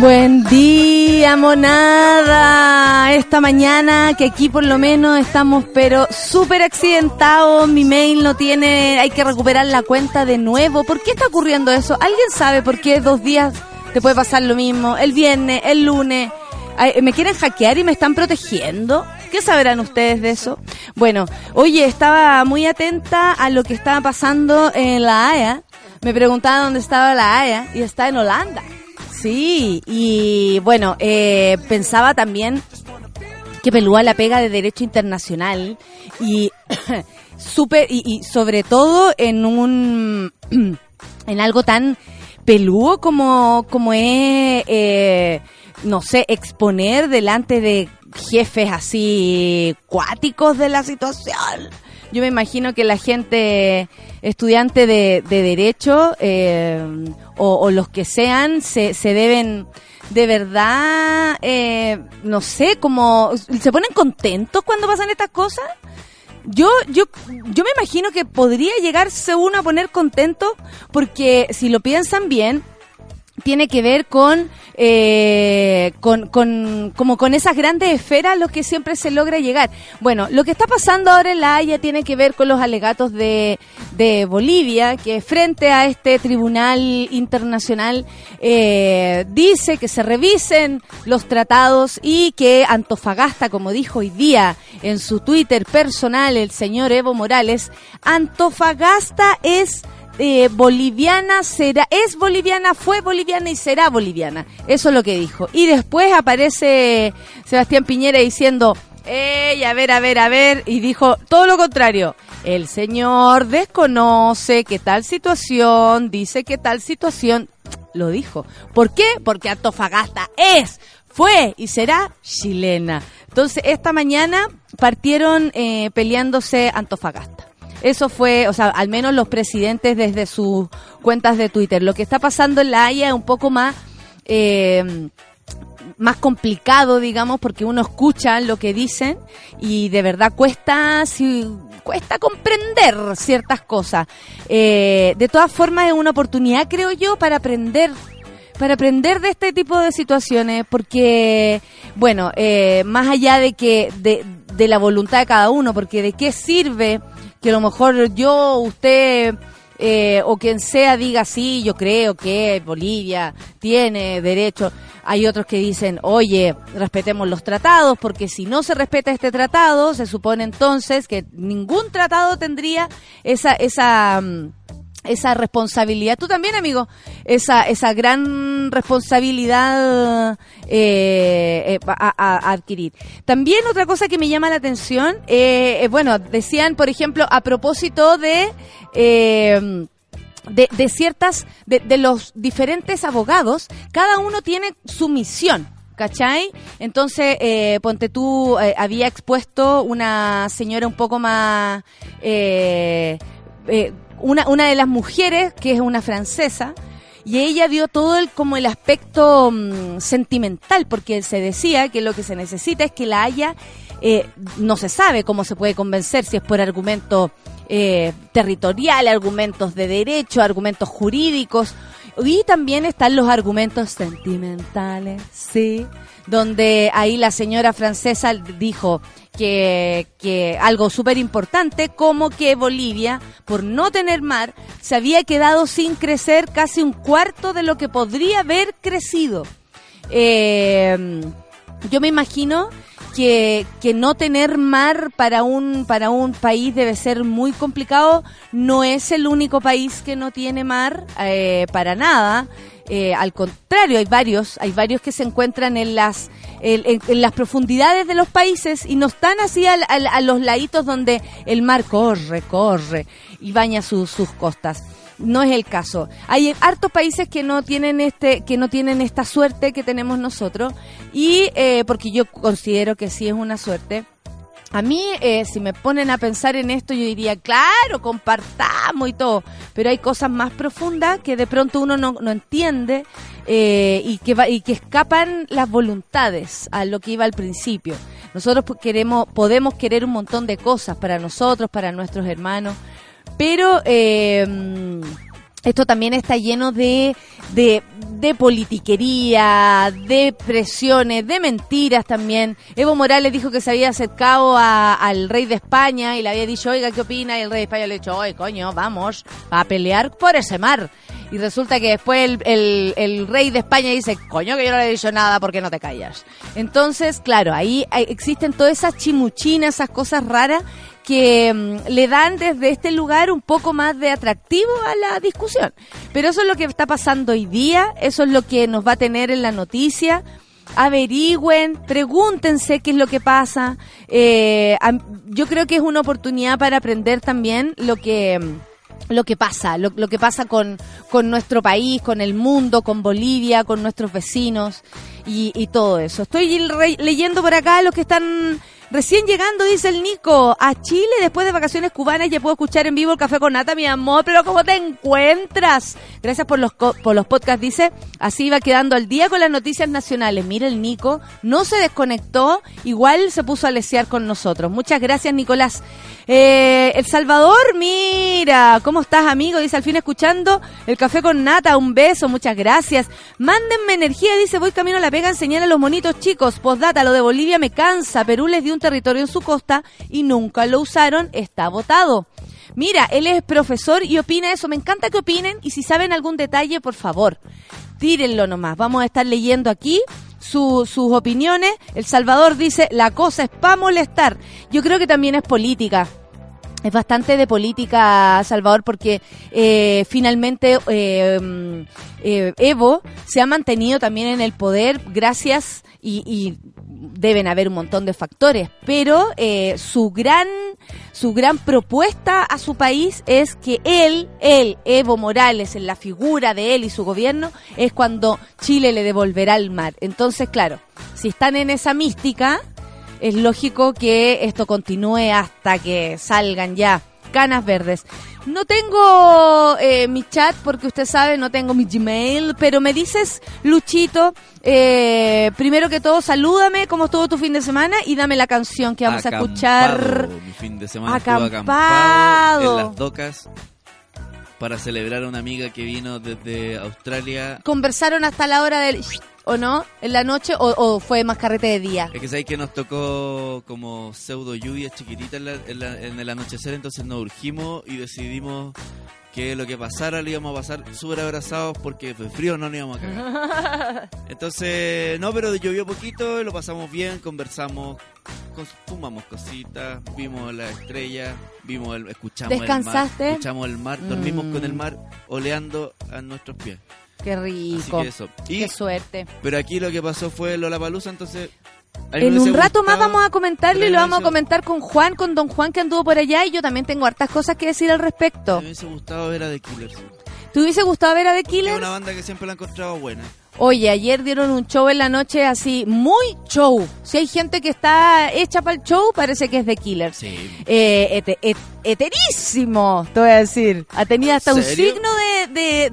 Buen día, monada. Esta mañana que aquí por lo menos estamos pero súper accidentados. Mi mail no tiene, hay que recuperar la cuenta de nuevo. ¿Por qué está ocurriendo eso? ¿Alguien sabe por qué dos días te puede pasar lo mismo? El viernes, el lunes. ¿Me quieren hackear y me están protegiendo? ¿Qué sabrán ustedes de eso? Bueno, oye, estaba muy atenta a lo que estaba pasando en La Haya. Me preguntaba dónde estaba La Haya y está en Holanda. Sí, y bueno, eh, pensaba también que pelúa la pega de derecho internacional y super y, sobre todo en un en algo tan pelúo como como es eh, no sé exponer delante de jefes así cuáticos de la situación yo me imagino que la gente estudiante de, derecho eh, o, los que sean se, se deben de verdad, eh, no sé, como se ponen contentos cuando pasan estas cosas. Yo, yo, yo me imagino que podría llegarse uno a poner contento porque si lo piensan bien, tiene que ver con, eh, con, con, como con esas grandes esferas a los que siempre se logra llegar. Bueno, lo que está pasando ahora en La Haya tiene que ver con los alegatos de, de Bolivia, que frente a este tribunal internacional eh, dice que se revisen los tratados y que Antofagasta, como dijo hoy día en su Twitter personal el señor Evo Morales, Antofagasta es eh, boliviana será, es boliviana, fue boliviana y será boliviana. Eso es lo que dijo. Y después aparece Sebastián Piñera diciendo, ey, a ver, a ver, a ver, y dijo todo lo contrario. El señor desconoce qué tal situación, dice que tal situación, lo dijo. ¿Por qué? Porque Antofagasta es, fue y será chilena. Entonces, esta mañana partieron eh, peleándose Antofagasta. Eso fue, o sea, al menos los presidentes desde sus cuentas de Twitter. Lo que está pasando en La Haya es un poco más... Eh, más complicado, digamos, porque uno escucha lo que dicen y de verdad cuesta, si, cuesta comprender ciertas cosas. Eh, de todas formas es una oportunidad, creo yo, para aprender para aprender de este tipo de situaciones, porque, bueno, eh, más allá de que de, de la voluntad de cada uno, porque de qué sirve que a lo mejor yo, usted eh, o quien sea diga sí, yo creo que Bolivia tiene derecho. Hay otros que dicen, oye, respetemos los tratados, porque si no se respeta este tratado, se supone entonces que ningún tratado tendría esa, esa, mm, esa responsabilidad. Tú también, amigo, esa, esa gran responsabilidad eh, eh a, adquirir. También otra cosa que me llama la atención, eh, eh, bueno, decían, por ejemplo, a propósito de... de, de, ciertas, de, de los diferentes abogados, cada uno tiene su misión. ¿Cachai? Entonces, eh, ponte tú, había expuesto una señora un poco más eh, una, una de las mujeres, que es una francesa, y ella vio todo el, como el aspecto mm, sentimental, porque se decía que lo que se necesita es que la haya, eh, no se sabe cómo se puede convencer, si es por argumentos eh, territoriales, argumentos de derecho, argumentos jurídicos, y también están los argumentos sentimentales, sí, donde ahí la señora francesa dijo, que, que algo súper importante, como que Bolivia, por no tener mar, se había quedado sin crecer casi un cuarto de lo que podría haber crecido. Eh, yo me imagino que, que no tener mar para un, para un país debe ser muy complicado. No es el único país que no tiene mar eh, para nada. Eh, al contrario, hay varios, hay varios que se encuentran en las en, las profundidades de los países y no están así a, los laditos donde el mar corre, corre y baña sus costas no es el caso. Hay hartos países que no tienen este, que no tienen esta suerte que tenemos nosotros y eh, porque yo considero que sí es una suerte. A mí, eh, si me ponen a pensar en esto, yo diría, claro, compartamos y todo, pero hay cosas más profundas que de pronto uno no, no entiende eh, y, que y que escapan las voluntades a lo que iba al principio. Nosotros queremos, podemos querer un montón de cosas para nosotros, para nuestros hermanos, pero eh, esto también está lleno de, de, politiquería, de presiones, de mentiras también. Evo Morales dijo que se había acercado al rey de España y le había dicho, oiga, ¿qué opina? Y el rey de España le ha dicho, oye, coño, vamos a pelear por ese mar. Y resulta que después el, el, el, rey de España dice, coño, que yo no le he dicho nada, ¿por qué no te callas? Entonces, claro, ahí existen todas esas chimuchinas, esas cosas raras que mm, le dan desde este lugar un poco más de atractivo a la discusión. Pero eso es lo que está pasando hoy día, eso es lo que nos va a tener en la noticia. Averigüen, pregúntense qué es lo que pasa. Eh, yo creo que es una oportunidad para aprender también lo que lo que pasa, lo, que pasa con, con, nuestro país, con el mundo, con Bolivia, con nuestros vecinos y, y todo eso. Estoy leyendo por acá los que están Recién llegando, dice el Nico, a Chile después de vacaciones cubanas ya puedo escuchar en vivo el café con nata, mi amor, pero ¿cómo te encuentras? Gracias por los, por los podcasts, dice. Así va quedando al día con las noticias nacionales. Mira el Nico, no se desconectó, igual se puso a lesear con nosotros. Muchas gracias, Nicolás. Eh, el Salvador, mira, ¿cómo estás, amigo? Dice al fin escuchando el café con nata, un beso, muchas gracias. Mándenme energía, dice, voy camino a la pega enseñar a los monitos chicos. Postdata, lo de Bolivia me cansa, Perú les dio un territorio en su costa y nunca lo usaron, está votado. Mira, él es profesor y opina eso. Me encanta que opinen y si saben algún detalle, por favor, tírenlo nomás. Vamos a estar leyendo aquí sus opiniones. El Salvador dice, la cosa es para molestar. Yo creo que también es política es bastante de política, Salvador, porque eh, finalmente eh, eh, Evo se ha mantenido también en el poder gracias y, deben haber un montón de factores, pero su gran su gran propuesta a su país es que él, él, Evo Morales, en la figura de él y su gobierno, es cuando Chile le devolverá el mar. Entonces, claro, si están en esa mística, es lógico que esto continúe hasta que salgan ya canas verdes. No tengo eh, mi chat porque usted sabe, no tengo mi Gmail, pero me dices, Luchito, eh, primero que todo, salúdame, cómo estuvo tu fin de semana y dame la canción que vamos a escuchar. Mi fin de semana acampado. en las docas para celebrar a una amiga que vino desde Australia. Conversaron hasta la hora del ¿O no? ¿En la noche o, fue más carrete de día? Es que sabéis que nos tocó como pseudo lluvia chiquitita en, el anochecer, entonces nos urgimos y decidimos que lo que pasara lo íbamos a pasar súper abrazados porque fue frío, no nos íbamos a cagar. Entonces, no, pero llovió poquito, lo pasamos bien, conversamos, fumamos cositas, vimos la estrella, vimos el, escuchamos el mar, escuchamos el mar, dormimos con el mm. mar oleando a nuestros pies. Qué rico. Qué suerte. Pero aquí lo que pasó fue Lola Palusa, entonces en un rato más vamos a comentarlo y lo vamos a comentar con Juan, con don Juan que anduvo por allá y yo también tengo hartas cosas que decir al respecto. Me hubiese gustado ver a The Killers. ¿Te hubiese gustado ver a The Killers? Es una banda que siempre la he encontrado buena. Oye, ayer dieron un show en la noche así, muy show. Si hay gente que está hecha para el show, parece que es The Killers. Sí. Eh, eterísimo, te voy a decir. Ha tenido hasta un signo de,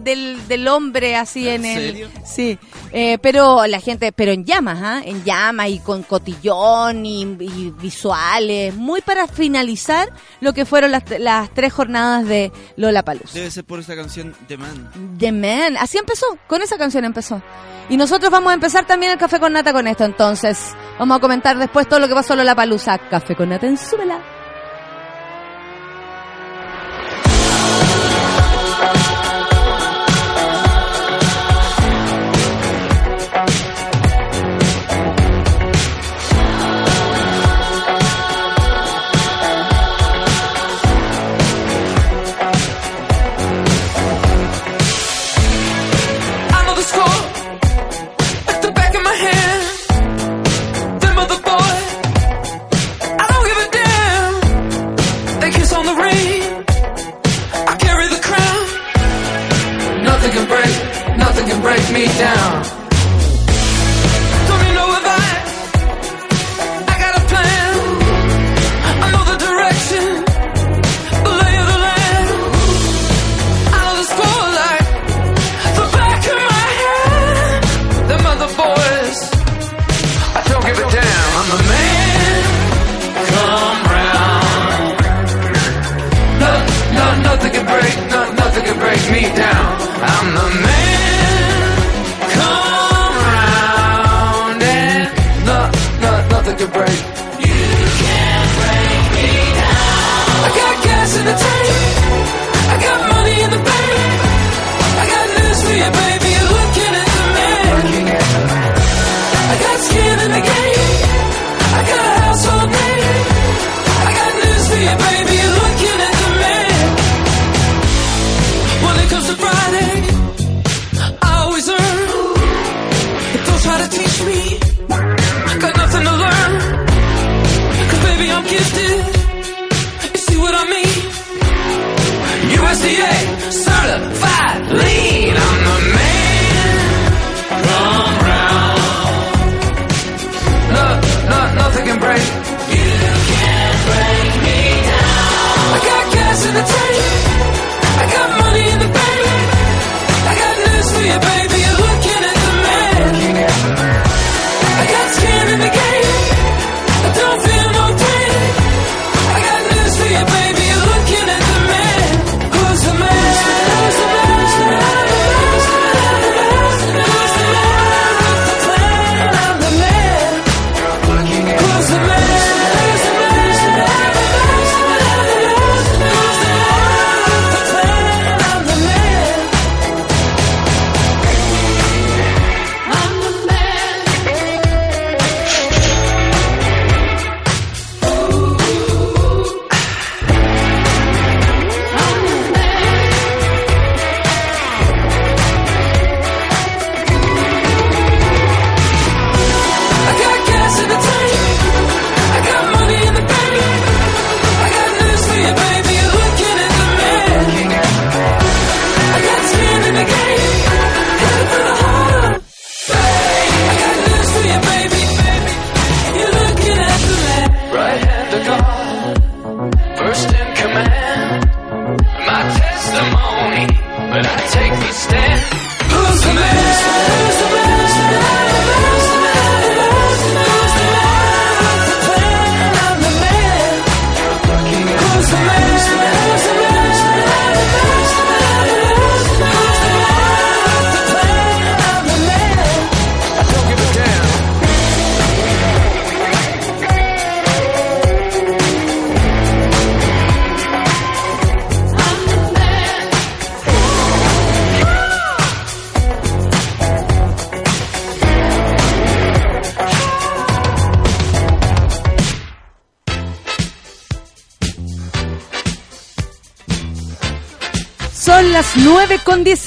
del, hombre así en, el... Serio? Sí. Eh, pero la gente, pero en llamas, ¿ah? En llamas y con cotillón y, visuales. Muy para finalizar lo que fueron las, las tres jornadas de Lola Paluz. Debe ser por esa canción The Man. The Man. Así empezó, con esa canción empezó. Y nosotros vamos a empezar también el café con nata con esto, entonces. Vamos a comentar después todo lo que pasó en Lola Palusa. Café con nata en súbela.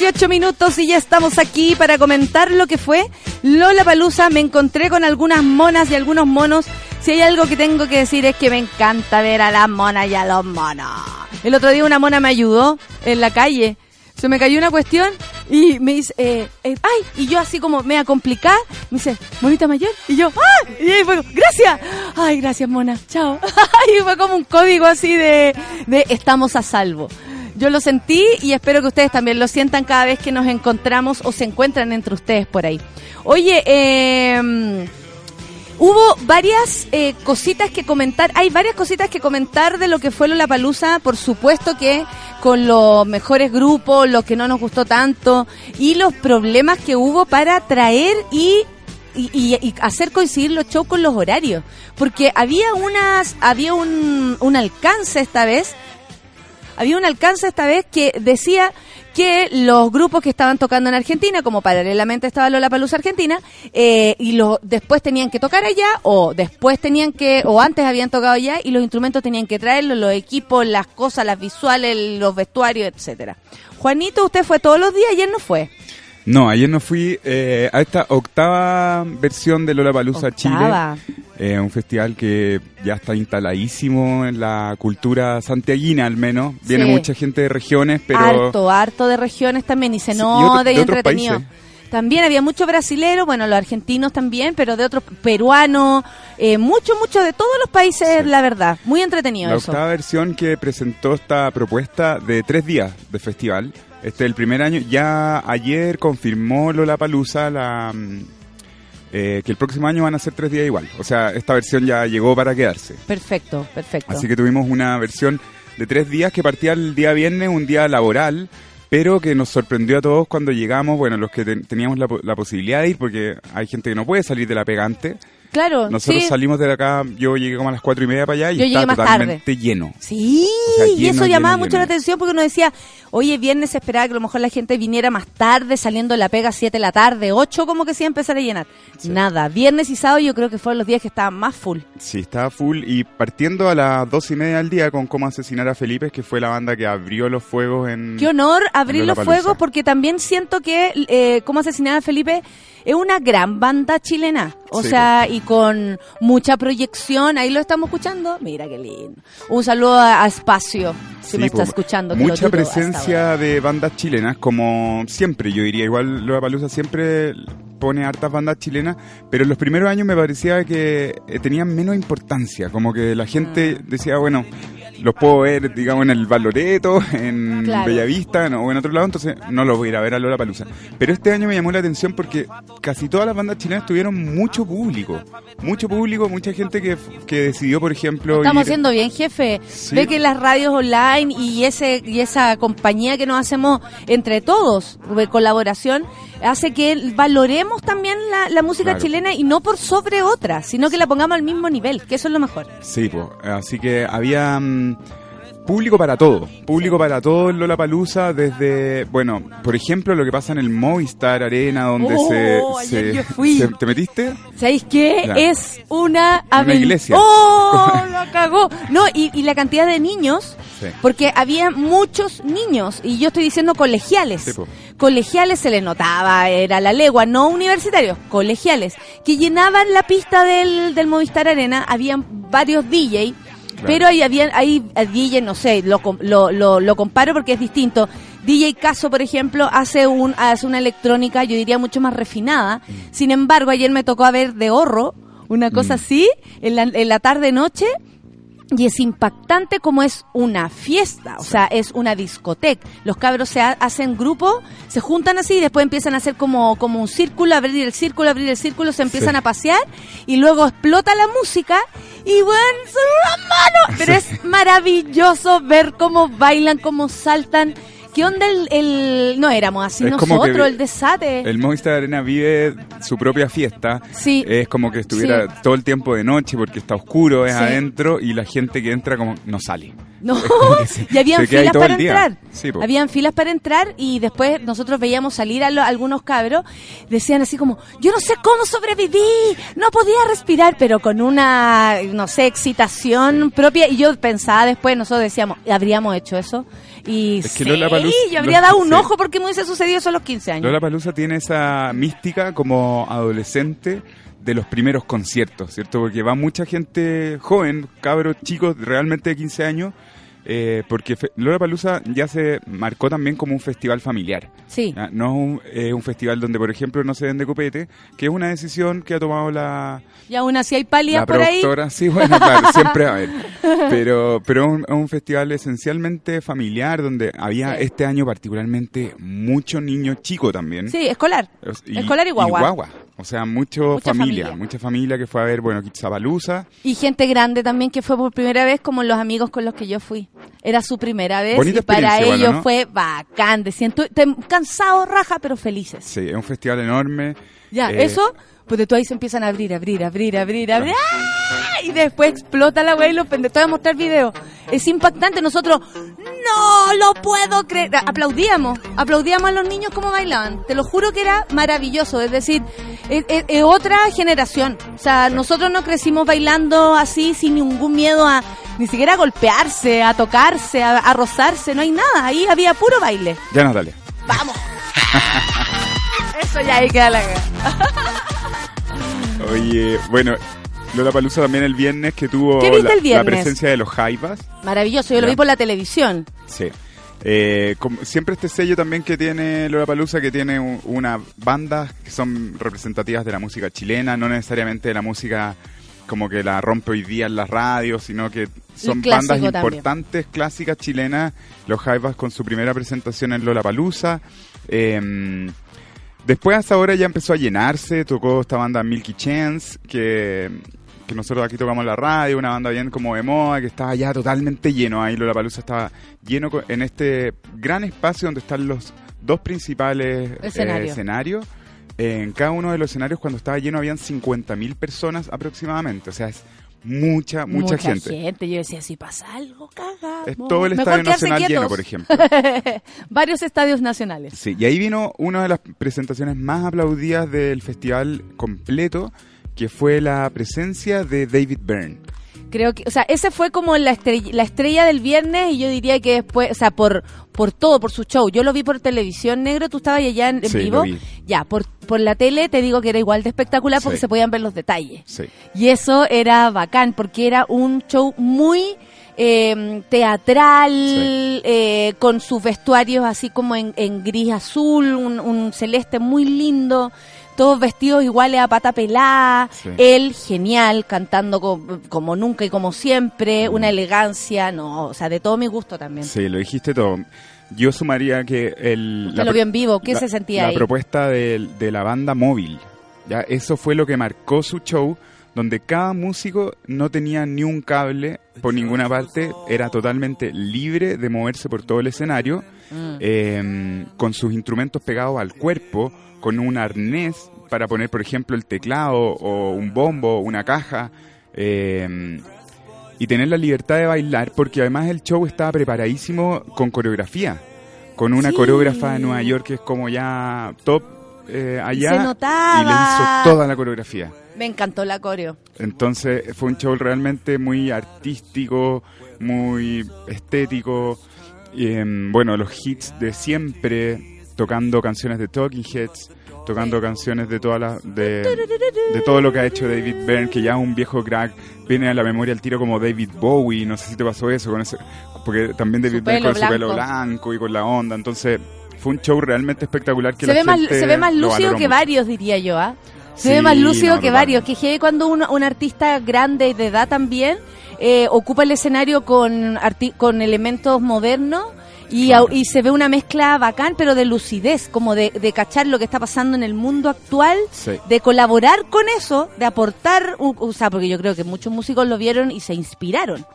18 minutos y ya estamos aquí para comentar lo que fue Lola Palusa. Me encontré con algunas monas y algunos monos. Si hay algo que tengo que decir es que me encanta ver a las monas y a los monos. El otro día una mona me ayudó en la calle. Se me cayó una cuestión y me dice, eh, eh, ay, y yo así como me complicada, me dice, monita mayor, y yo, ¡ah! Y ahí fue, gracias, ay, gracias mona, chao. y fue como un código así de, de estamos a salvo. Yo lo sentí y espero que ustedes también lo sientan cada vez que nos encontramos o se encuentran entre ustedes por ahí. Oye, eh, hubo varias eh, cositas que comentar, hay varias cositas que comentar de lo que fue la palusa, por supuesto que con los mejores grupos, los que no nos gustó tanto y los problemas que hubo para traer y y, y- y hacer coincidir los shows con los horarios. Porque había unas, había un, un alcance esta vez, había un alcance esta vez que decía que los grupos que estaban tocando en Argentina, como paralelamente estaba Lola Palusa Argentina, eh, y los después tenían que tocar allá, o después tenían que, o antes habían tocado allá, y los instrumentos tenían que traerlos, los equipos, las cosas, las visuales, los vestuarios, etcétera. Juanito, usted fue todos los días, ayer no fue. No, ayer no fui eh, a esta octava versión de Lola Palusa. Chile. Eh, un festival que ya está instaladísimo en la cultura santiaguina al menos. Viene Sí. mucha gente de regiones, pero... Harto, harto de regiones también, y se Sí, y nota otro- y de otros entretenido. países. También había muchos brasileros, bueno, los argentinos también, pero de otros peruanos, eh, mucho, mucho de todos los países, Sí. la verdad. Muy entretenido La eso. octava versión que presentó esta propuesta de tres días de festival. Este el primer año. Ya ayer confirmó Lola Palusa la, mm, eh, que el próximo año van a ser tres días igual. O sea, esta versión ya llegó para quedarse. Perfecto, perfecto. Así que tuvimos una versión de tres días que partía el día viernes, un día laboral, pero que nos sorprendió a todos cuando llegamos, bueno, los que ten- teníamos la, la posibilidad de ir, porque hay gente que no puede salir de la pegante. Claro, Nosotros sí. salimos de acá, yo llegué como a las cuatro y media para allá y Yo estaba más totalmente lleno. Sí, O sea, y eso llamaba lleno. mucho la atención porque uno decía, oye, viernes se esperaba que a lo mejor la gente viniera más tarde, saliendo de la pega 7 de la tarde, 8 como que a empezar a llenar. Nada, viernes y sábado yo creo que fueron los días que estaban más full. Sí, estaba full y partiendo a las dos y media del día con Cómo asesinar a Felipe, que fue la banda que abrió los fuegos en... Qué honor abrir los fuegos porque también siento que eh, Cómo asesinar a Felipe es una gran banda chilena. O Sí, sea, y con mucha proyección. Ahí lo estamos escuchando. Mira qué lindo. Un saludo a, a Espacio, si Sí, me está po, escuchando. Mucha ahora. Presencia de bandas chilenas, como siempre, yo diría. Igual Lollapalooza siempre pone hartas bandas chilenas, pero en los primeros años me parecía que eh, tenían menos importancia. Como que la gente Mm. decía, bueno, los puedo ver, digamos, en el Valoreto, en Claro. Bellavista no, o en otro lado, entonces no los voy a ir a ver a Lollapalooza. Pero este año me llamó la atención porque casi todas las bandas chilenas tuvieron mucho público. Mucho público, mucha gente que, que decidió, por ejemplo... Estamos ir- haciendo bien, jefe. Sí. Ve que las radios online y ese y esa compañía que nos hacemos entre todos, de colaboración, hace que valoremos también la, la música Claro. chilena y no por sobre otra, sino que la pongamos al mismo nivel, que eso es lo mejor. Sí, pues, así que había público para todo, público para todo en Lollapalooza, desde, bueno, por ejemplo, lo que pasa en el Movistar Arena, donde Oh, se, ayer se- yo fui. se- ¿Te metiste? ¿Sabéis qué? Ya. Es una aven- iglesia. ¡Oh! ¡La cagó! No, y, y la cantidad de niños, Sí. porque había muchos niños, y yo estoy diciendo colegiales. Sí. Colegiales se les notaba, era la legua, no universitarios, colegiales, que llenaban la pista del, del Movistar Arena, habían varios Pero ahí habían, ahí eh, DJ, no sé, lo, lo, lo, lo comparo porque es distinto. DJ Caso, por ejemplo, hace un hace una electrónica, yo diría, mucho más refinada. Mm. Sin embargo, ayer me tocó a ver de horro, una cosa así, en la, en la tarde-noche, y es impactante como es una fiesta, o sea, es una discoteca. Los cabros se ha- hacen grupo, se juntan así y después empiezan a hacer como, como un círculo, abrir el círculo, abrir el círculo, se empiezan Sí. a pasear y luego explota la música y bueno, son las manos. Pero es maravilloso ver cómo bailan, cómo saltan. ¿Qué onda el, el- no éramos así Es nosotros, el desate? El Movistar Arena vive su propia fiesta. Sí. Es como que estuviera Sí. todo el tiempo de noche porque está oscuro, es Sí. adentro y la gente que entra como no sale. No, se- y habían filas para entrar. Sí, habían filas para entrar y después nosotros veíamos salir a, lo- algunos cabros, decían así como, yo no sé cómo sobreviví, no podía respirar, pero con una, no sé, excitación propia. Y yo pensaba después, nosotros decíamos, ¿habríamos hecho eso? Y Es que sí, yo habría dado un sí. ojo porque me hubiese sucedido eso a los 15 años. Lola Palusa tiene esa mística como adolescente de los primeros conciertos, ¿cierto? Porque va mucha gente joven, cabros chicos, realmente de 15 años, eh, porque Lola Palusa ya se marcó también como un festival familiar. Sí. No es un, eh, un festival donde, por ejemplo, no se vende copete, que es una decisión que ha tomado la, Y aún así hay pálidas la por ahí. productora. Sí, bueno, claro, siempre va a haber. Pero, pero es un, es un festival esencialmente familiar, donde había Sí. este año particularmente mucho niño chico también. Sí, escolar. Y- Escolar y guagua. O sea, mucho Mucha familia, familia. mucha familia que fue a ver, bueno, Kitzabalusa. Y gente grande también que fue por primera vez, como los amigos con los que yo fui. Era su primera vez Bonita y para ellos fue bacán. Te- cansados, raja, pero felices. Sí, es un festival enorme. Ya, Eh, eso, pues de todo ahí se empiezan a abrir, abrir, abrir, abrir, abrir. ¡ah! Y después explota la wey y los pendejos. Te voy a mostrar video. Es impactante. Nosotros, no lo puedo creer. Aplaudíamos, aplaudíamos a los niños como bailaban. Te lo juro que era maravilloso. Es decir, es, es- es otra generación. O sea, nosotros no crecimos bailando así sin ningún miedo a ni siquiera a golpearse, a tocarse, a, a rozarse. No hay nada. Ahí había puro baile. Ya nos dale. ¡Vamos! Eso ya ahí queda la Oye, bueno, Lola Palusa también el viernes que tuvo ¿Qué viste la, el la viernes? presencia de los Jaivas. Maravilloso, yo lo vi por la televisión. Sí. Eh, como- siempre este sello también que tiene Lola Palusa, que tiene un- una bandas que son representativas de la música chilena, no necesariamente de la música como que la rompe hoy día en las radios, sino que son bandas también. importantes, clásicas chilenas. Los Jaivas con su primera presentación en Lola Palusa. Después hasta ahora ya empezó a llenarse, tocó esta banda Milky Chance, que, que nosotros aquí tocamos la radio, una banda bien como de moda, que estaba ya totalmente lleno. Ahí Lola Palusa estaba lleno en este gran espacio donde están los dos principales eh, Escenario. escenarios. en cada uno de los escenarios cuando estaba lleno habían 50.000 personas aproximadamente. O sea, es mucha, mucha, gente. Yo decía, si pasa algo, cagamos. Es todo el Mejor Estadio Nacional lleno, por ejemplo. Varios estadios nacionales. Sí, y ahí vino una de las presentaciones más aplaudidas del festival completo, que fue la presencia de David Byrne. Creo que, o sea, ese fue como la estrella, la estrella del viernes y yo diría que después, o sea, por por todo, por su show. Yo lo vi por televisión, negro, tú estabas allá en, en Sí, vivo. lo vi. Ya, por, por la tele te digo que era igual de espectacular porque Sí. se podían ver los detalles. Sí. Y eso era bacán porque era un show muy eh, teatral, Sí. eh, con sus vestuarios así como en, en gris azul, un, un celeste muy lindo. Todos vestidos iguales a pata pelada, Sí. él genial, cantando co- como nunca y como siempre, una elegancia, no, o sea, de todo mi gusto también. Sí, lo dijiste todo. Yo sumaría que el... Usted lo vio en vivo, ¿qué la- se sentía la ahí? propuesta de, de la banda móvil. Ya, eso fue lo que marcó su show, donde cada músico no tenía ni un cable por ninguna parte, era totalmente libre de moverse por todo el escenario, Mm. eh, con sus instrumentos pegados al cuerpo, con un arnés para poner, por ejemplo, el teclado o un bombo, una caja. eh, y tener la libertad de bailar, porque además el show estaba preparadísimo con coreografía, con una Sí. coreógrafa de Nueva York que es como ya top eh, allá Se y le notaba. hizo toda la coreografía. Me encantó la coreo. Entonces fue un show realmente muy artístico, muy estético. Y, em, bueno, los hits de siempre, tocando canciones de Talking Heads, tocando canciones de todas las de, de todo lo que ha hecho David Byrne, que ya es un viejo crack, viene a la memoria al tiro como David Bowie, no sé si te pasó eso con ese, porque también David Byrne con su pelo blanco. y con la onda, entonces fue un show realmente espectacular que Se la ve, más, se ve más lúcido que varios, diría yo, ¿ah? Se Sí, ve más lúcido no, que varios. Que heavy cuando un, un artista grande de edad también eh, ocupa el escenario con, arti- con elementos modernos y, Claro. y se ve una mezcla bacán, pero de lucidez, como de, de cachar lo que está pasando en el mundo actual, Sí. de colaborar con eso, de aportar, o sea, porque yo creo que muchos músicos lo vieron y se inspiraron.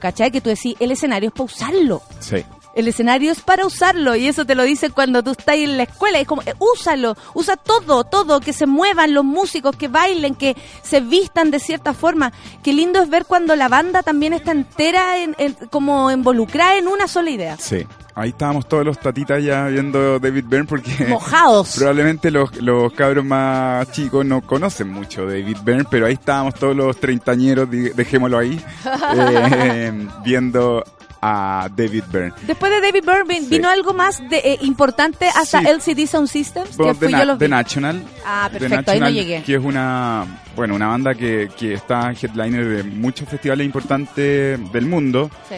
¿Cachai? Que tú decís, el escenario es para usarlo. Sí. El escenario es para usarlo y eso te lo dicen cuando tú estás en la escuela. Es como, eh, úsalo, usa todo, todo, que se muevan los músicos, que bailen, que se vistan de cierta forma. Qué lindo es ver cuando la banda también está entera, en, en- como involucrada en una sola idea. Sí. Ahí estábamos todos los tatitas ya viendo David Byrne porque Mojados. probablemente los, los cabros más chicos no conocen mucho David Byrne, pero ahí estábamos todos los treintañeros, dejémoslo ahí, eh, viendo a David Byrne. Después de David Byrne Sí. vino algo más de, eh, importante hasta Sí. LCD Sound Systems, que Bueno, The, yo los The. National. Ah, perfecto, ahí no llegué. Que es una, bueno, una banda que, que está headliner de muchos festivales importantes del mundo. Sí.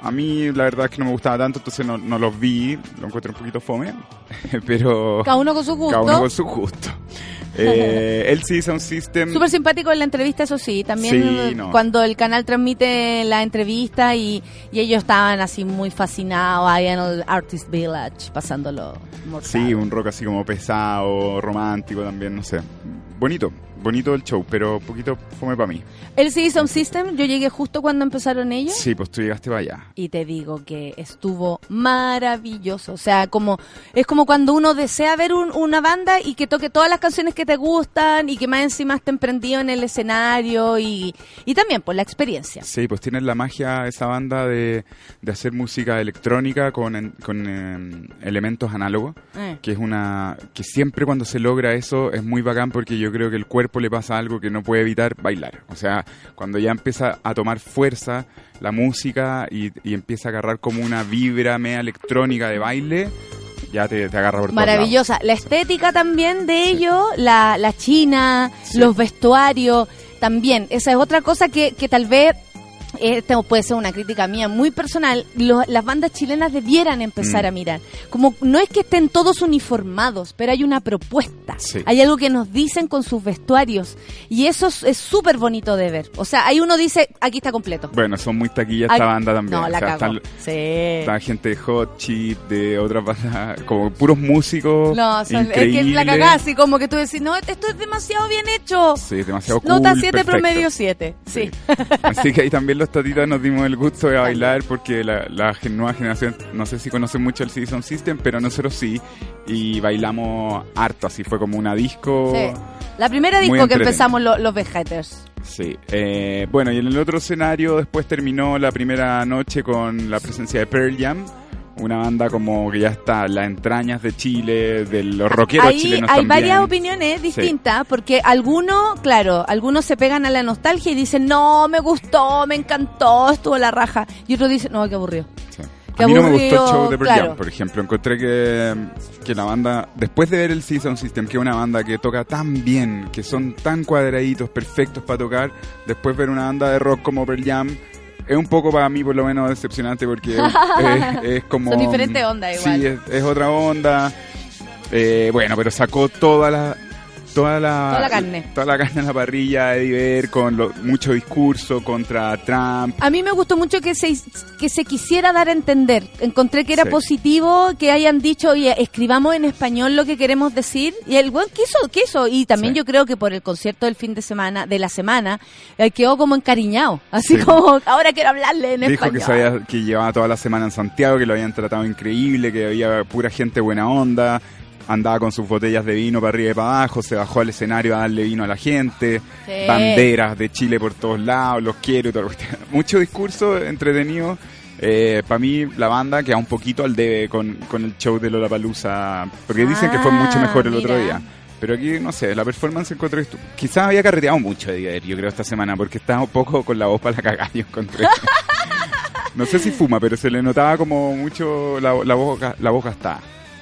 A mí la verdad es que no me gustaba tanto, entonces no, no los vi, lo encuentro un poquito fome, pero Cada uno con su gusto. cada uno con su gusto. Eh, LCD Sound System, Súper simpático en la entrevista, eso sí. También Sí, no. cuando el canal transmite la entrevista y, y ellos estaban así muy fascinados ahí en el Artist Village, pasándolo mortal. sí, un rock así como pesado, romántico también, no sé. Bonito, bonito el show, pero un poquito fome para mí. El CD Sound System, yo llegué justo cuando empezaron ellos. Sí, pues tú llegaste para allá. Y te digo que estuvo maravilloso. O sea, como es como cuando uno desea ver un- una banda y que toque todas las canciones que te gustan y que más encima estén prendido en el escenario y, y también por la experiencia. Sí, pues tienen la magia esa banda de, de hacer música electrónica con, con eh, elementos análogos, Eh. que es una que siempre cuando se logra eso es muy bacán porque yo creo que el cuerpo le pasa algo que no puede evitar bailar. O sea, cuando ya empieza a tomar fuerza la música y, y empieza a agarrar como una vibra media electrónica de baile, ya te, te agarra por. Maravillosa. La estética también de ellos, la, la china, Sí. los vestuarios, también. Esa es otra cosa que, que tal vez, esto puede ser una crítica mía muy personal, lo- las bandas chilenas debieran empezar Mm. a mirar. Como no es que estén todos uniformados, pero hay una propuesta. Sí. Hay algo que nos dicen con sus vestuarios. Y eso es- es súper bonito de ver. O sea, ahí uno dice, aquí está completo. Bueno, son muy taquillas esta Ay, banda también. No, O la sea, cagó. están- Sí. Está gente de Hot Chip, de otras bandas, como puros músicos. No, son- es que la increíbles. cagá, así como que tú decís, no, esto es demasiado bien hecho. Sí, demasiado cool. Nota 7, perfecto. promedio 7. Sí. Así que ahí también los las tatitas nos dimos el gusto de bailar porque la, la nueva generación, no sé si conocen mucho el Season System, pero nosotros sí. Y bailamos harto, así fue como una disco. Sí. La primera disco que empezamos lo- los Vegeters. Sí. Eh, bueno, y en el otro escenario después terminó la primera noche con la presencia de Pearl Jam. Una banda como que ya está las entrañas de Chile, de los rockeros Ahí chilenos hay también. varias opiniones distintas, porque algunos, claro, algunos se pegan a la nostalgia y dicen, no, me gustó, me encantó, estuvo la raja. Y otros dicen, no, qué aburrido. Sí. Qué A mí no me gustó el show de Pearl claro. Por ejemplo. Encontré que, que la banda, después de ver el Season System, que es una banda que toca tan bien, que son tan cuadraditos, perfectos para tocar, después ver una banda de rock como Pearl Jam, es un poco para mí por lo menos decepcionante porque es, es- es como... Son diferentes ondas igual. Sí, es, es otra onda. Eh, bueno, pero sacó toda la... Toda la, Toda la carne. Toda la carne en la parrilla de Diver con lo- mucho discurso contra Trump. A mí me gustó mucho que se, que se quisiera dar a entender. Encontré que era Sí. positivo que hayan dicho, oye, escribamos en español lo que queremos decir. Y el buen quiso, quiso. Y también Sí. yo creo que por el concierto del fin de semana, de la semana, eh, quedó como encariñado. Así Sí. como, ahora quiero hablarle en Dijo que, español. se había- que llevaba toda la semana en Santiago, que lo habían tratado increíble, que había pura gente buena onda, andaba con sus botellas de vino para arriba y para abajo, se bajó al escenario a darle vino a la gente, Sí. banderas de Chile por todos lados, los quiero y todo. Mucho discurso entretenido. para mí la banda queda un poquito al debe con, con el show de Lollapalooza, porque dicen que fue mucho Ah, mejor el otro día. Pero aquí, no sé, la performance encontré... estu- Quizás había carreteado mucho Edgar, yo creo, esta semana, porque estaba un poco con la voz para la cagada, yo encontré. No sé si fuma, pero se le notaba como mucho la, la, voz, la voz gastada.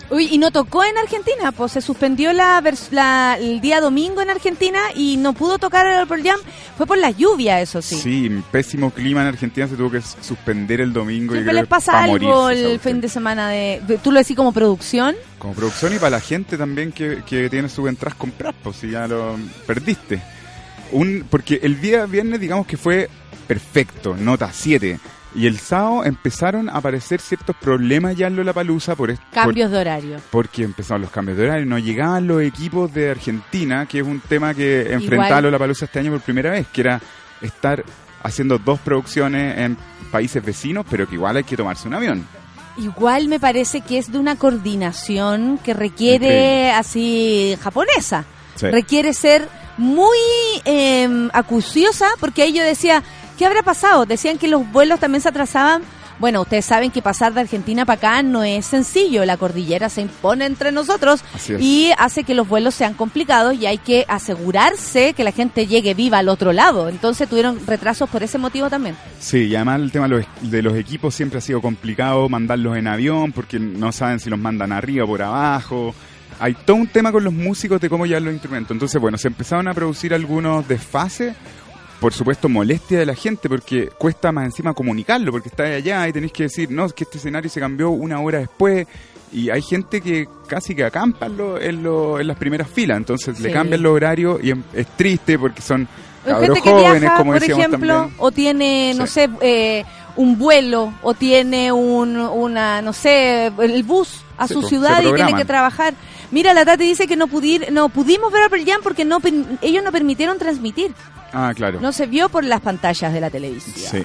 Uy, y no tocó en Argentina, pues se suspendió la, la- el día domingo en Argentina y no pudo tocar el Pearl Jam. Fue por la lluvia, eso sí. Sí. pésimo clima en Argentina, se tuvo que suspender el domingo. y Siempre les pasa pa' algo morirse el fin de semana de, de- Tú lo decís como producción. Como producción y para la gente también que, que tiene sus entradas compradas, pues si ya lo perdiste. Un, porque el día viernes, digamos que fue perfecto, nota 7. Y el sábado empezaron a aparecer ciertos problemas ya en Lollapalooza por, Cambios de horario. porque empezaron los cambios de horario, no llegaban los equipos de Argentina, que es un tema que enfrentaba Igual. Palusa este año por primera vez, que era estar haciendo dos producciones en países vecinos, pero que igual hay que tomarse un avión. Igual me parece que es de una coordinación que requiere así japonesa. Sí. Requiere ser muy eh, acuciosa porque ahí yo decía, ¿qué habrá pasado? Decían que los vuelos también se atrasaban. Bueno, ustedes saben que pasar de Argentina para acá no es sencillo. La cordillera se impone entre nosotros y hace que los vuelos sean complicados y hay que asegurarse que la gente llegue viva al otro lado. Entonces tuvieron retrasos por ese motivo también. Sí, y además el tema de los, de los equipos siempre ha sido complicado mandarlos en avión, porque no saben si los mandan arriba o por abajo. Hay todo un tema con los músicos de cómo llevar los instrumentos. Entonces, bueno, se empezaron a producir algunos desfases. Por supuesto, molestia de la gente, porque cuesta más encima comunicarlo, porque está allá y tenéis que decir, no, es que este escenario se cambió una hora después. Y hay gente que casi que acampa en, lo- en, lo- en las primeras filas, entonces le cambian los horarios y em- es triste porque son cabros jóvenes, viaja, como por decíamos ejemplo, también. o tiene, no Sí. sé, eh, un vuelo, o tiene un, una, no sé, el bus a Sí, su ciudad y tiene que trabajar. Mira, la Tati dice que no, pudir, no pudimos ver a Pearl Jam porque no, ellos no permitieron transmitir. Ah, claro. No se vio por las pantallas de la televisión. Sí.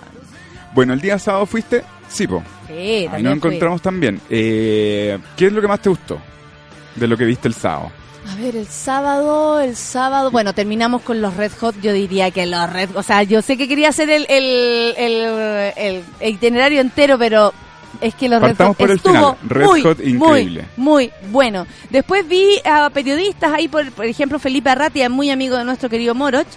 Bueno, el día sábado fuiste, sí, po. Sí, Ahí nos encontramos también. Eh, ¿Qué es lo que más te gustó de lo que viste el sábado? A ver, el sábado, el sábado, bueno, terminamos con los Red Hot, yo diría que los Red o sea, yo sé que quería hacer el, el, el, el itinerario entero, pero es que los Partamos Red Hot por el estuvo final. Red muy, Hot, increíble. Muy, muy bueno. Después vi a periodistas ahí, por, por ejemplo, Felipe Arratia, muy amigo de nuestro querido Moroch,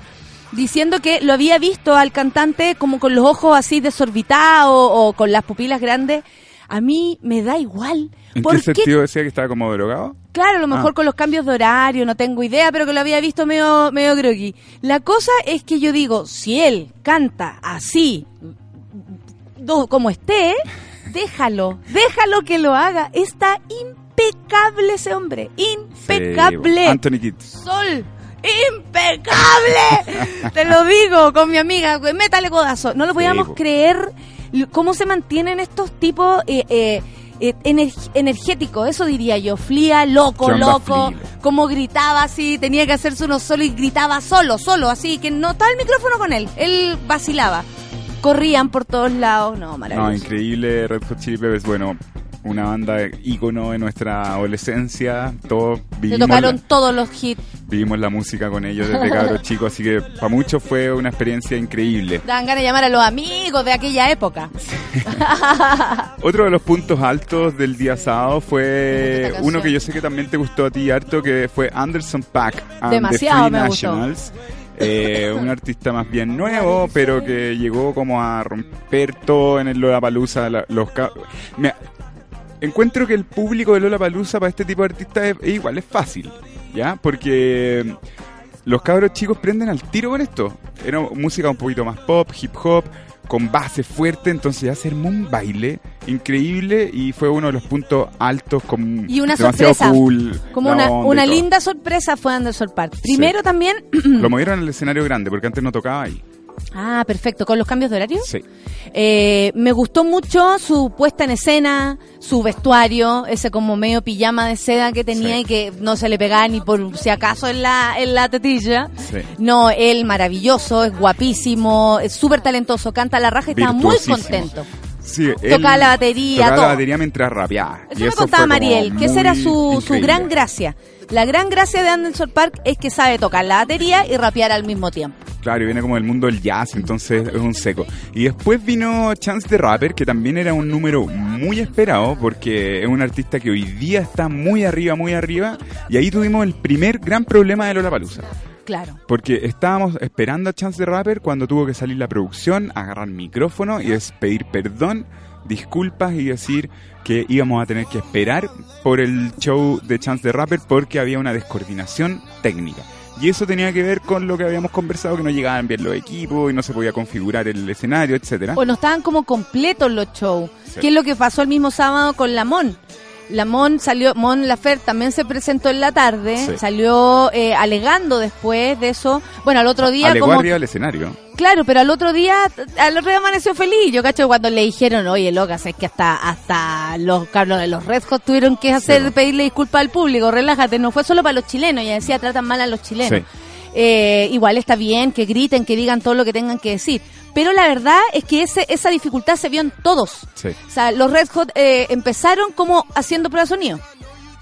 diciendo que lo había visto al cantante como con los ojos así desorbitados o con las pupilas grandes. A mí me da igual. ¿En ¿Por qué sentido decía que estaba como drogado? Claro, a lo mejor Ah. con los cambios de horario, no tengo idea, pero que lo había visto medio, medio groggy. La cosa es que yo digo, si él canta así, do- como esté, déjalo, déjalo que lo haga. Está impecable ese hombre, impecable. Sí, Anthony Kidd. Sol, impecable. Te lo digo con mi amiga, güey, métale codazo. No lo podíamos po. creer cómo se mantienen estos tipos eh, eh, eh, ener- energéticos, eso diría yo. Flía, loco, ¿Qué onda loco. Como gritaba así, tenía que hacerse uno solo y gritaba solo, solo, así, que no estaba el micrófono con él. Él vacilaba. corrían por todos lados. No, No, maravilloso. increíble Red Hot Chili Peppers. Bueno, una banda ícono de nuestra adolescencia. Todos vivimos, tocaron la, todos los hits. vivimos la música con ellos desde cabros chicos, así que para muchos fue una experiencia increíble. Dan ganas de llamar a los amigos de aquella época. Otro de los puntos altos del día sábado Me fue uno que yo sé que también te gustó a ti harto, que fue Anderson Paak and Demasiado the Free me gustó. Nationals. Eh, un artista más bien nuevo, pero que llegó como a romper todo en el Lollapalooza. la- Los ca- Mira, encuentro que el público de Lollapalooza para este tipo de artistas es, es igual, es fácil, ¿ya? Porque los cabros chicos prenden al tiro con esto. Era música un poquito más pop, hip hop, con base fuerte, entonces ya se armó un baile increíble y fue uno de los puntos altos con Y una demasiado sorpresa. cool. Como una, una linda sorpresa fue Anderson Park. Primero también. Lo movieron al escenario grande porque antes no tocaba ahí. Ah, perfecto. ¿Con los cambios de horario? Sí. Eh, me gustó mucho su puesta en escena, su vestuario, ese como medio pijama de seda que tenía Sí. y que no se le pegaba ni por si acaso en la, en la tetilla. Sí. No, él maravilloso, es guapísimo, es súper talentoso, canta la raja y estaba muy contento. Sí, Tocaba la batería, Tocaba todo. la batería mientras rapeaba. Eso y me eso contaba Mariel, que esa era muy su, su gran gracia. La gran gracia de Anderson Park es que sabe tocar la batería y rapear al mismo tiempo. Claro, y viene como del mundo del jazz, entonces es un seco. Y después vino Chance the Rapper, que también era un número muy esperado, porque es un artista que hoy día está muy arriba, muy arriba. Y ahí tuvimos el primer gran problema de Lollapalooza. Claro. Porque estábamos esperando a Chance the Rapper cuando tuvo que salir la producción, agarrar micrófono y es pedir perdón, disculpas y decir que íbamos a tener que esperar por el show de Chance the Rapper porque había una descoordinación técnica. Y eso tenía que ver con lo que habíamos conversado, que no llegaban bien los equipos y no se podía configurar el escenario, etcétera. O no estaban como completos los shows. Sí. ¿Qué es lo que pasó el mismo sábado con Lamón? Lamón salió, Mon Lafer también se presentó en la tarde, Sí. salió eh, alegando después de eso. Bueno, al otro día Alegó como arriba del escenario. Claro, pero al otro día, al otro día amaneció feliz. Yo cacho cuando le dijeron, oye, loca, es que hasta hasta los cabros de los Red Hot tuvieron que hacer Sí. pedirle disculpas al público. Relájate, no fue solo para los chilenos. Ya decía, tratan mal a los chilenos. Sí. Eh, igual está bien que griten, que digan todo lo que tengan que decir. Pero la verdad es que ese, esa dificultad se vio en todos. Sí. O sea, los Red Hot eh, empezaron como haciendo pruebas de sonido.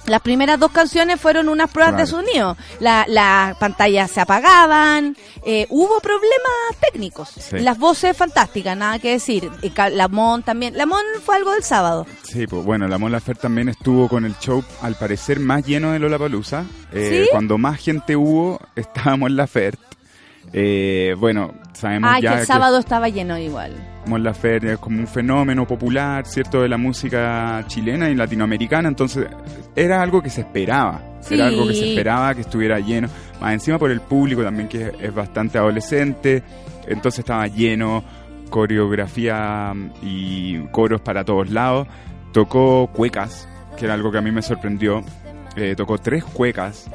Las primeras dos canciones fueron unas pruebas de sonido. La- Las pantallas se apagaban, eh, hubo problemas técnicos. Sí. Las voces fantásticas, nada que decir. Lamón también. Lamón fue algo del sábado. Sí, pues bueno, la Mon Laferte también estuvo con el show al parecer más lleno de Lollapalooza. Eh, ¿Sí? Cuando más gente hubo, estábamos en la Fert. Eh, bueno, sabemos Ay, que ya el sábado estaba lleno igual. Mon Laferte es como un fenómeno popular, ¿cierto? De la música chilena y latinoamericana, entonces era algo que se esperaba. Sí. Era algo que se esperaba que estuviera lleno. Más encima por el público también, que es bastante adolescente. Entonces estaba lleno, coreografía mm, y coros para todos lados. Tocó cuecas, que era algo que a mí me sorprendió. Eh, tocó tres cuecas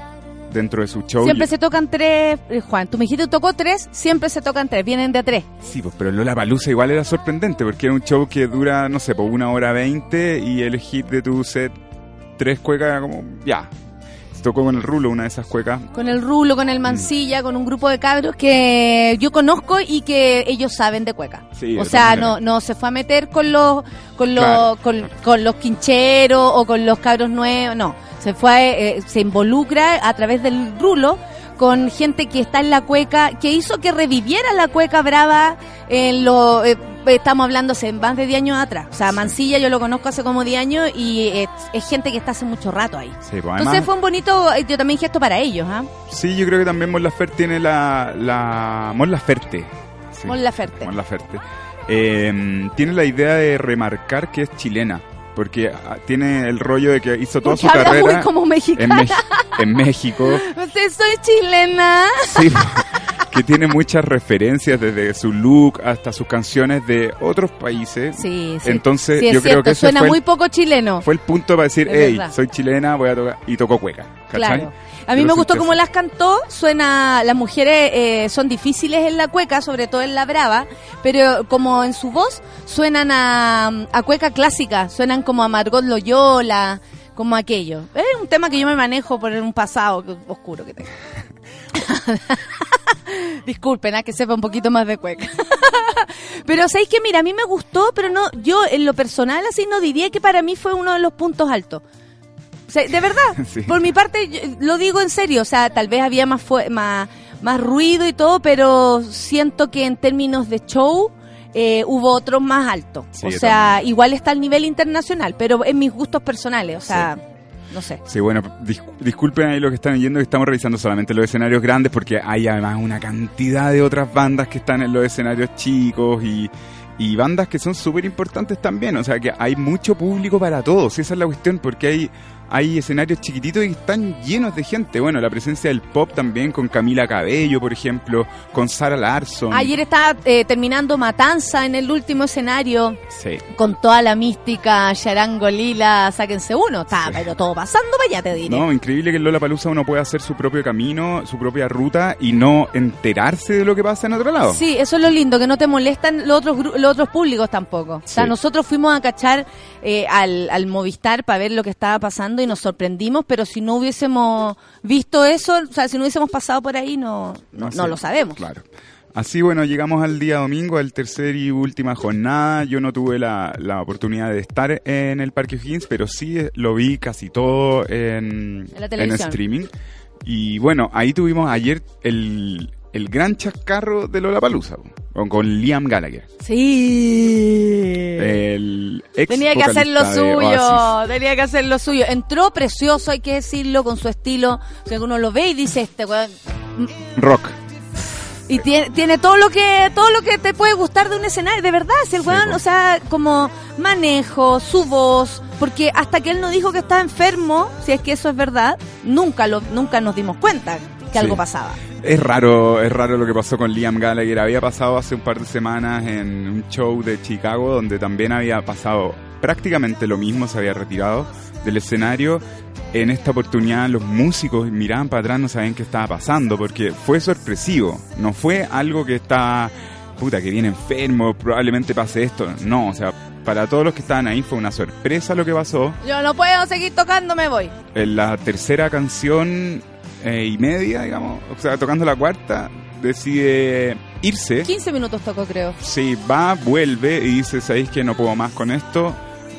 dentro de su show. Siempre se tocan tres, eh, Juan, tú me dijiste tocó tres, siempre se tocan tres, vienen de a tres. Sí, pues, pero Lola Palusa igual era sorprendente porque era un show que dura, no sé, por una hora veinte y el hit de tu set, tres cuecas, era como, ya. Se tocó con el rulo una de esas cuecas. Con el Rulo, con el Mancilla, con un grupo de cabros que yo conozco y que ellos saben de cueca. Sí, o sea, no, no se fue a meter con los, con los, Claro. con, con los quincheros o con los cabros nuevos, no. Se fue, eh, se involucra a través del Rulo con gente que está en la cueca, que hizo que reviviera la cueca brava en lo, eh, estamos hablando hace más de 10 años atrás. O sea, Mancilla yo lo conozco hace como 10 años y es, es gente que está hace mucho rato ahí. Sí, pues, Entonces fue un bonito, eh, yo también gesto para ellos, ¿ah? sí, yo creo que también Mon Laferte tiene la, la Mon Laferte. Sí, Mon Laferte. Mon Laferte. Eh, tiene la idea de remarcar que es chilena. Porque ah, tiene el rollo de que hizo toda Porque su carrera muy como en, mexicana. Mex- en México. Usted soy chilena. Sí, que tiene muchas referencias desde su look hasta sus canciones de otros países. Sí, sí. Entonces, Sí, yo creo cierto, que ese suena fue, el- muy poco chileno. fue el punto para decir, hey, soy chilena, voy a tocar. Y tocó cueca. ¿Cachai? Claro. A mí me gustó cómo las cantó. Suena, las mujeres eh, son difíciles en la cueca, sobre todo en la brava, pero como en su voz suenan a, a cueca clásica, suenan como a Margot Loyola, como aquello. Es un tema que yo me manejo por un pasado oscuro que tengo. Disculpen, a que sepa un poquito más de cueca. pero sabéis que, mira, a mí me gustó, pero no, yo en lo personal así no diría que para mí fue uno de los puntos altos. O sea, de verdad, Sí. por mi parte, yo- lo digo en serio, o sea, tal vez había más, fue, más, más ruido y todo, pero siento que en términos de show eh, hubo otros más altos. Sí, o sea, igual está al nivel internacional, pero en mis gustos personales, o sea, no sé. Sí, bueno, dis- disculpen ahí lo que están yendo, que estamos revisando solamente los escenarios grandes porque hay además una cantidad de otras bandas que están en los escenarios chicos y, y bandas que son súper importantes también. O sea que hay mucho público para todos, esa es la cuestión, porque hay, hay escenarios chiquititos y están llenos de gente. Bueno, la presencia del pop también con Camila Cabello, por ejemplo, con Sara Larson. Ayer estaba eh, terminando Matanza en el último escenario. Sí. con toda la mística, charango lila, sáquense uno. Está, pero todo pasando para allá, te diré. No, increíble que en Lola Palusa uno puede hacer su propio camino, su propia ruta y no enterarse de lo que pasa en otro lado. Sí, eso es lo lindo, que no te molestan los otros los otros públicos tampoco. O sea, nosotros fuimos a cachar eh, al, al Movistar para ver lo que estaba pasando y nos sorprendimos, pero si no hubiésemos visto eso, o sea, si no hubiésemos pasado por ahí, no, no, sé. no lo sabemos. Claro. Así, bueno, llegamos al día domingo, al tercer y última jornada. Yo no tuve la, la oportunidad de estar en el Parque O'Higgins, pero sí eh, lo vi casi todo en, En la en televisión. streaming. Y bueno, ahí tuvimos ayer el, el gran chascarro de Lola Con Liam Gallagher. Sí. El ex Tenía que hacer lo suyo, tenía que hacer lo suyo. Entró precioso, hay que decirlo, con su estilo. O sea, uno lo ve y dice, este weón, Rock. Y tiene, tiene todo lo que todo lo que te puede gustar de un escenario, de verdad, si el Sí, weón, o sea, como manejo, su voz, porque hasta que él no dijo que estaba enfermo, si es que eso es verdad, nunca lo nunca nos dimos cuenta que Sí. algo pasaba. Es raro, es raro lo que pasó con Liam Gallagher. Había pasado hace un par de semanas en un show de Chicago donde también había pasado prácticamente lo mismo, se había retirado del escenario. En esta oportunidad los músicos miraban para atrás, no sabían qué estaba pasando porque fue sorpresivo. No fue algo que está, puta, que viene enfermo, probablemente pase esto. No, o sea, para todos los que estaban ahí fue una sorpresa lo que pasó. Yo no puedo seguir tocando, me voy. En la tercera canción eh, y media, digamos, o sea, tocando la cuarta, decide irse. 15 minutos tocó, creo. Sí, va, vuelve y dice, ¿sabéis que no puedo más con esto?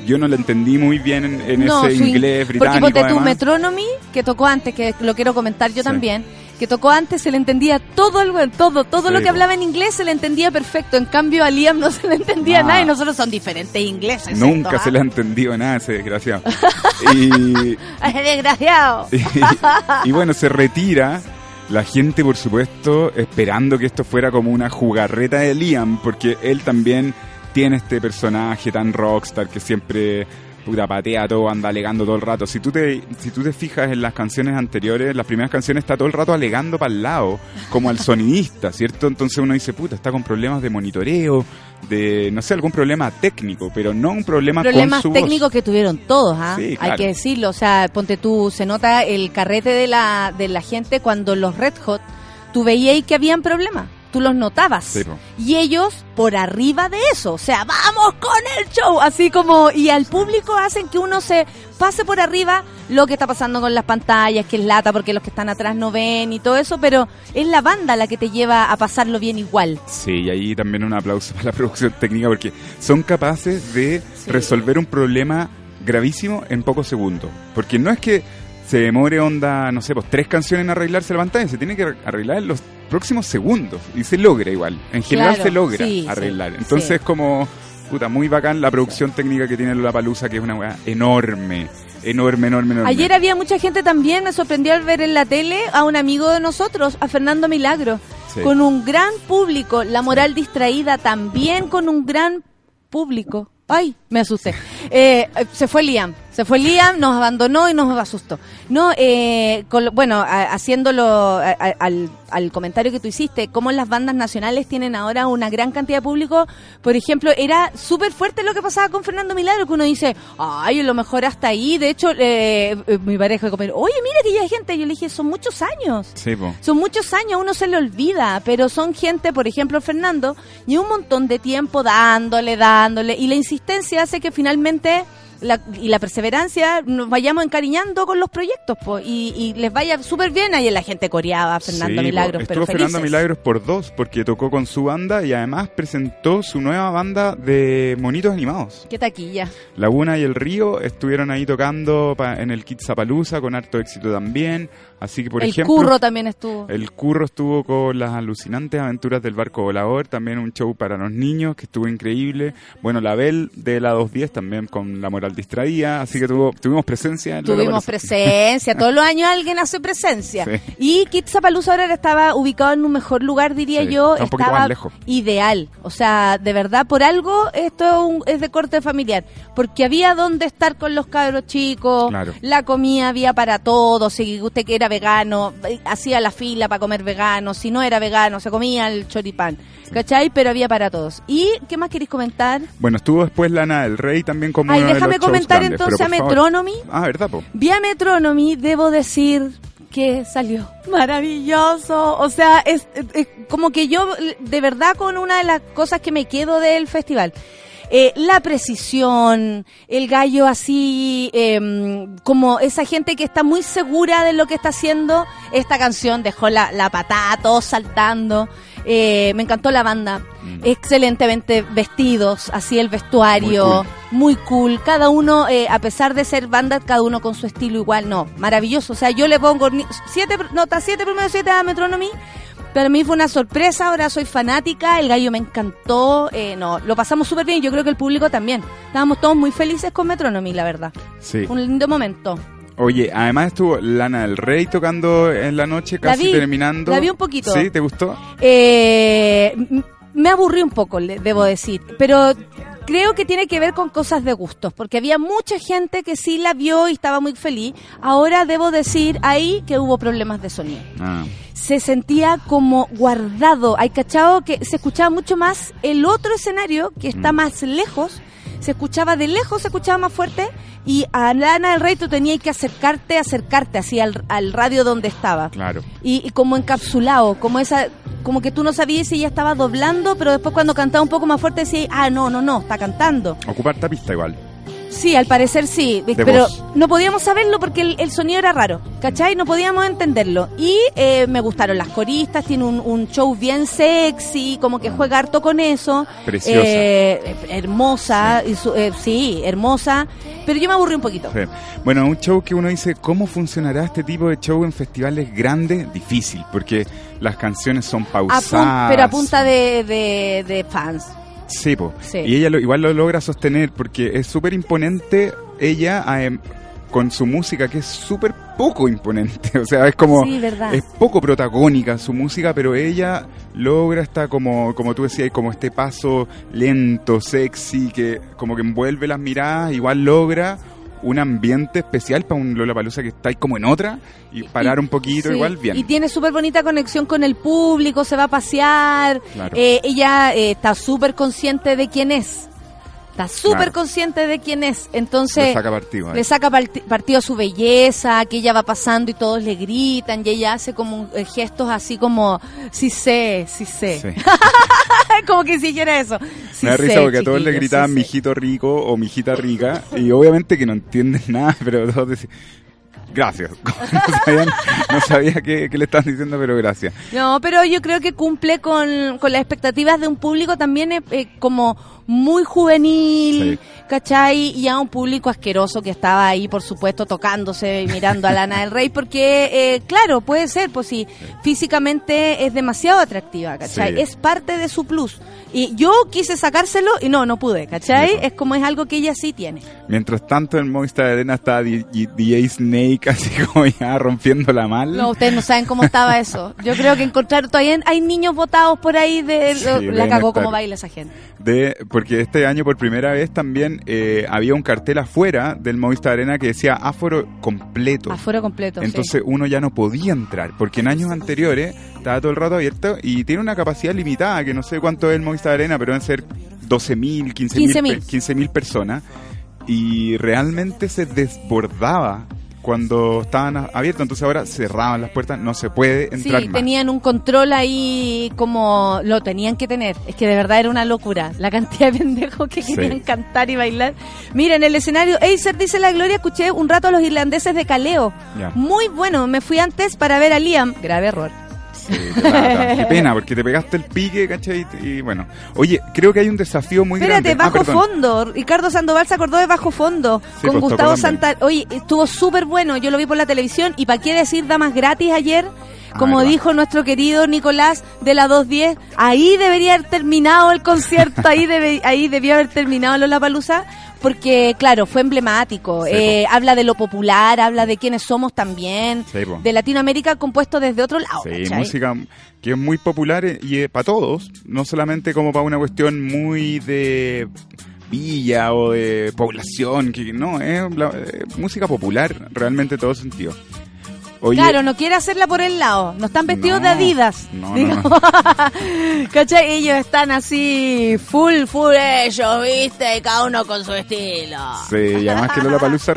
Yo no lo entendí muy bien en, en no, ese in- inglés Porque británico. ponte tu. Metronomy, que tocó antes, que lo quiero comentar yo Sí. también, que tocó antes, se le entendía todo el todo, todo Sí, lo que hablaba en inglés se le entendía perfecto. En cambio a Liam no se le entendía Ah. nada y nosotros son diferentes ingleses. Nunca ¿cierto, se ah? le ha entendido nada ese desgraciado. y, Ay, desgraciado. y, y bueno, se retira. La gente, por supuesto, esperando que esto fuera como una jugarreta de Liam, porque él también tiene este personaje tan rockstar que siempre puta patea todo, anda alegando todo el rato. Si tú te, si tú te fijas en las canciones anteriores, las primeras canciones está todo el rato alegando para el lado, como al sonidista, ¿cierto? Entonces uno dice, puta, está con problemas de monitoreo, de, no sé, algún problema técnico, pero no un problema Problemas con su voz. técnicos que tuvieron todos, ¿ah? Sí, Hay que decirlo, o sea, ponte tú, se nota el carrete de la, de la gente cuando los Red Hot, tú veías que habían problemas, tú los notabas. Sí, y ellos por arriba de eso, o sea, vamos con el show, así como, y al público hacen que uno se pase por arriba lo que está pasando con las pantallas, que es lata porque los que están atrás no ven y todo eso, pero es la banda la que te lleva a pasarlo bien igual. Sí, y ahí también un aplauso para la producción técnica porque son capaces de Sí. resolver un problema gravísimo en pocos segundos. Porque no es que se demore onda, no sé, pues tres canciones en arreglarse la pantalla, se tiene que arreglar en los próximos segundos y se logra igual. En general Claro, se logra sí, arreglar. sí, Entonces sí. como, puta, muy bacán la producción técnica que tiene la Palusa, que es una weá enorme, enorme, enorme, enorme. Ayer había mucha gente también, me sorprendió al ver en la tele a un amigo de nosotros, a Fernando Milagro, con un gran público, la moral distraída también con un gran público. Ay, me asusté. Eh, se fue Liam, se fue Liam, nos abandonó y nos asustó. No, eh, con lo- bueno, a- haciéndolo a- a- al, al comentario que tú hiciste, cómo las bandas nacionales tienen ahora una gran cantidad de público. Por ejemplo, era súper fuerte lo que pasaba con Fernando Milagro, que uno dice, ay, a lo mejor hasta ahí. De hecho, eh, eh, mi pareja de comer, oye, mira que ya hay gente. Yo le dije, son muchos años. Sí, po. Son muchos años, uno se le olvida, pero son gente, por ejemplo, Fernando, y un montón de tiempo dándole, dándole, y la insistencia hace que finalmente la- y la perseverancia, nos vayamos encariñando con los proyectos, po, y, y les vaya súper bien. Ahí la gente coreaba, Fernando Sí, Milagros, po, pero Estuvo Fernando. Milagros por dos, porque tocó con su banda y además presentó su nueva banda de monitos animados. Qué taquilla. Laguna y el Río estuvieron ahí tocando pa- en el Kidzapalooza con harto éxito también. Así que, por el ejemplo, curro también estuvo. el Curro estuvo con las alucinantes aventuras del barco volador, también un show para los niños que estuvo increíble. Bueno, la Bel de la 210 también con la moral distraída, así que tuvo, tuvimos presencia. en Tuvimos presencia, todos los años alguien hace presencia. Sí. Y Kitzapalooza ahora estaba ubicado en un mejor lugar, diría Sí, yo. está estaba más lejos. ideal. O sea, de verdad, por algo esto es, un- es de corte familiar. Porque había donde estar con los cabros chicos, Claro. la comida había para todos. Si usted que era vegano, hacía la fila para comer vegano. Si no era vegano, se comía el choripán. ¿Cachai? Pero había para todos. ¿Y qué más queréis comentar? Bueno, estuvo después Lana del Rey también como Ay, uno de déjame los comentar grandes, entonces a por favor. Metronomy. Ah, ¿verdad, po? Vi a Metronomy, debo decir que salió maravilloso. O sea, es como que yo, de verdad, con una de las cosas que me quedo del festival. Eh, la precisión, el gallo así, em, como esa gente que está muy segura de lo que está haciendo. Esta canción dejó la, la patada, todos saltando. Eh, me encantó la banda. Mm. Excelentemente vestidos, así el vestuario Muy muy cool. Cada uno, eh, a pesar de ser banda, cada uno con su estilo igual. No, maravilloso. O sea, yo le pongo siete notas, siete primero siete a Metronomy. Para mí fue una sorpresa, ahora soy fanática, el gallo me encantó, eh, no, lo pasamos súper bien, yo creo que el público también. Estábamos todos muy felices con Metronomy, la verdad. Sí. Un lindo momento. Oye, además estuvo Lana del Rey tocando en la noche, La casi vi, terminando. la vi un poquito. ¿Sí? ¿Te gustó? Eh, me aburrí un poco, debo decir, pero creo que tiene que ver con cosas de gustos, porque había mucha gente que sí la vio y estaba muy feliz. Ahora debo decir ahí que hubo problemas de sonido. Ah, Se sentía como guardado. Hay cachado que se escuchaba mucho más el otro escenario que está Mm. más lejos. Se escuchaba de lejos, se escuchaba más fuerte. Y a Lana del Rey tú tenías que acercarte, acercarte así al, al radio donde estaba claro. y, y como encapsulado, como esa, como que tú no sabías si ella estaba doblando, pero después cuando cantaba un poco más fuerte decías, ah, no, no, no, está cantando. Ocupar esta pista igual. Sí, al parecer sí, pero voz. no podíamos saberlo porque el, el sonido era raro, ¿cachai? No podíamos entenderlo. Y eh, me gustaron las coristas, tiene un, un show bien sexy, como que juega harto con eso. Preciosa. Eh, hermosa, y su- eh, sí, hermosa, pero yo me aburrí un poquito. Sí. Bueno, un show que uno dice, ¿cómo funcionará este tipo de show en festivales grandes? Difícil, porque las canciones son A pausadas. pero a punta de, de, de fans. Sí, po. Sí. y ella lo- igual lo logra sostener porque es súper imponente ella em, con su música que es súper poco imponente, o sea, es como Sí, es poco protagónica su música, pero ella logra esta como como tú decías, como este paso lento, sexy que como que envuelve las miradas, igual logra un ambiente especial para un Lollapalooza que está ahí como en otra y parar Y- un poquito sí, igual bien. Y tiene súper bonita conexión con el público, se va a pasear. Claro. Eh, ella eh, está súper consciente de quién es. Está súper Claro. consciente de quién es. Entonces, Le saca partido. le saca parti- partido a su belleza, que ella va pasando y todos le gritan y ella hace como eh, gestos así como, sí sé, sí sé. Sí. como que si dijera eso. Sí Me da sé, risa porque a todos le sí gritaban mijito rico o mijita rica y obviamente que no entienden nada, pero todos decían gracias. no sabían, no sabía qué, qué le estaban diciendo, pero gracias. No, pero yo creo que cumple con, con las expectativas de un público también eh, eh, como muy juvenil, Sí. ¿cachai? Y a un público asqueroso que estaba ahí, por supuesto, tocándose y mirando a Lana del Rey, porque, eh, claro, puede ser, pues si físicamente es demasiado atractiva, ¿cachai? Sí. Es parte de su plus. Y yo quise sacárselo y no, no pude, ¿cachai? Sí, pues. es como es algo que ella sí tiene. Mientras tanto en Movistar Arena estaba DJ Snake así como ya rompiéndola mal. No, ustedes no saben cómo estaba eso. Yo creo que encontrar, todavía hay niños votados por ahí de... Sí, la cagó como baila esa gente. De, porque este año por primera vez también eh, había un cartel afuera del Movistar Arena que decía aforo completo. Aforo completo. sí. Entonces uno ya no podía entrar, porque en años anteriores estaba todo el rato abierto y tiene una capacidad limitada, que no sé cuánto es el Movistar Arena, pero deben ser 12.000, 15.000 15.000. pe- 15.000 personas. Y realmente se desbordaba cuando estaban abiertos, entonces ahora cerraban las puertas, no se puede Sí, entrar más. tenían un control ahí como lo tenían que tener. Es que de verdad era una locura la cantidad de pendejos que Sí. querían cantar y bailar. Mira, en el escenario, Acer dice la Gloria, escuché un rato a los irlandeses de Caleo. Muy bueno, me fui antes para ver a Liam. Grave error. Sí, qué pena, porque te pegaste el pique, ¿cachai? Y bueno. Oye, creo que hay un desafío muy Espérate, grande. Ah, Bajo. Fondo. Ricardo Sandoval se acordó de Bajo Fondo Sí, con pues, Gustavo. Santa. Oye, estuvo súper bueno. Yo lo vi por la televisión. ¿Y para qué decir damas gratis ayer? Como dijo nuestro querido Nicolás de la 210, ahí debería haber terminado el concierto, ahí, debe, ahí debió haber terminado Lola Palusa, porque claro, fue emblemático. Sí, Eh, habla de lo popular, habla de quiénes somos también, Sí, de Latinoamérica compuesto desde otro lado. Sí, ¿cachai? música que es muy popular eh, y para todos, no solamente como para una cuestión muy de villa o de población, que no, es eh, música popular realmente en todo sentido. Oye, Claro, no quiere hacerla por el lado. No están vestidos No, de Adidas. no, no. ¿Cachai? Ellos están así, full, full ellos, ¿viste? Cada uno con su estilo. Sí, y además que Lola Palusa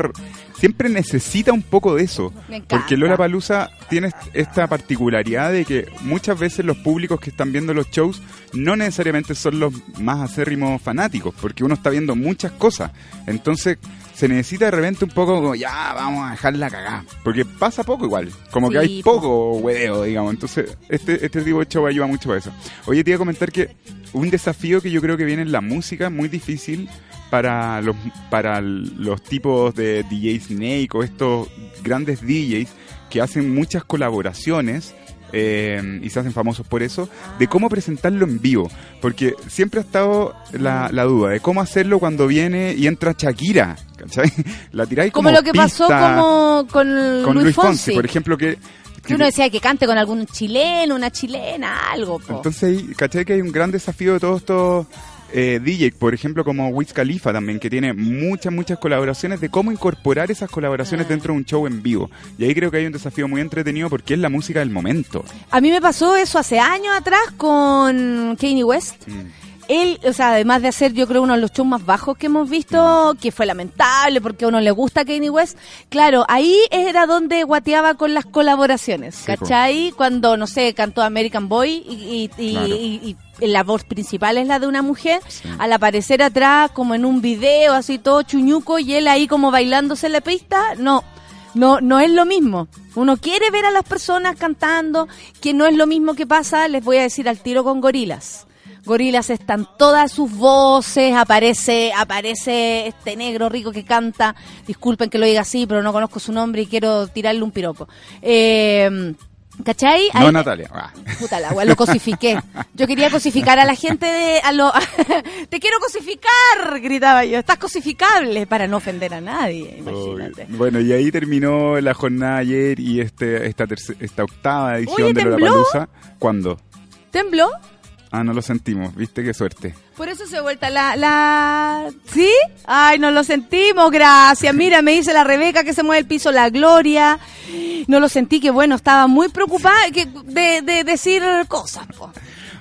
siempre necesita un poco de eso. Porque Lola Palusa tiene esta particularidad de que muchas veces los públicos que están viendo los shows no necesariamente son los más acérrimos fanáticos, porque uno está viendo muchas cosas. Entonces se necesita de repente un poco como, ya, vamos a dejarla cagar. Porque pasa poco igual, como que hay po. poco hueveo, digamos. Entonces este, este tipo de show ayuda mucho para eso. Oye, te iba a comentar que un desafío que yo creo que viene en la música muy difícil para los para los tipos de DJ Snake o estos grandes DJs que hacen muchas colaboraciones eh, y se hacen famosos por eso, de cómo presentarlo en vivo. Porque siempre ha estado la, la duda de cómo hacerlo cuando viene y entra Shakira. ¿cachai? La tiráis Como, como, lo que pasó como con, con Luis, Fonsi. por ejemplo, que... que uno decía que cante con algún chileno, una chilena, algo. po. Entonces, ¿cachai? Que hay un gran desafío de todos estos eh, DJ, por ejemplo, como Wiz Khalifa también, que tiene muchas, muchas colaboraciones, de cómo incorporar esas colaboraciones Ah. dentro de un show en vivo. Y ahí creo que hay un desafío muy entretenido porque es la música del momento. A mí me pasó eso hace años atrás con Kanye West. Mm. Él, o sea, además de hacer yo creo uno de los shows más bajos que hemos visto, que fue lamentable porque a uno le gusta Kanye West, claro, ahí era donde guateaba con las colaboraciones, Sí. ¿cachai? Cuando, no sé, cantó American Boy y, y- y- Claro. y- y la voz principal es la de una mujer, al aparecer atrás como en un video así todo chuñuco y él ahí como bailándose en la pista, no. No, no es lo mismo. Uno quiere ver a las personas cantando, que no es lo mismo que pasa, les voy a decir al tiro con gorilas. Gorilas están todas sus voces, aparece, aparece este negro rico que canta, disculpen que lo diga así, pero no conozco su nombre y quiero tirarle un piropo. Eh, ¿Cachai? No, Ahí- Natalia. Ah. Puta la wea, lo cosifiqué. Yo quería cosificar a la gente de... A lo, ¡Te quiero cosificar! Gritaba yo. Estás cosificable para no ofender a nadie, imagínate. Uy, Bueno, y ahí terminó la jornada ayer y este esta, terce- esta octava edición de ¿tembló? Lollapalooza. ¿Cuándo? ¿Tembló? Ah, no lo sentimos, ¿viste? Qué suerte. Por eso se vuelta la, la... ¿Sí? Ay, no lo sentimos, gracias. Mira, me dice la Rebeca que se mueve el piso, la Gloria. No lo sentí, que bueno, estaba muy preocupada que, de, de decir cosas. po.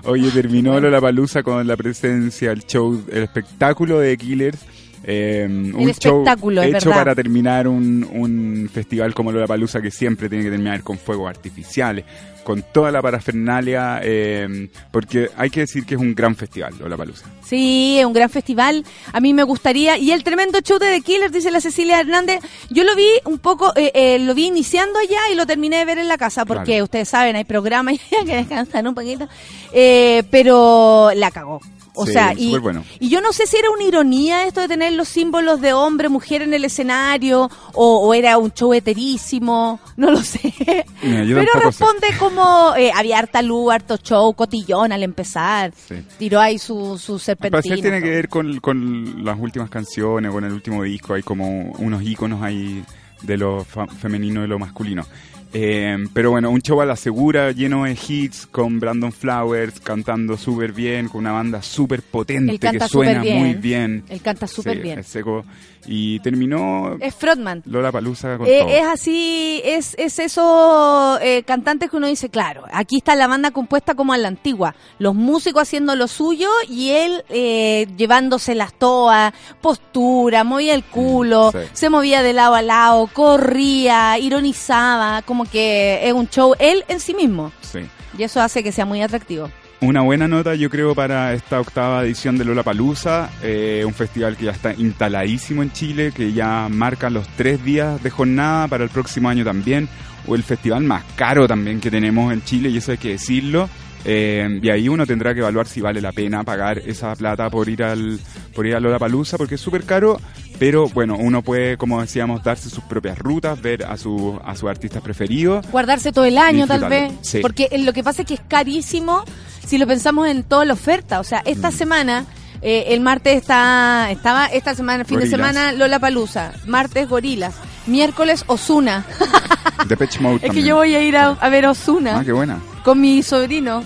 Oye, terminó Lollapalooza con la presencia, el show, el espectáculo de Killers. eh, un espectáculo, show hecho verdad. para terminar un, un festival como Lollapalooza que siempre tiene que terminar con fuegos artificiales, con toda la parafernalia, eh, porque hay que decir que es un gran festival Lollapalooza. Sí, es un gran festival. A mí me gustaría. Y el tremendo show de The Killers, dice la Cecilia Hernández. Yo lo vi un poco, eh, eh, lo vi iniciando allá y lo terminé de ver en la casa, porque Claro. ustedes saben, hay programas que descansan un poquito. Eh, pero la cagó. O Sí, sea, y, bueno. y yo no sé si era una ironía esto de tener los símbolos de hombre, mujer en el escenario, o, o era un show heterísimo, no lo sé. Pero sé. responde como, eh, había harta luz, harto show, cotillón al empezar. Sí. Tiró ahí su, su serpentina. tiene que ver con, con las últimas canciones, con el último disco, hay como unos íconos ahí de lo femenino y lo masculino. Eh, pero bueno, un show a la segura, lleno de hits, con Brandon Flowers cantando súper bien, con una banda súper potente que suena bien. muy bien. Él canta súper Sí, bien. es seco. Y terminó Es frontman. Lola Palusa con Eh, todo. es así, es, es esos eh, cantantes que uno dice, claro, aquí está la banda compuesta como a la antigua, los músicos haciendo lo suyo y él eh, llevándoselas todas, postura, movía el culo, Mm, sí. se movía de lado a lado, corría, ironizaba, como que es un show él en sí mismo. Sí. Y eso hace que sea muy atractivo. Una buena nota, yo creo, para esta octava edición de Lola Palusa, un festival que ya está instaladísimo en Chile, que ya marca los tres días de jornada para el próximo año también, o el festival más caro también que tenemos en Chile, y eso hay que decirlo. Eh, y ahí uno tendrá que evaluar si vale la pena pagar esa plata por ir al por ir a Lola Palusa, porque es súper caro, pero bueno, uno puede, como decíamos, darse sus propias rutas, ver a, su, a sus artistas preferidos. Guardarse todo el año tal vez, sí. porque eh, lo que pasa es que es carísimo si lo pensamos en toda la oferta. O sea, esta Mm. semana, eh, el martes está, estaba, esta semana, fin Gorilas. de semana, Lola Palusa, martes Gorilas, miércoles Osuna. Depeche Mode es que yo voy a ir a, a ver Osuna Ah, qué buena. con mi sobrino.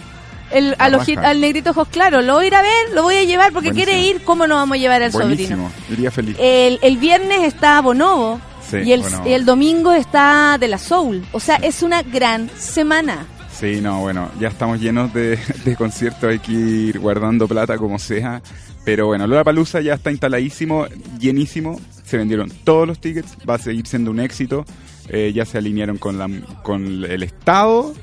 El, al, al negrito ojos claros, lo voy a ir a ver, lo voy a llevar porque Buenísimo. quiere ir, ¿cómo no vamos a llevar al sobrino? Buenísimo, iría feliz. El, el viernes está Bonobo Sí, y el, Bonobo. y el domingo está De La Soul. O sea, es una gran semana. Sí, no, bueno, ya estamos llenos de, de conciertos, hay que ir guardando plata como sea. Pero bueno, Lola Palusa ya está instaladísimo, llenísimo. Se vendieron todos los tickets, va a seguir siendo un éxito. Eh, ya se alinearon con, la, con el Estado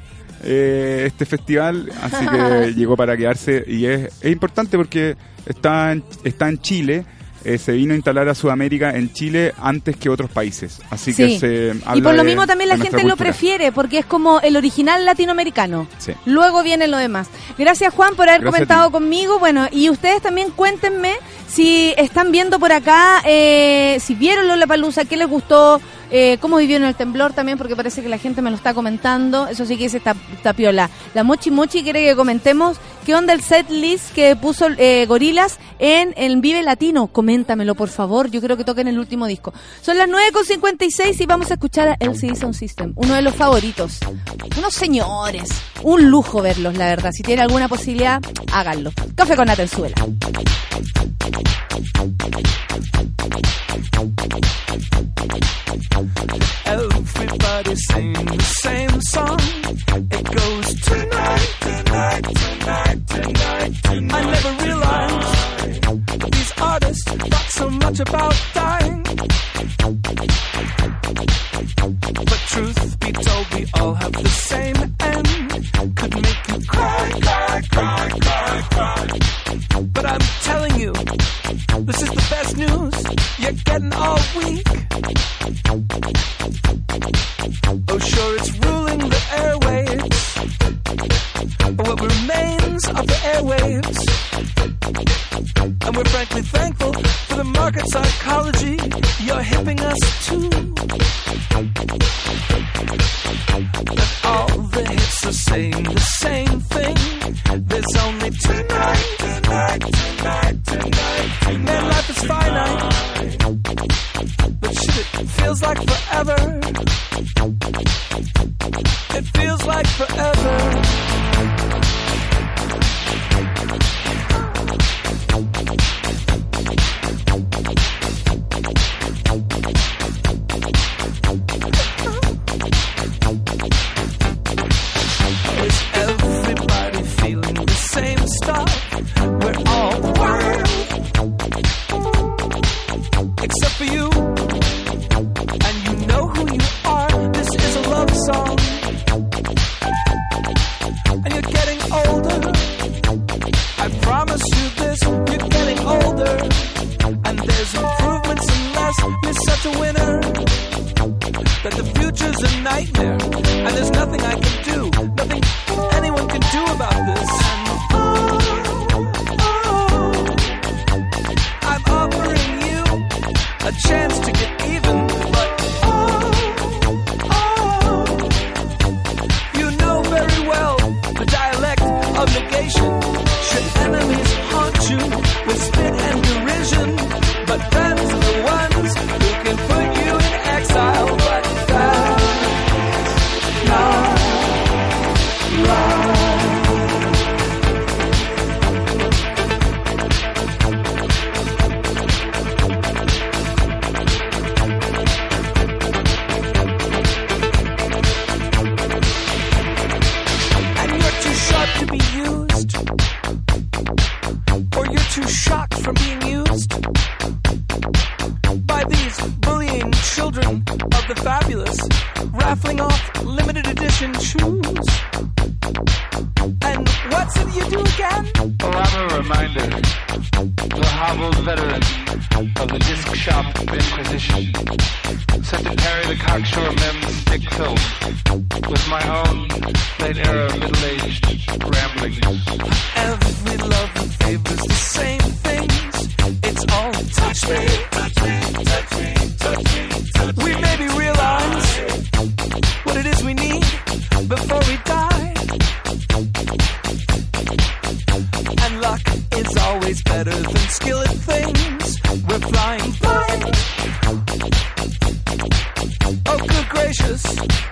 eh, este festival, así que llegó para quedarse. Y es, es importante porque está en, está en Chile. Eh, se vino a instalar a Sudamérica en Chile antes que otros países. Así que se Y habla por lo de- mismo también la gente lo prefiere, porque es como el original latinoamericano. Sí. Luego viene lo demás. Gracias Juan por haber Gracias comentado conmigo. Bueno, y ustedes también cuéntenme si están viendo por acá, eh, si vieron Lola Palusa, qué les gustó, eh, cómo vivieron el temblor también, porque parece que la gente me lo está comentando. Eso sí que es esta, esta piola. La Mochi Mochi quiere que comentemos qué onda el set list que puso eh, Gorilas en el Vive Latino. Coméntamelo, por favor. Yo creo que toquen el último disco. Son las 9.56 y vamos a escuchar a LCD Sound System, uno de los favoritos. Unos señores. Un lujo verlos, la verdad. Si tienen alguna posibilidad, háganlo. Café con Atenzuela. Everybody sing the same song. It goes tonight, tonight, tonight. I never realized these artists thought so much about dying. But truth be told, we all have the same end. Could make you cry, cry, cry, cry, cry. But I'm telling you, this is the best news you're getting all week. Oh, sure, it's ruling the airwaves. But what remains of the airwaves? And we're frankly thankful for the market psychology you're hipping us to. But all the hits are saying the same thing. There's only tonight, tonight, tonight, tonight. Man, life is finite. But shit, it feels like forever. It feels like forever. for you. And you know who you are. This is a love song. And you're getting older. I promise you this. You're getting older. And there's improvements unless you're such a winner. That the future's a nightmare. And there's nothing I can do. Reminder. The hobbled veteran of the disc shop inquisition. Set to carry the cocksure mem's stick filth with my own late era middle-aged ramblings. Every love and favor's the same things. It's all touch me, touch me, touch me, touch me, touch me. We maybe realize what it is we need always better than skill at things. We're flying blind. Oh, good gracious.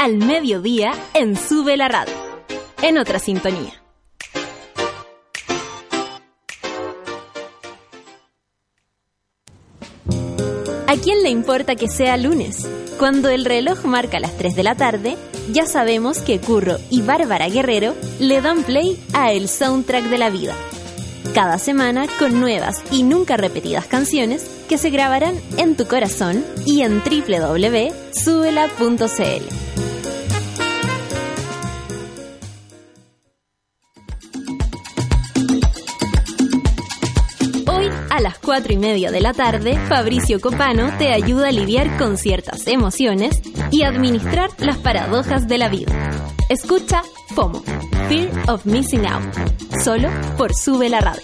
al mediodía en Sube la Radio. En otra sintonía. ¿A quién le importa que sea lunes? Cuando el reloj marca las 3 de la tarde, ya sabemos que Curro y Bárbara Guerrero le dan play a El Soundtrack de la Vida. Cada semana con nuevas y nunca repetidas canciones que se grabarán en tu corazón y en www.subela.cl. las 4 y media de la tarde, Fabricio Copano te ayuda a lidiar con ciertas emociones y administrar las paradojas de la vida. Escucha FOMO, Fear of Missing Out, solo por Sube la Radio.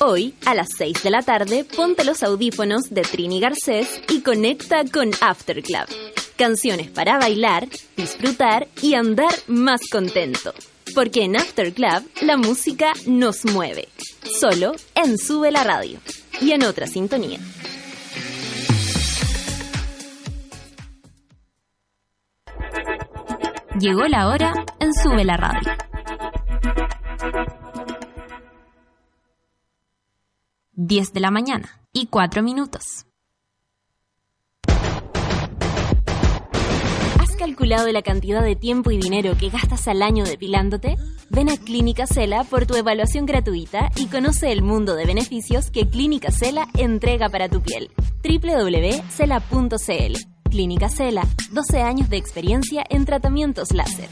Hoy, a las 6 de la tarde, ponte los audífonos de Trini Garcés y conecta con After Club. Canciones para bailar, disfrutar y andar más contento. Porque en After Club la música nos mueve. Solo en Sube la Radio. Y en otra sintonía. Llegó la hora en Sube la Radio. Diez de la mañana y cuatro minutos. Calculado la cantidad de tiempo y dinero que gastas al año depilándote? Ven a Clínica Cela por tu evaluación gratuita y conoce el mundo de beneficios que Clínica Cela entrega para tu piel. www.cela.cl Clínica Cela, 12 años de experiencia en tratamientos láser.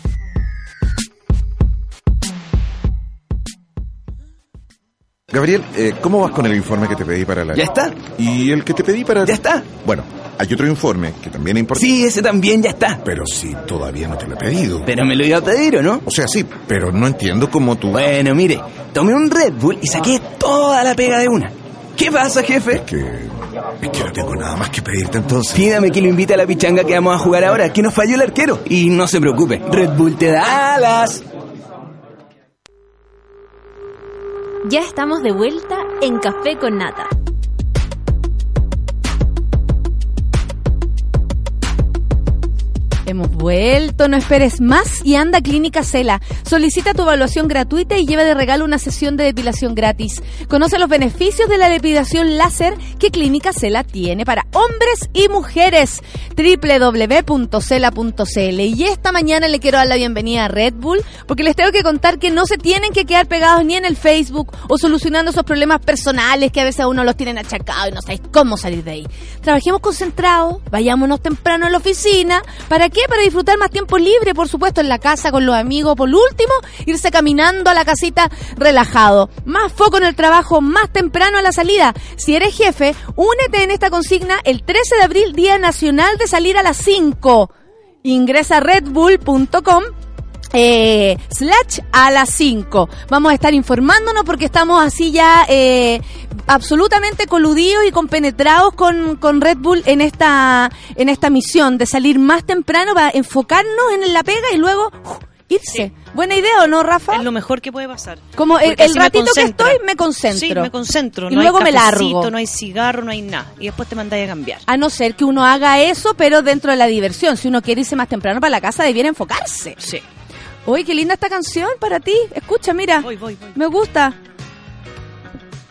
Gabriel, eh, ¿cómo vas con el informe que te pedí para la... ¿Ya está? ¿Y el que te pedí para... ¿Ya está? Bueno, hay otro informe que también es importante. Sí, ese también ya está. Pero si todavía no te lo he pedido. Pero me lo iba a pedir, ¿o no? O sea, sí, pero no entiendo cómo tú... Bueno, mire, tomé un Red Bull y saqué toda la pega de una. ¿Qué pasa, jefe? Es que... Es que no tengo nada más que pedirte entonces. Pídame que lo invite a la pichanga que vamos a jugar ahora, que nos falló el arquero. Y no se preocupe, Red Bull te da alas. Ya estamos de vuelta en Café con Nata. Hemos vuelto, no esperes más y anda a Clínica Cela. Solicita tu evaluación gratuita y lleva de regalo una sesión de depilación gratis. Conoce los beneficios de la depilación láser que Clínica Cela tiene para hombres y mujeres. www.cela.cl Y esta mañana le quiero dar la bienvenida a Red Bull porque les tengo que contar que no se tienen que quedar pegados ni en el Facebook o solucionando esos problemas personales que a veces a uno los tienen achacados y no sabéis cómo salir de ahí. Trabajemos concentrados, vayámonos temprano a la oficina. ¿Para qué? Para disfrutar más tiempo libre, por supuesto, en la casa con los amigos. Por último, irse caminando a la casita relajado. Más foco en el trabajo, más temprano a la salida. Si eres jefe, únete en esta consigna el 13 de abril, Día Nacional de Salir a las 5. Ingresa a redbull.com eh, slash a las 5. Vamos a estar informándonos porque estamos así ya eh, absolutamente coludidos y compenetrados con, con Red Bull en esta, en esta misión de salir más temprano para enfocarnos en la pega y luego uf, irse. Buena idea o no, Rafa? Es lo mejor que puede pasar. Como el, ratito que estoy me concentro. Sí, me concentro. Y no luego hay me largo. No hay cigarro, no hay nada. Y después te mandáis a cambiar. A no ser que uno haga eso, pero dentro de la diversión. Si uno quiere irse más temprano para la casa, debiera enfocarse. Sí. Uy, qué linda esta canción para ti. Escucha, mira. Voy, voy, voy. Me gusta.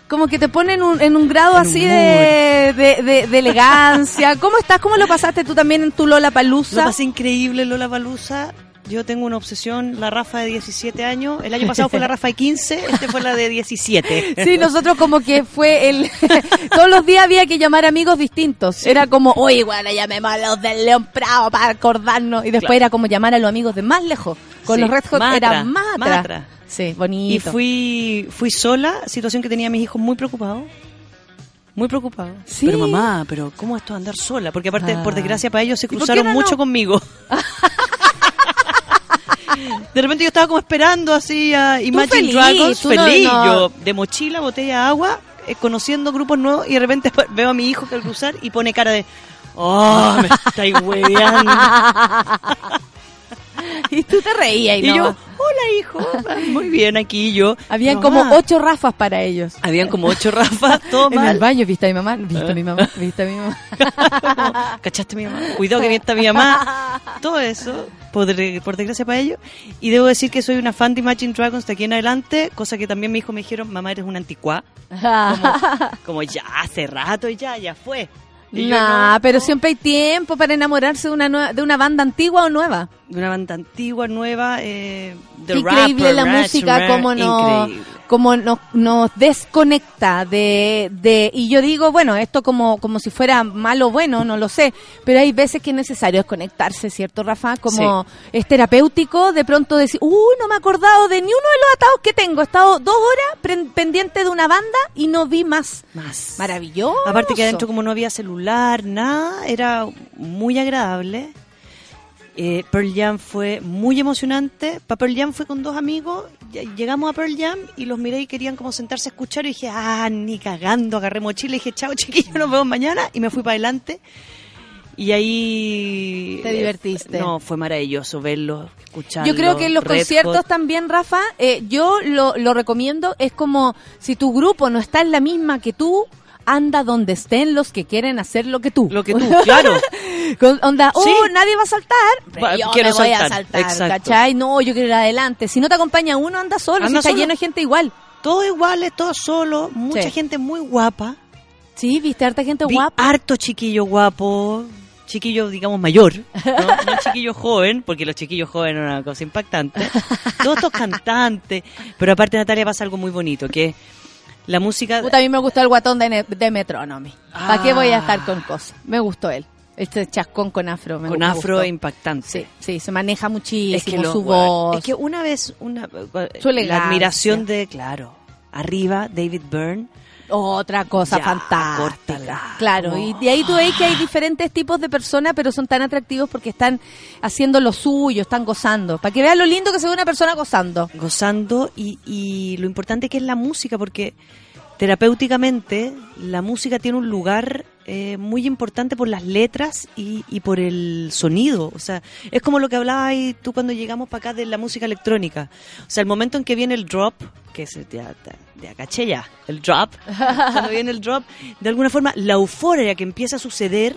Como que te pone en un, en un grado En así un de, de, de- de elegancia. ¿Cómo estás? ¿Cómo lo pasaste tú también en tu Lola Lo Palusa? pasé increíble, Lola Palusa. Yo tengo una obsesión, la Rafa de 17 años. El año pasado fue la Rafa de 15, este fue la de 17. Sí, nosotros como que fue el... Todos los días había que llamar amigos distintos. Era como, oye, bueno, llamemos a los del León Prado para acordarnos. Y después Claro. era como llamar a los amigos de más lejos. Con Sí, los Red Hot Matra, era Matra. Matra. Sí, Y bonito. fui, fui sola, situación que tenía a mis hijos muy preocupados. Muy preocupados. Sí. Pero mamá, pero ¿cómo esto de andar sola? Porque aparte, Ah. por desgracia para ellos se ¿Y cruzaron mucho no? conmigo. De repente yo estaba como esperando así a Imagine feliz, Dragons, no- feliz, no. yo de mochila, botella de agua, eh, conociendo grupos nuevos y de repente veo a mi hijo que al cruzar y pone cara de, oh, me estáis hueveando. y tú te reías y, Y yo, hola hijo, muy bien aquí y yo. Habían Mamá. como ocho rafas para ellos. Habían como ocho Rafas, todo En el baño, ¿viste a mi mamá? ¿Viste a mi mamá? ¿Viste a mi mamá? ¿Cachaste mi mamá? Cuidado que bien está mi mamá. Todo eso, por, por desgracia para ellos. Y debo decir que soy una fan de Imagine Dragons de aquí en adelante, cosa que también mis hijos me dijeron, mamá, eres una anticuá. Como, como ya, hace rato y ya, ya fue. Y Nah, no, pero no. siempre hay tiempo para enamorarse de una, de una banda antigua o nueva. De una banda antigua, nueva, eh, de Qué increíble rapper, la música, como nos, como nos, nos desconecta de, de, y yo digo, bueno, esto como, como si fuera malo o bueno, no lo sé, pero hay veces que es necesario desconectarse, ¿cierto, Rafa? Como es terapéutico de pronto decir, uy, no me he acordado de ni uno de los atados que tengo, he estado dos horas pendiente de una banda y no vi más. Más. Maravilloso. Aparte que adentro como no había celular, nada, era muy agradable. Eh, Pearl Jam fue muy emocionante. Para Pearl Jam fue con dos amigos. Llegamos a Pearl Jam y los miré y querían como sentarse a escuchar. Y dije, ah, ni cagando. Agarré mochila y dije, chao chiquillos, nos vemos mañana. Y me fui para adelante. Y ahí... Te eh, divertiste. no, fue maravilloso verlos, escucharlos. Yo creo que en los Red conciertos Hot. también, Rafa, eh, yo lo, lo recomiendo, es como si tu grupo no está en la misma que tú, anda donde estén los que quieren hacer lo que tú. Lo que tú, claro. Con- onda, oh, Sí. nadie va a saltar, Va, yo quiero me voy a saltar, saltar, exacto. ¿cachai? No, yo quiero ir adelante. Si no te acompaña uno, anda solo, si está solo. lleno de gente igual. Todos iguales, todos solos. Mucha Sí. gente muy guapa. Sí, viste harta gente Vi guapa. harto chiquillo guapo, chiquillo, digamos, mayor, no, no chiquillo joven, porque los chiquillos jóvenes eran una cosa impactante. Todos estos cantantes, pero aparte Natalia pasa algo muy bonito, que es la música... Puta, a mí me gustó el guatón de, de Metronomy. ¿Para qué voy a estar con cosas? Me gustó él. Este chascón con afro. Me con me afro gustó. impactante. Sí, sí, se maneja muchísimo es que lo- su voz. Es que una vez, una, la admiración de, claro, arriba, David Byrne. Otra cosa Ya, fantástica. córtala. Claro, y de ahí tú veis que hay diferentes tipos de personas, pero son tan atractivos porque están haciendo lo suyo, están gozando. Para que vean lo lindo que se ve una persona gozando. gozando y, y lo importante que es la música, porque terapéuticamente la música tiene un lugar eh, muy importante por las letras y, y por el sonido. O sea, es como lo que hablabas tú cuando llegamos para acá de la música electrónica. O sea, el momento en que viene el drop, que se te, te, ya, el drop, cuando viene el drop, de alguna forma la euforia que empieza a suceder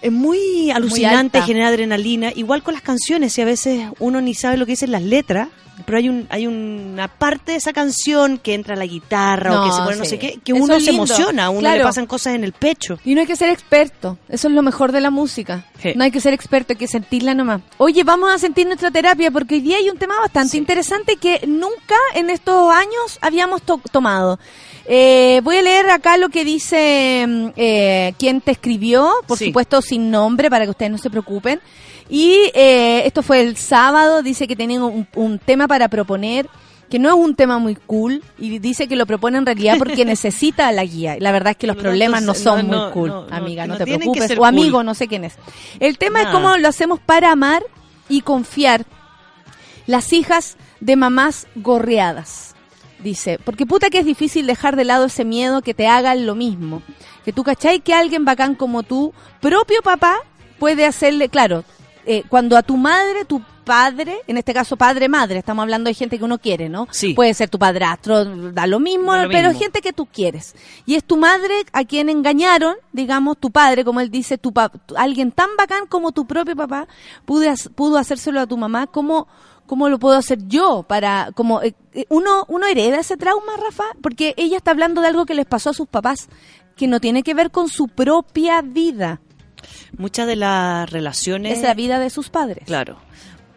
es muy alucinante, alta. genera adrenalina. Igual con las canciones, y a veces uno ni sabe lo que dicen las letras, pero hay un hay una parte de esa canción que entra la guitarra o que se pone no sé qué, que Eso uno se emociona, a uno le pasan cosas en el pecho. Y no hay que ser experto, eso es lo mejor de la música. Sí. No hay que ser experto, hay que sentirla nomás. Oye, vamos a sentir nuestra terapia porque hoy día hay un tema bastante interesante que nunca en estos años habíamos to- tomado. Eh, voy a leer acá lo que dice mm, eh, quien te escribió, por Sí. supuesto sin nombre para que ustedes no se preocupen. Y eh, esto fue el sábado, dice que tenían un, un tema para proponer que no es un tema muy cool y dice que lo propone en realidad porque necesita la guía. Y La verdad es que los problemas no son no, muy cool, no, amiga, no, te tienen preocupes. O amigo, cool. no sé quién es. El tema es cómo lo hacemos para amar y confiar las hijas de mamás gorreadas. Dice, porque puta que es difícil dejar de lado ese miedo que te hagan lo mismo. Que tú cachai que alguien bacán como tú, propio papá, puede hacerle, claro, eh, cuando a tu madre, tu padre, en este caso padre-madre, estamos hablando de gente que uno quiere, ¿no? Sí. Puede ser tu padrastro, da lo mismo, Da lo pero mismo. gente que tú quieres. Y es tu madre a quien engañaron, digamos, tu padre, como él dice, tu pa- tu- alguien tan bacán como tu propio papá pude, hac- pudo hacérselo a tu mamá, ¿cómo, cómo lo puedo hacer yo para, como, eh, eh, uno, uno hereda ese trauma, Rafa? Porque ella está hablando de algo que les pasó a sus papás, que no tiene que ver con su propia vida, Muchas de las relaciones... es la vida de sus padres. Claro.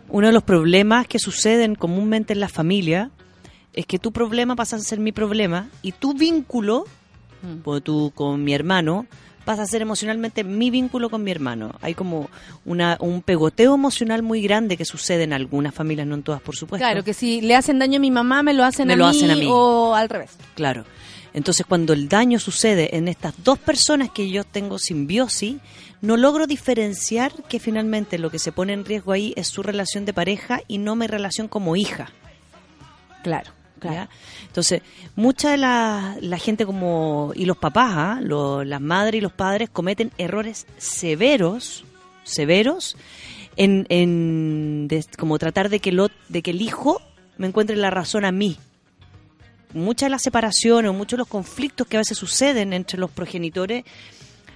Uno de los problemas que suceden comúnmente en la familia es que tu problema pasa a ser mi problema y tu vínculo, tú con mi hermano, pasa a ser emocionalmente mi vínculo con mi hermano. Hay como una, un pegoteo emocional muy grande que sucede en algunas familias, no en todas, por supuesto. Claro, que si le hacen daño a mi mamá, me lo hacen, Me a, lo mí, hacen a mí. o al revés. Claro. Entonces, cuando el daño sucede en estas dos personas que yo tengo simbiosis, no logro diferenciar que finalmente lo que se pone en riesgo ahí es su relación de pareja y no mi relación como hija. Claro, ¿ya? Entonces, mucha de la, la gente como y los papás, ¿ah? Lo- las madres y los padres cometen errores severos, severos, en, en de- como tratar de que, lo, de que el hijo me encuentre la razón a mí. Muchas de las separaciones o muchos de los conflictos que a veces suceden entre los progenitores,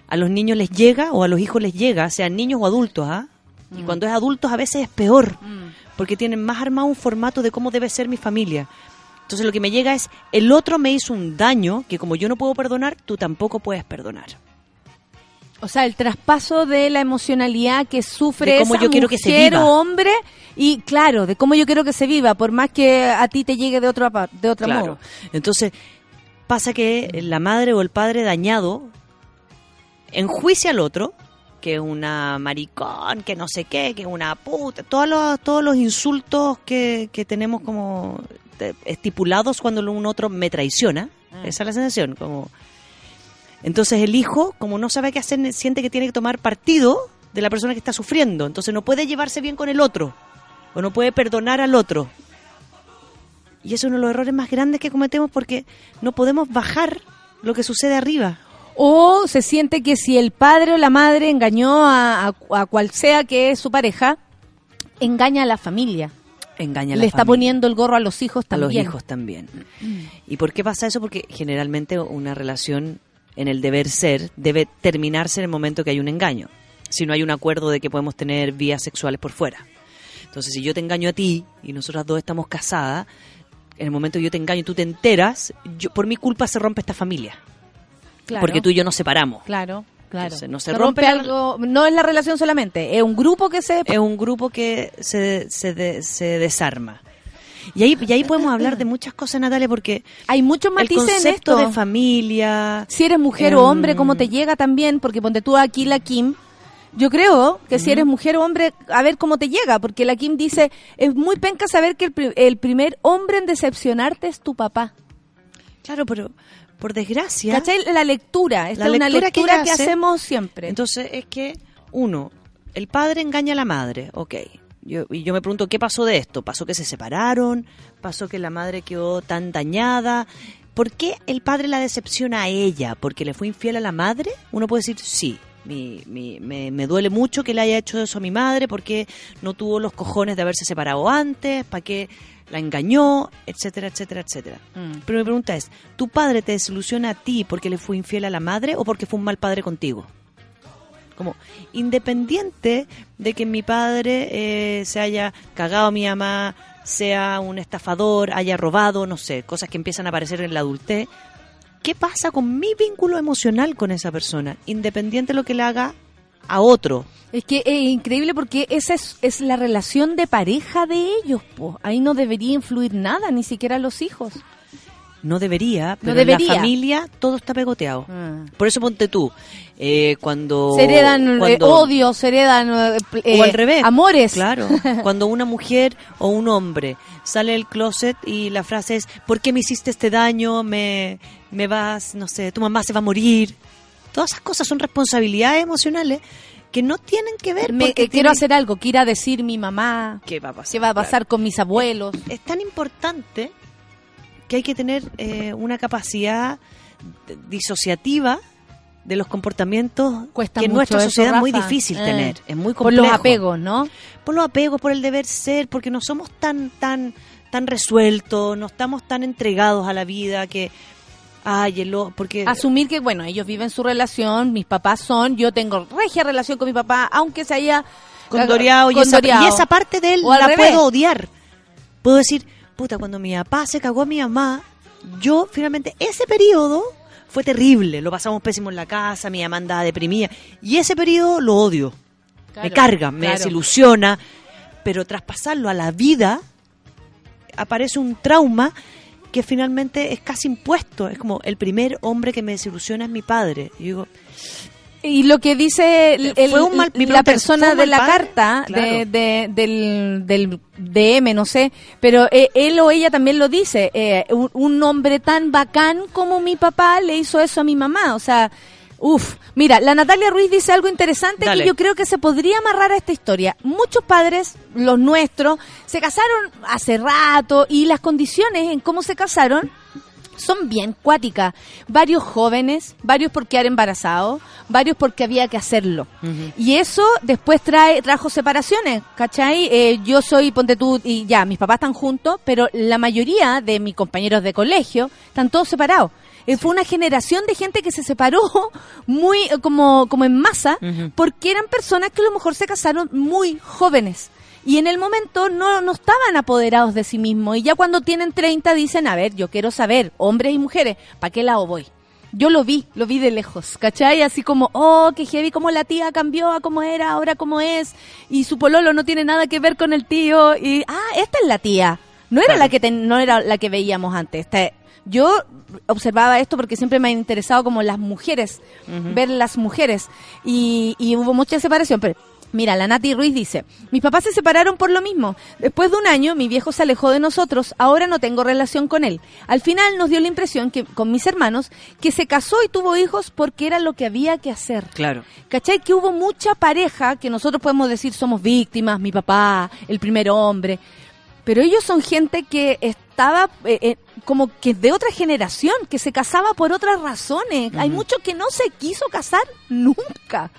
a los niños les llega o a los hijos les llega, sean niños o adultos, ¿ah? Y cuando es adultos a veces es peor, porque tienen más armado un formato de cómo debe ser mi familia. Entonces lo que me llega es, el otro me hizo un daño que como yo no puedo perdonar, tú tampoco puedes perdonar. O sea, el traspaso de la emocionalidad que sufre De cómo esa yo quiero que se viva. o hombre y claro, de cómo yo quiero que se viva, por más que a ti te llegue de otro de otro Claro. modo. Entonces pasa que la madre o el padre dañado enjuicia al otro, que es una maricón, que no sé qué, que es una puta, todos los, todos los insultos que, que tenemos como estipulados cuando un otro me traiciona. Esa es la sensación, como... Entonces el hijo, como no sabe qué hacer, siente que tiene que tomar partido de la persona que está sufriendo. Entonces no puede llevarse bien con el otro. O no puede perdonar al otro. Y eso es uno de los errores más grandes que cometemos porque no podemos bajar lo que sucede arriba. O se siente que si el padre o la madre engañó a, a- a cual sea que es su pareja, engaña a la familia. Engaña a Le está familia, poniendo el gorro a los hijos a también. los hijos también. ¿Y por qué pasa eso? Porque generalmente una relación en el deber ser debe terminarse en el momento que hay un engaño. Si no hay un acuerdo de que podemos tener vías sexuales por fuera. Entonces, si yo te engaño a ti y nosotras dos estamos casadas, en el momento que yo te engaño y tú te enteras, yo, por mi culpa se rompe esta familia. Claro. Porque tú y yo nos separamos. Claro. Claro. Entonces, no se, Se rompe, algo, no es la relación solamente, es un grupo que se... es un grupo que se, se, de- se desarma. Y ahí, y ahí podemos hablar de muchas cosas, Natalia, porque Hay muchos el matices en concepto esto. de familia... si eres mujer Em, o hombre, cómo te llega también, porque ponte tú aquí la Kim. Yo creo que si eres mujer o hombre, a ver cómo te llega, porque la Kim dice, es muy penca saber que el, pri- el primer hombre en decepcionarte es tu papá. Claro, pero por desgracia... ¿Cachai? La lectura, esta La es una lectura que lectura ella que, hace- hacemos siempre. Entonces es que, uno, el padre engaña a la madre, ok. Yo, y yo me pregunto, ¿qué pasó de esto? ¿Pasó que se separaron? ¿Pasó que la madre quedó tan dañada? ¿Por qué el padre la decepciona a ella? ¿Porque le fue infiel a la madre? Uno puede decir, sí, mi, mi- me, me duele mucho que le haya hecho eso a mi madre porque no tuvo los cojones de haberse separado antes, para qué la engañó, etcétera, etcétera, etcétera. Mm. Pero mi pregunta es, ¿tu padre te desilusiona a ti porque le fue infiel a la madre o porque fue un mal padre contigo? Como, independiente de que mi padre eh, se haya cagado a mi mamá, sea un estafador, haya robado, no sé, cosas que empiezan a aparecer en la adultez, ¿qué pasa con mi vínculo emocional con esa persona? Independiente de lo que le haga a otro. Es que es increíble porque esa es, es la relación de pareja de ellos. po. Ahí no debería influir nada, ni siquiera los hijos. No debería, pero debería. en la familia todo está pegoteado. Ah. Por eso ponte tú, eh, cuando... Se heredan eh, cuando- odios, se heredan eh, eh, o al revés. amores. Claro. Cuando una mujer o un hombre sale del closet y la frase es, ¿por qué me hiciste este daño? Me, me vas, no sé, tu mamá se va a morir. Todas esas cosas son responsabilidades emocionales que no tienen que ver Me- porque eh, quiero hacer algo, quiero decir mi mamá, ¿Qué va a pasar? qué va a pasar Claro. con mis abuelos. Es tan importante que hay que tener eh, una capacidad disociativa de los comportamientos Cuesta que en nuestra sociedad es muy difícil Eh, tener. Es muy Por complejo. los apegos, ¿no? por los apegos, por el deber ser, porque no somos tan, tan, tan resueltos, no estamos tan entregados a la vida que, ay, el porque Asumir que, bueno, ellos viven su relación, mis papás son, yo tengo regia relación con mi papá, aunque se haya condoreado y, esa, condoreado. y esa parte de él O la puedo odiar. Puedo decir, puta, cuando mi papá se cagó a mi mamá, yo finalmente ese periodo fue terrible, lo pasamos pésimo en la casa, mi mamá andaba deprimida y ese periodo lo odio. me carga, me claro. desilusiona, pero tras pasarlo a la vida aparece un trauma que finalmente es casi impuesto, es como el primer hombre que me desilusiona es mi padre. Y digo, Y lo que dice el- mal- la pregunta es, ¿fue persona de la padre? carta Claro. de, de- del, del DM, no sé, pero eh, él o ella también lo dice, eh, un, un hombre tan bacán como mi papá le hizo eso a mi mamá, o sea, uff, mira, la Natalia Ruiz dice algo interesante Dale. que yo creo que se podría amarrar a esta historia. Muchos padres, los nuestros, se casaron hace rato y las condiciones en cómo se casaron son bien cuáticas. Varios jóvenes, varios por quedar embarazados, varios porque había que hacerlo. Y eso después trae trajo separaciones, ¿cachai? Eh, yo soy, ponte tú, y ya, mis papás están juntos, pero la mayoría de mis compañeros de colegio están todos separados. Eh, Fue una generación de gente que se separó muy eh, como, como en masa, porque eran personas que a lo mejor se casaron muy jóvenes. Y en el momento no, no estaban apoderados de sí mismos. Y ya cuando tienen 30 dicen, a ver, yo quiero saber, hombres y mujeres, ¿para qué lado voy? Yo lo vi, lo vi de lejos, ¿cachai? Así como, oh, qué heavy, como la tía cambió a cómo era, ahora cómo es, y su pololo no tiene nada que ver con el tío, y, ah, esta es la tía. No era la que ten- no era la que veíamos antes. Esta- yo observaba esto porque siempre me ha interesado como las mujeres, ver las mujeres, y, y hubo mucha separación, pero Mira, la Nati Ruiz dice, mis papás se separaron por lo mismo. Después de un año, mi viejo se alejó de nosotros, ahora no tengo relación con él. Al final nos dio la impresión que con mis hermanos que se casó y tuvo hijos porque era lo que había que hacer. claro. ¿Cachai? Que hubo mucha pareja que nosotros podemos decir somos víctimas, mi papá, el primer hombre. Pero ellos son gente que estaba eh, eh, como que de otra generación, que se casaba por otras razones. Hay mucho que no se quiso casar nunca.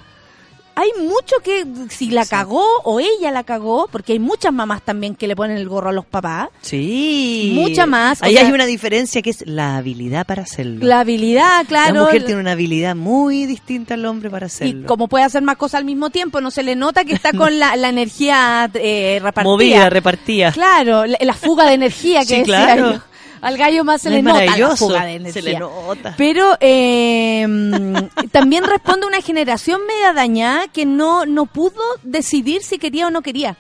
Hay mucho que si la cagó o ella la cagó, porque hay muchas mamás también que le ponen el gorro a los papás. Sí. Mucha más, Ahí sea- hay una diferencia que es la habilidad para hacerlo. La habilidad, claro. La mujer tiene una habilidad muy distinta al hombre para y hacerlo. como puede hacer más cosas al mismo tiempo, no se le nota que está con la, la energía eh, repartida. Movida, repartida. Claro, la, la fuga de energía que Sí, decía claro. yo. Al gallo más se No le nota la fuga de se le nota. Pero eh, también responde una generación media dañada que no, no pudo decidir si quería o no quería.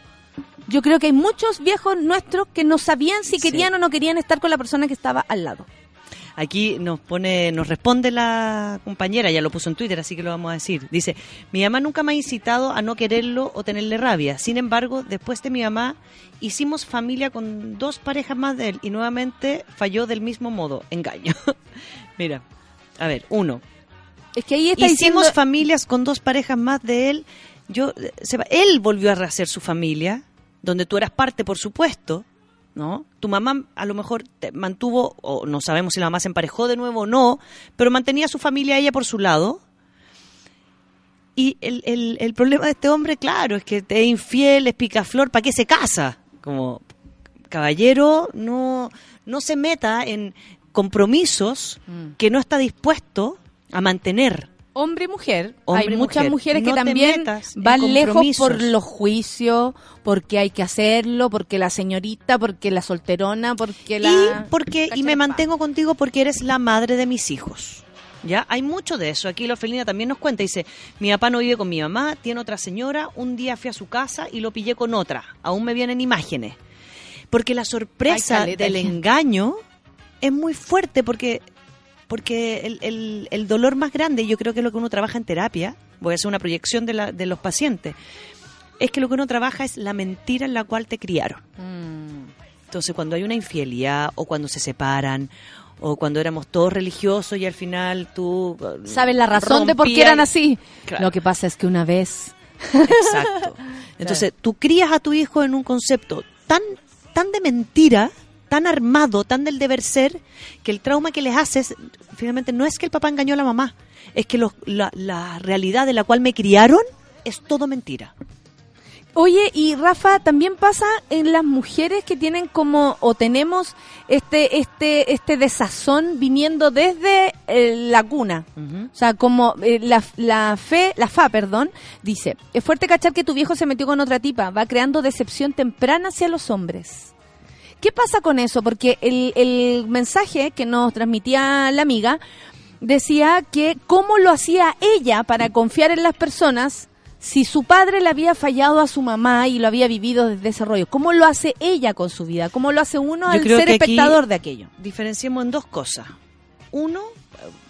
Yo creo que hay muchos viejos nuestros que no sabían si querían o no querían estar con la persona que estaba al lado. Aquí nos pone, nos responde la compañera, ya lo puso en Twitter, así que lo vamos a decir. Dice, mi mamá nunca me ha incitado a no quererlo o tenerle rabia. Sin embargo, después de mi mamá, hicimos familia con dos parejas más de él y nuevamente falló del mismo modo, engaño. Mira, a ver, uno, Es que ahí está hicimos diciendo... familias con dos parejas más de él. Yo, eh, se va- él volvió a rehacer su familia, donde tú eras parte, por supuesto, ¿no? Tu mamá a lo mejor te mantuvo, o no sabemos si la mamá se emparejó de nuevo o no, pero mantenía a su familia ella por su lado. Y el, el, el problema de este hombre, claro, es que es infiel, es picaflor, ¿para qué se casa? Como caballero, no, no se meta en compromisos Mm. que no está dispuesto a mantener. Hombre y mujer. Hombre Hay muchas mujer. mujeres que No también van lejos por los juicios, porque hay que hacerlo, porque la señorita, porque la solterona, porque la... Y porque y me mantengo contigo porque eres la madre de mis hijos. ¿Ya? Hay mucho de eso. Aquí la Felina también nos cuenta. Dice, mi papá no vive con mi mamá, tiene otra señora. Un día fui a su casa y lo pillé con otra. Aún me vienen imágenes. Porque la sorpresa Ay, caleta, del engaño es muy fuerte porque, porque el, el- el dolor más grande, y yo creo que es lo que uno trabaja en terapia, voy a hacer una proyección de, la- de los pacientes, es que lo que uno trabaja es la mentira en la cual te criaron. Mm. Entonces, cuando hay una infidelidad o cuando se separan o cuando éramos todos religiosos y al final tú... eh, ¿Sabes la razón de por qué eran así? Claro. Lo que pasa es que una vez... Exacto. Entonces, tú crías a tu hijo en un concepto tan, tan de mentira, tan armado, tan del deber ser, que el trauma que les haces, finalmente, no es que el papá engañó a la mamá, es que los- la, la realidad de la cual me criaron es todo mentira. Oye, y Rafa, también pasa en las mujeres que tienen como, o tenemos este, este, este desazón viniendo desde eh, la cuna. O sea, como eh, la, la fe, la FA, perdón, dice, es fuerte cachar que tu viejo se metió con otra tipa, va creando decepción temprana hacia los hombres. ¿Qué pasa con eso? Porque el, el mensaje que nos transmitía la amiga decía que cómo lo hacía ella para confiar en las personas si su padre le había fallado a su mamá y lo había vivido desde ese rollo. ¿Cómo lo hace ella con su vida? ¿Cómo lo hace uno al ser espectador de aquello? Diferenciemos en dos cosas. Uno,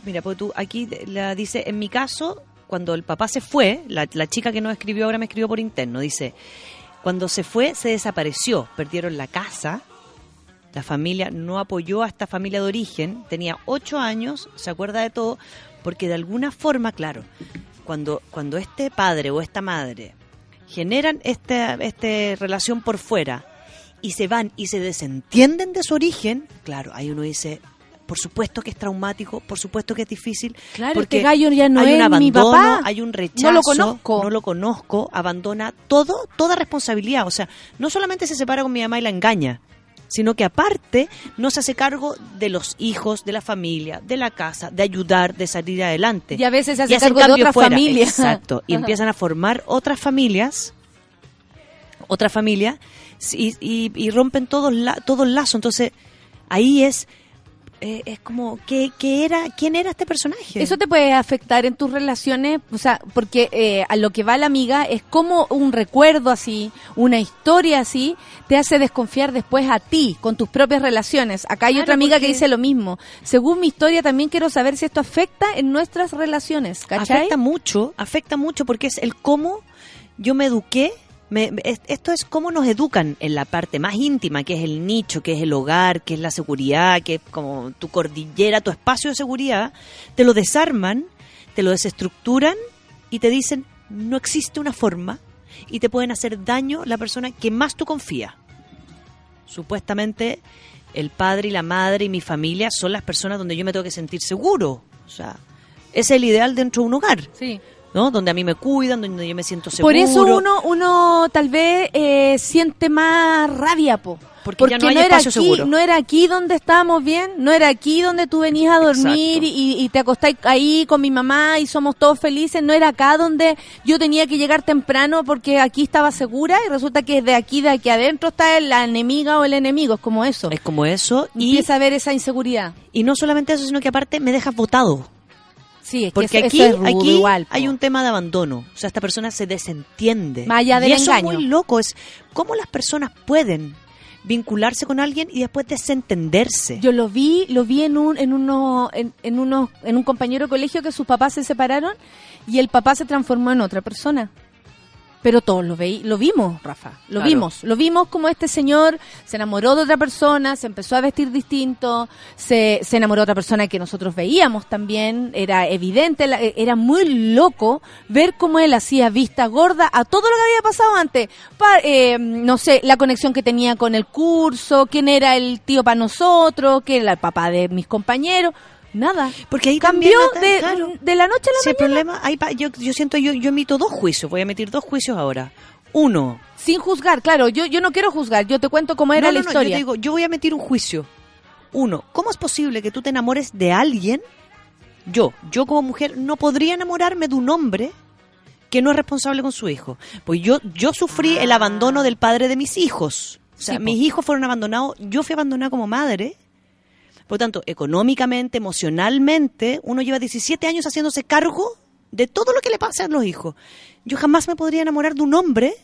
mira, porque tú aquí la dice, en mi caso, cuando el papá se fue, la, la chica que no escribió ahora me escribió por interno, dice, cuando se fue se desapareció, perdieron la casa, la familia no apoyó a esta familia de origen, tenía ocho años, se acuerda de todo, porque de alguna forma, claro, cuando, cuando este padre o esta madre generan esta este relación por fuera y se van y se desentienden de su origen, claro, ahí uno dice, por supuesto que es traumático, por supuesto que es difícil. Claro, porque este gallo ya no hay un es mi abandono, papá. hay un rechazo, No lo conozco. no lo conozco, abandona todo, toda responsabilidad. O sea, no solamente se separa con mi mamá y la engaña, sino que aparte no se hace cargo de los hijos, de la familia, de la casa, de ayudar, de salir adelante. Y a veces se hace cargo de otra fuera. familia. Exacto. Y Ajá. empiezan a formar otras familias, otra familia, y, y- y rompen todo, la, todo el lazo. Entonces, ahí es, eh, es como, ¿qué, qué era, ¿quién era este personaje? Eso te puede afectar en tus relaciones, o sea, porque eh, a lo que va la amiga es como un recuerdo así, una historia así, te hace desconfiar después a ti, con tus propias relaciones. Acá hay Claro, otra amiga que dice lo mismo. Según mi historia, también quiero saber si esto afecta en nuestras relaciones, ¿cachai? Afecta mucho, afecta mucho porque es el cómo yo me eduqué. Me- me- es- esto es cómo nos educan en la parte más íntima, que es el nicho, que es el hogar, que es la seguridad, que es como tu cordillera, tu espacio de seguridad. Te lo desarman, te lo desestructuran y te dicen, no existe una forma y te pueden hacer daño la persona que más tú confías. Supuestamente el padre y la madre y mi familia son las personas donde yo me tengo que sentir seguro. O sea, es el ideal dentro de un hogar, Sí. ¿No? Donde a mí me cuidan, donde yo me siento seguro. Por eso uno, uno tal vez eh, siente más rabia, po. Porque ya no hay era aquí, seguro. no era aquí donde estábamos bien, no era aquí donde tú venías a dormir y, y te acostáis ahí con mi mamá y somos todos felices, no era acá donde yo tenía que llegar temprano porque aquí estaba segura y resulta que de aquí, de aquí adentro está la enemiga o el enemigo, es como eso. Es como eso. Y, Empieza a haber esa inseguridad. y no solamente eso, sino que aparte me dejas votado. Sí, es Porque que eso- aquí, eso es rudo aquí igual, hay un tema de abandono. O sea, esta persona se desentiende. Más allá del y eso engaño. es muy loco. Es cómo las personas pueden vincularse con alguien y después desentenderse. Yo lo vi, lo vi en un, en uno, en, en unos, en un compañero de colegio que sus papás se separaron y el papá se transformó en otra persona. Pero todos lo veí, lo vimos, Rafa, lo Claro. vimos, lo vimos como este señor se enamoró de otra persona, se empezó a vestir distinto, se, se enamoró de otra persona que nosotros veíamos también, era evidente, la- era muy loco ver cómo él hacía vista gorda a todo lo que había pasado antes, Pa- eh, no sé, la conexión que tenía con el curso, quién era el tío para nosotros, quién era el papá de mis compañeros, nada. Porque ahí Cambió de, claro. de la noche a la el mañana. problema, ahí pa- yo, yo siento, yo, yo emito dos juicios, voy a emitir dos juicios ahora. Uno, Sin juzgar, claro, yo, yo no quiero juzgar, yo te cuento cómo era no, la no, no, historia. yo te digo, yo voy a emitir un juicio. Uno, ¿cómo es posible que tú te enamores de alguien? Yo, yo como mujer, no podría enamorarme de un hombre que no es responsable con su hijo. Pues yo, yo sufrí el abandono del padre de mis hijos. O sea, Sí, mis hijos fueron abandonados, yo fui abandonada como madre. Por lo tanto, económicamente, emocionalmente, uno lleva 17 años haciéndose cargo de todo lo que le pasa a los hijos. Yo jamás me podría enamorar de un hombre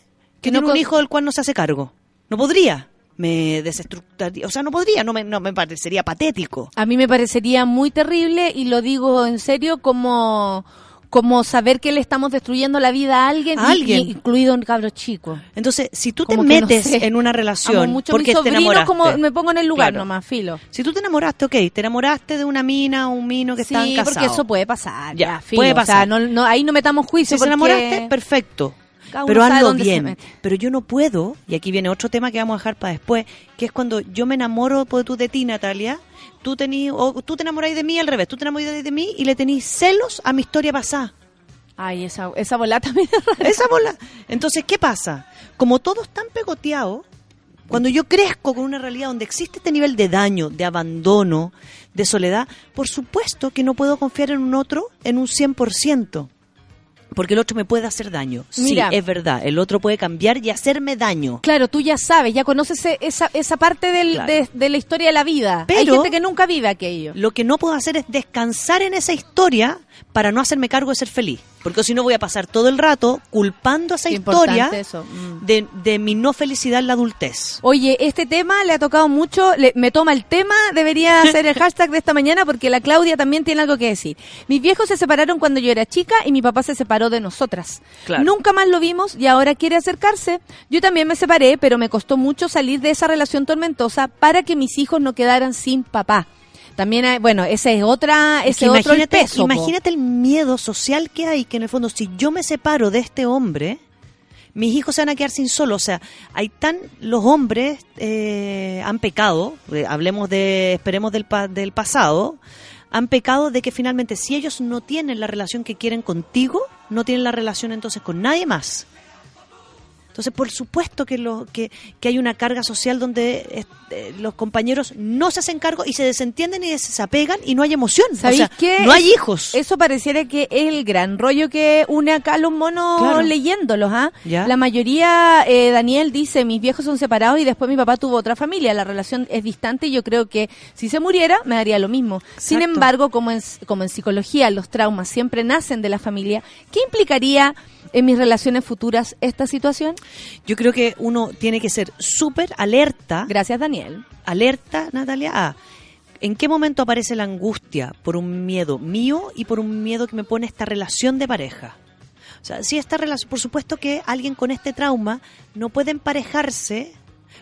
que no tiene un hijo del cual no se hace cargo. No podría. Me desestructuraría. O sea, no podría. No me, no me parecería patético. A mí me parecería muy terrible y lo digo en serio como como saber que le estamos destruyendo la vida a alguien, A y- alguien. y- incluido un cabro chico. Entonces, si tú te no metes sé. en una Amo relación mucho porque te enamoraste. como me pongo en el lugar Claro. nomás, filo. Si tú te enamoraste, ok, te enamoraste de una mina o un mino que Sí, están casados. porque eso puede pasar. Ya, Ya, filo. puede O sea, pasar. no, no, ahí no metamos juicio. Si porque enamoraste, perfecto. Pero hazlo se bien. Pero yo no puedo, y aquí viene otro tema que vamos a dejar para después, que es cuando yo me enamoro pues, tú de ti, Natalia, tú tení, o tú te enamoráis de mí al revés, tú te enamoráis de mí y le tenís celos a mi historia pasada. Ay, esa, esa bola también es rara. Esa bola. Entonces, ¿qué pasa? Como todo es tan pegoteado, cuando yo crezco con una realidad donde existe este nivel de daño, de abandono, de soledad, por supuesto que no puedo confiar en un otro en un 100%. Porque el otro me puede hacer daño. Mira. sí, es verdad. El otro puede cambiar y hacerme daño. Claro, tú ya sabes, ya conoces esa, esa parte del- Claro. de, de la historia de la vida. Hay Pero- gente que nunca vive aquello. Lo que no puedo hacer es descansar en esa historia para no hacerme cargo de ser feliz. Porque si no voy a pasar todo el rato culpando a esa Qué historia. Mm. de, de mi no felicidad en la adultez. Oye, este tema le ha tocado mucho, le- me toma el tema, debería ser el hashtag de esta mañana porque la Claudia también tiene algo que decir. Mis viejos se separaron cuando yo era chica y mi papá se separó de nosotras. Claro. Nunca más lo vimos y ahora quiere acercarse. Yo también me separé, pero me costó mucho salir de esa relación tormentosa para que mis hijos no quedaran sin papá. También, hay- bueno, ese es otra, Es que ese es otro el imagínate, peso. po. imagínate el miedo social que hay, que en el fondo, si yo me separo de este hombre, mis hijos se van a quedar sin solo. O sea, hay tan. Los hombres eh, han pecado, eh, hablemos de. Esperemos del, pa- del pasado, han pecado de que finalmente, si ellos no tienen la relación que quieren contigo, no tienen la relación entonces con nadie más. Entonces, por supuesto que, lo, que, que hay una carga social donde este, los compañeros no se hacen cargo y se desentienden y se desapegan y no hay emoción. O ¿Sabéis sea, qué? no hay hijos. Eso pareciera que es el gran rollo que une acá a los monos Claro. leyéndolos, ¿ah? Ya. La mayoría, eh, Daniel dice, mis viejos son separados y después mi papá tuvo otra familia. La relación es distante y yo creo que si se muriera me daría lo mismo. Sin embargo, como en, como en psicología los traumas siempre nacen de la familia, ¿qué implicaría en mis relaciones futuras esta situación? Yo creo que uno tiene que ser súper alerta, Gracias, Daniel. alerta, Natalia, a en qué momento aparece la angustia por un miedo mío y por un miedo que me pone esta relación de pareja. O sea, si esta relación, por supuesto que alguien con este trauma no puede emparejarse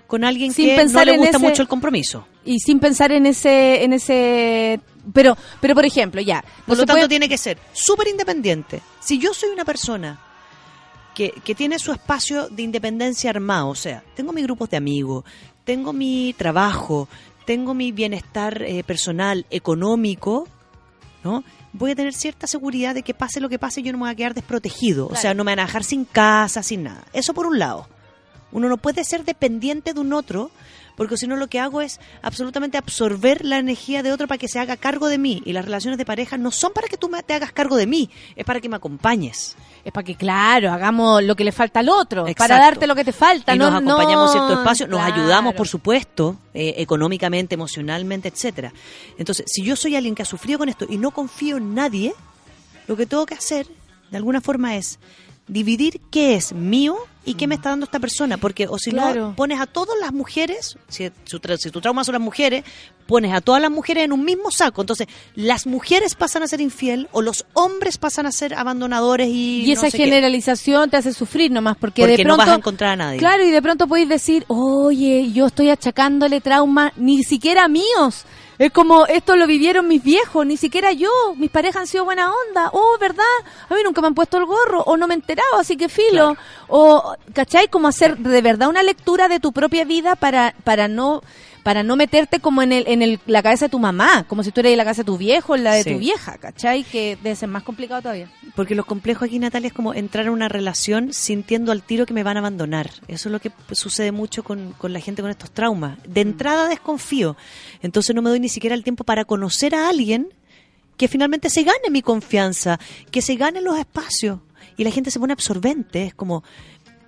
con alguien Sin que no pensar le en gusta ese- mucho el compromiso. Y sin pensar en ese, en ese, pero, pero por ejemplo, ya. Por no lo se tanto, puede- tiene que ser súper independiente. Si yo soy una persona que, que tiene su espacio de independencia armado, o sea, tengo mis grupos de amigos, tengo mi trabajo, tengo mi bienestar eh, personal, económico, ¿no? Voy a tener cierta seguridad de que pase lo que pase, yo no me voy a quedar desprotegido. O sea, no me van a dejar sin casa, sin nada. Eso por un lado. Uno no puede ser dependiente de un otro porque si no lo que hago es absolutamente absorber la energía de otro para que se haga cargo de mí. Y las relaciones de pareja no son para que tú me- te hagas cargo de mí, es para que me acompañes. Es para que, claro, hagamos lo que le falta al otro, para darte lo que te falta. y no, nos acompañamos no- cierto espacio, nos Claro. ayudamos, por supuesto, eh, económicamente, emocionalmente, etcétera. Entonces, si yo soy alguien que ha sufrido con esto y no confío en nadie, lo que tengo que hacer, de alguna forma, es dividir qué es mío y qué me está dando esta persona, porque o si Claro. no pones a todas las mujeres, si, su si tu trauma son las mujeres, pones a todas las mujeres en un mismo saco, entonces las mujeres pasan a ser infiel o los hombres pasan a ser abandonadores y, Y no esa qué. generalización te hace sufrir nomás, porque, Porque de no pronto... vas a encontrar a nadie. Claro, y de pronto podéis decir, oye, yo estoy achacándole trauma, ni siquiera míos. Es como, esto lo vivieron mis viejos, ni siquiera yo. Mis parejas han sido buena onda. Oh, ¿verdad? A mí nunca me han puesto el gorro, o no me he enterado, así que filo. O, ¿cachai? Como hacer de verdad una lectura de tu propia vida para, para no para no meterte como en el, en el, la cabeza de tu mamá, como si tú eres en la casa de tu viejo, en la de Sí. tu vieja, ¿cachai? Que debe ser más complicado todavía. Porque lo complejo aquí, Natalia, es como entrar a una relación sintiendo al tiro que me van a abandonar. Eso es lo que sucede mucho con, con la gente con estos traumas. De entrada desconfío. Entonces no me doy ni siquiera el tiempo para conocer a alguien que finalmente se gane mi confianza, que se gane los espacios. Y la gente se pone absorbente. Es como,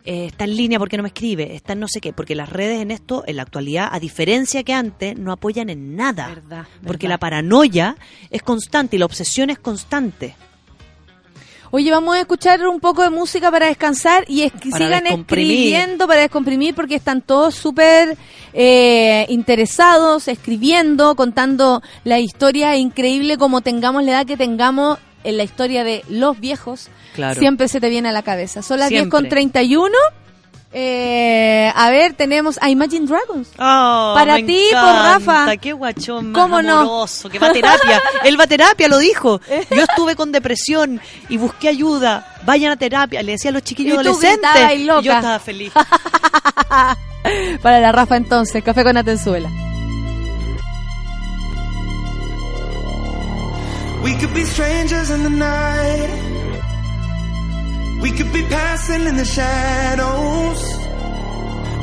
eh, está en línea porque no me escribe, está en no sé qué. Porque las redes en esto, en la actualidad, a diferencia que antes, no apoyan en nada. Verdad, Porque verdad. la paranoia es constante y la obsesión es constante. Oye, vamos a escuchar un poco de música para descansar y es que Para sigan escribiendo para descomprimir porque están todos súper eh, interesados, escribiendo, contando la historia increíble como tengamos la edad que tengamos en la historia de los viejos. Claro. Siempre se te viene a la cabeza. Son las 10 Siempre. con 31. Eh, a ver, tenemos a Imagine Dragons. Oh, Para me ti, por Rafa. Qué guachón más ¿Cómo no? amoroso, que va a terapia. Él va a terapia, lo dijo. Yo estuve con depresión y busqué ayuda. Vayan a terapia. Le decía a los chiquillos Y adolescentes. gritabas y loca. yo estaba feliz. Para la Rafa entonces, café con Atenzuela. We could be strangers in the night. We could be passing in the shadows.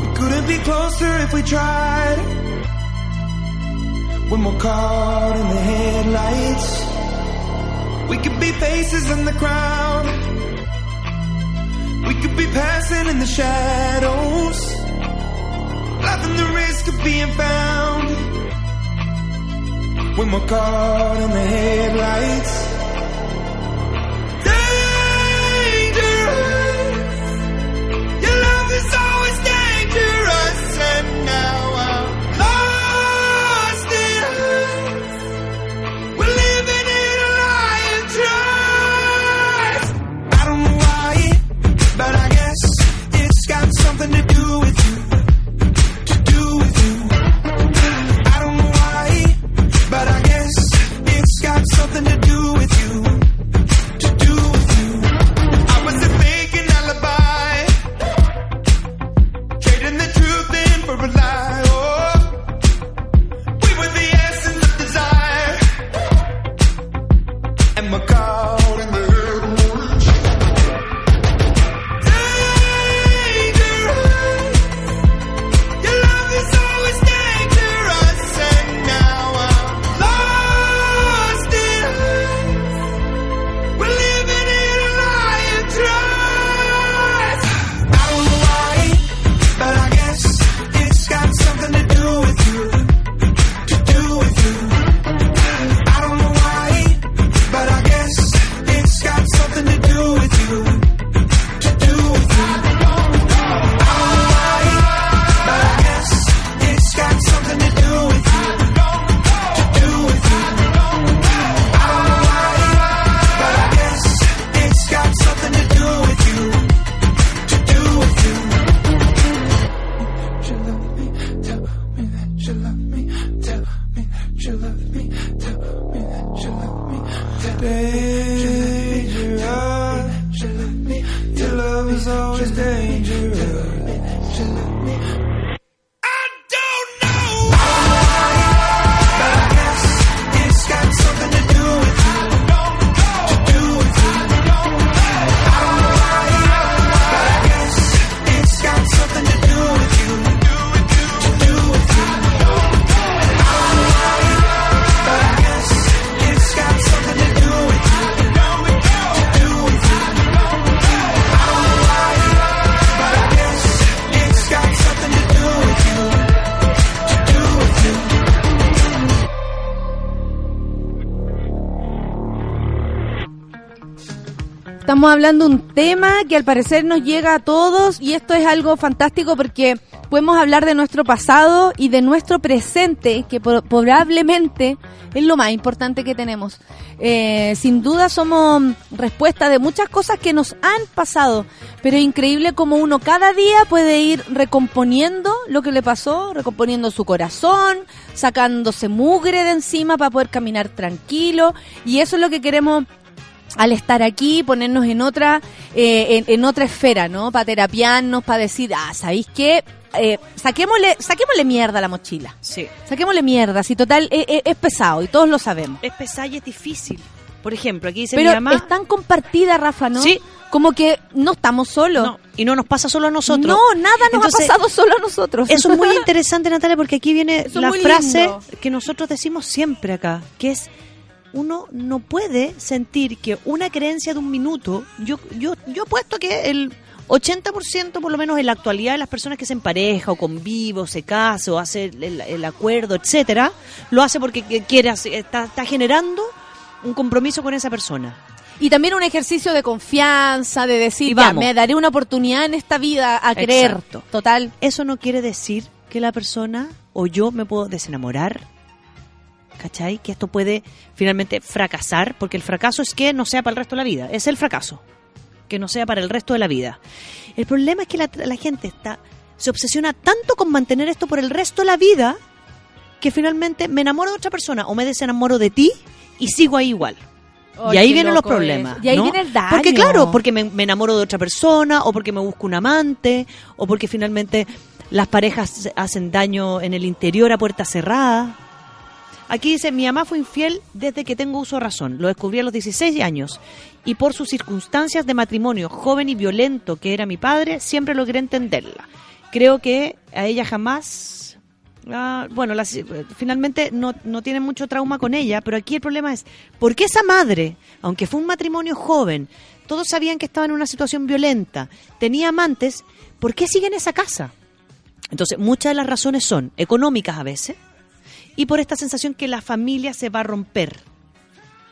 We couldn't be closer if we tried. When we're caught in the headlights. We could be faces in the crowd. We could be passing in the shadows. Laughing the risk of being found when we're caught in the headlights. Dangerous. Your love is always Estamos hablando un tema que al parecer nos llega a todos y esto es algo fantástico porque podemos hablar de nuestro pasado y de nuestro presente, que probablemente es lo más importante que tenemos. Eh, sin duda somos respuesta de muchas cosas que nos han pasado, pero es increíble como uno cada día puede ir recomponiendo lo que le pasó, recomponiendo su corazón, sacándose mugre de encima para poder caminar tranquilo y eso es lo que queremos al estar aquí, ponernos en otra, eh, en, en otra esfera, ¿no? Para terapiarnos, para decir, ah, ¿sabéis qué? Eh, saquémosle, saquémosle mierda a la mochila. Sí. Saquémosle mierda, si total eh, eh, es pesado y todos lo sabemos. Es pesada y es difícil. Por ejemplo, aquí dice Pero mi mamá. es tan compartida, Rafa, ¿no? Sí. Como que no estamos solos. No, y no nos pasa solo a nosotros. No, nada nos Entonces, ha pasado solo a nosotros. Eso es muy interesante, Natalia, porque aquí viene Eso es la frase lindo. que nosotros decimos siempre acá, que es uno no puede sentir que una creencia de un minuto, yo yo yo apuesto que el 80% por lo menos en la actualidad de las personas que se empareja o convive o se casa o hace el, el acuerdo, etcétera, lo hace porque que- quiere está, está generando un compromiso con esa persona. Y también un ejercicio de confianza, de decir, ya, vamos. me daré una oportunidad en esta vida a creer. Exacto. Total. Eso no quiere decir que la persona o yo me puedo desenamorar. ¿Cachai? Que esto puede finalmente fracasar, porque el fracaso es que no sea para el resto de la vida. Es el fracaso. Que no sea para el resto de la vida. El problema es que la, la gente está se obsesiona tanto con mantener esto por el resto de la vida que finalmente me enamoro de otra persona o me desenamoro de ti y sigo ahí igual. Oh, y ahí vienen los problemas. Y ahí ¿no? viene el daño. Porque claro, porque me, me enamoro de otra persona, o porque me busco un amante, o porque finalmente las parejas hacen daño en el interior a puerta cerrada. Aquí dice, mi mamá fue infiel desde que tengo uso razón. Lo descubrí a los 16 años. Y por sus circunstancias de matrimonio joven y violento que era mi padre, siempre logré entenderla. Creo que a ella jamás... ah, bueno, las- finalmente no, no tiene mucho trauma con ella, pero aquí el problema es, ¿por qué esa madre, aunque fue un matrimonio joven, todos sabían que estaba en una situación violenta, tenía amantes, ¿por qué sigue en esa casa? Entonces, muchas de las razones son económicas a veces y por esta sensación que la familia se va a romper,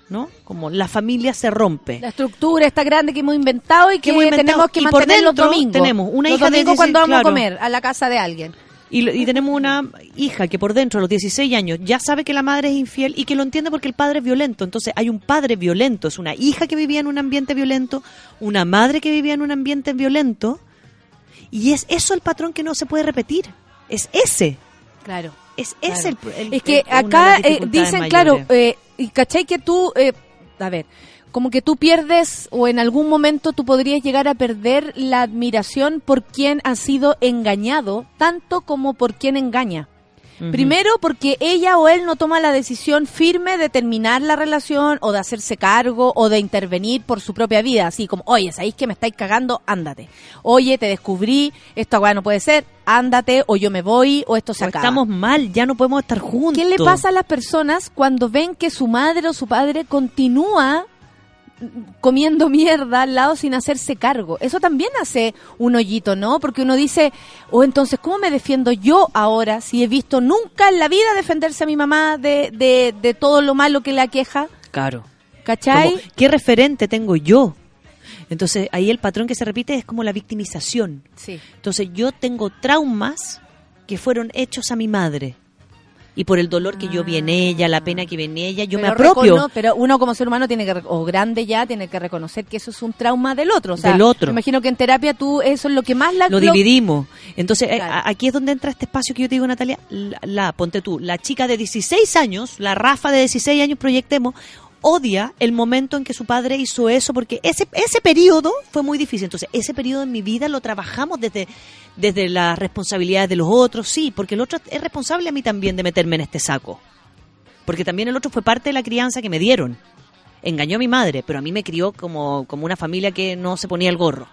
¿no? Como la familia se rompe. La estructura está grande que hemos inventado y que, Que hemos inventado. tenemos que Y por mantener los dentro domingos. tenemos una los hija de domingos 16, cuando vamos claro. a comer a la casa de alguien. Y, y tenemos una hija que por dentro, a los 16 años, ya sabe que la madre es infiel y que lo entiende porque el padre es violento. Entonces hay un padre violento, es una hija que vivía en un ambiente violento, una madre que vivía en un ambiente violento. Y es eso el patrón que no se puede repetir. Es ese. Claro. Es ese el, el- Es que el- acá eh, dicen, claro, eh, y cachai que tú, eh, a ver, como que tú pierdes o en algún momento tú podrías llegar a perder la admiración por quien ha sido engañado, tanto como por quien engaña. Primero porque ella o él no toma la decisión firme de terminar la relación o de hacerse cargo o de intervenir por su propia vida, así como, oye, ¿sabéis que me estáis cagando? Ándate. Oye, te descubrí, esto agua no puede ser, ándate, o yo me voy, o esto se O acaba. estamos mal, ya no podemos estar juntos. ¿Qué le pasa a las personas cuando ven que su madre o su padre continúa comiendo mierda al lado sin hacerse cargo? Eso también hace un hoyito, ¿no? Porque uno dice, o entonces, ¿cómo me defiendo yo ahora si he visto nunca en la vida defenderse a mi mamá de, de, de todo lo malo que le aqueja? Claro. ¿Cachai? Como, ¿Qué referente tengo yo? Entonces ahí el patrón que se repite es como la victimización. Sí. Entonces yo tengo traumas que fueron hechos a mi madre. Y por el dolor que yo vi en ella, la pena que vi en ella, yo me apropio recono- pero uno como ser humano tiene que, o grande ya, tiene que reconocer que eso es un trauma del otro. O sea, Del otro. me imagino que en terapia tú eso es lo que más la... lo dividimos. Entonces, eh, Claro. aquí es donde entra este espacio que yo te digo, Natalia, la, la- ponte tú, la chica de 16 años, la Rafa de 16 años, proyectemos, odia el momento en que su padre hizo eso porque ese ese periodo fue muy difícil. Entonces, ese periodo en mi vida lo trabajamos desde desde las responsabilidades de los otros, sí, porque el otro es responsable a mí también de meterme en este saco. Porque también el otro fue parte de la crianza que me dieron. Engañó a mi madre, pero a mí me crió como, como una familia que no se ponía el gorro.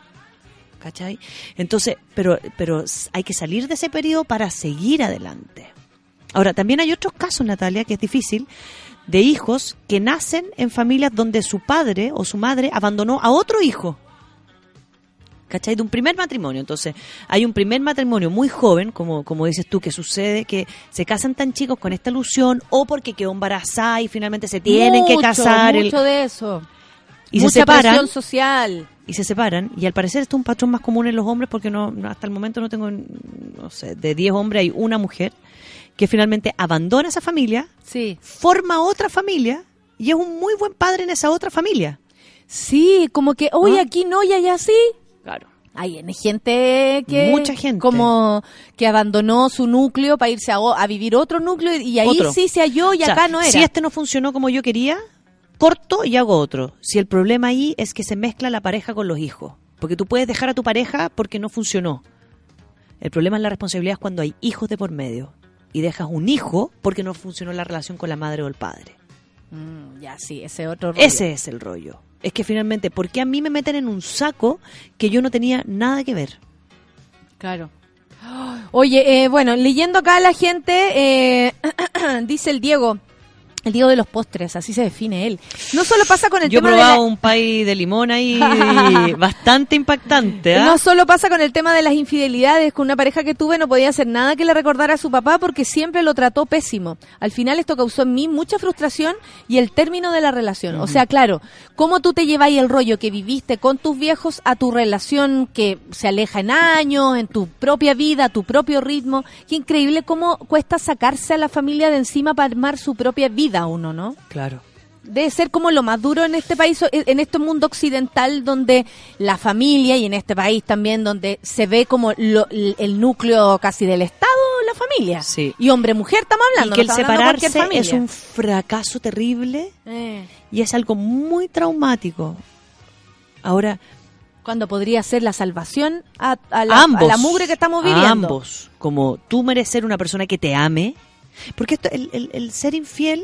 ¿Cachai? Entonces, pero, pero hay que salir de ese periodo para seguir adelante. Ahora, también hay otros casos, Natalia, que es difícil, de hijos que nacen en familias donde su padre o su madre abandonó a otro hijo. ¿Cachai? De un primer matrimonio. Entonces, hay un primer matrimonio muy joven, como, como dices tú, que sucede que se casan tan chicos con esta ilusión o porque quedó embarazada y finalmente se tienen que Mucho, casar. el- Mucho de eso. Y Mucha se separan. social. y se separan y al parecer esto es un patrón más común en los hombres porque no, no- hasta el momento no tengo no sé de 10 hombres hay una mujer que finalmente abandona esa familia Sí. forma otra familia y es un muy buen padre en esa otra familia Sí, como que, oye, ¿No? aquí no y allá sí. claro Hay gente que... Mucha gente. Como que abandonó su núcleo para irse a, a vivir otro núcleo y ahí Otro. sí se halló y O sea, acá no era. si este no funcionó como yo quería corto y hago otro si el problema ahí es que se mezcla la pareja con los hijos porque tú puedes dejar a tu pareja porque no funcionó el problema es la responsabilidad es cuando hay hijos de por medio y dejas un hijo porque no funcionó la relación con la madre o el padre Mm, ya, sí, ese otro rollo. Ese es el rollo. Es que finalmente, ¿por qué a mí me meten en un saco que yo no tenía nada que ver? Claro. Oye, eh, bueno, leyendo acá a la gente, eh, dice el Diego, el Diego de los postres, así se define él. No solo pasa con el Yo he tema de la- probado un pay de limón ahí bastante impactante. ¿ah? No solo pasa con el tema de las infidelidades, con una pareja que tuve no podía hacer nada que le recordara a su papá porque siempre lo trató pésimo. Al final esto causó en mí mucha frustración y el término de la relación. O sea, claro, cómo tú te lleváis el rollo que viviste con tus viejos a tu relación que se aleja en años, en tu propia vida, a tu propio ritmo. Qué increíble cómo cuesta sacarse a la familia de encima para armar su propia vida uno, ¿no? Claro. debe ser como lo más duro en este país, en este mundo occidental donde la familia y en este país también donde se ve como lo- el núcleo casi del Estado, la familia. Sí. Y hombre-mujer estamos hablando. y que el no separarse es un fracaso terrible Eh, y es algo muy traumático. Ahora, cuando podría ser la salvación a, a la, ambos, a la mugre que estamos viviendo. Ambos, como tú merecer una persona que te ame, porque esto, el, el- el ser infiel,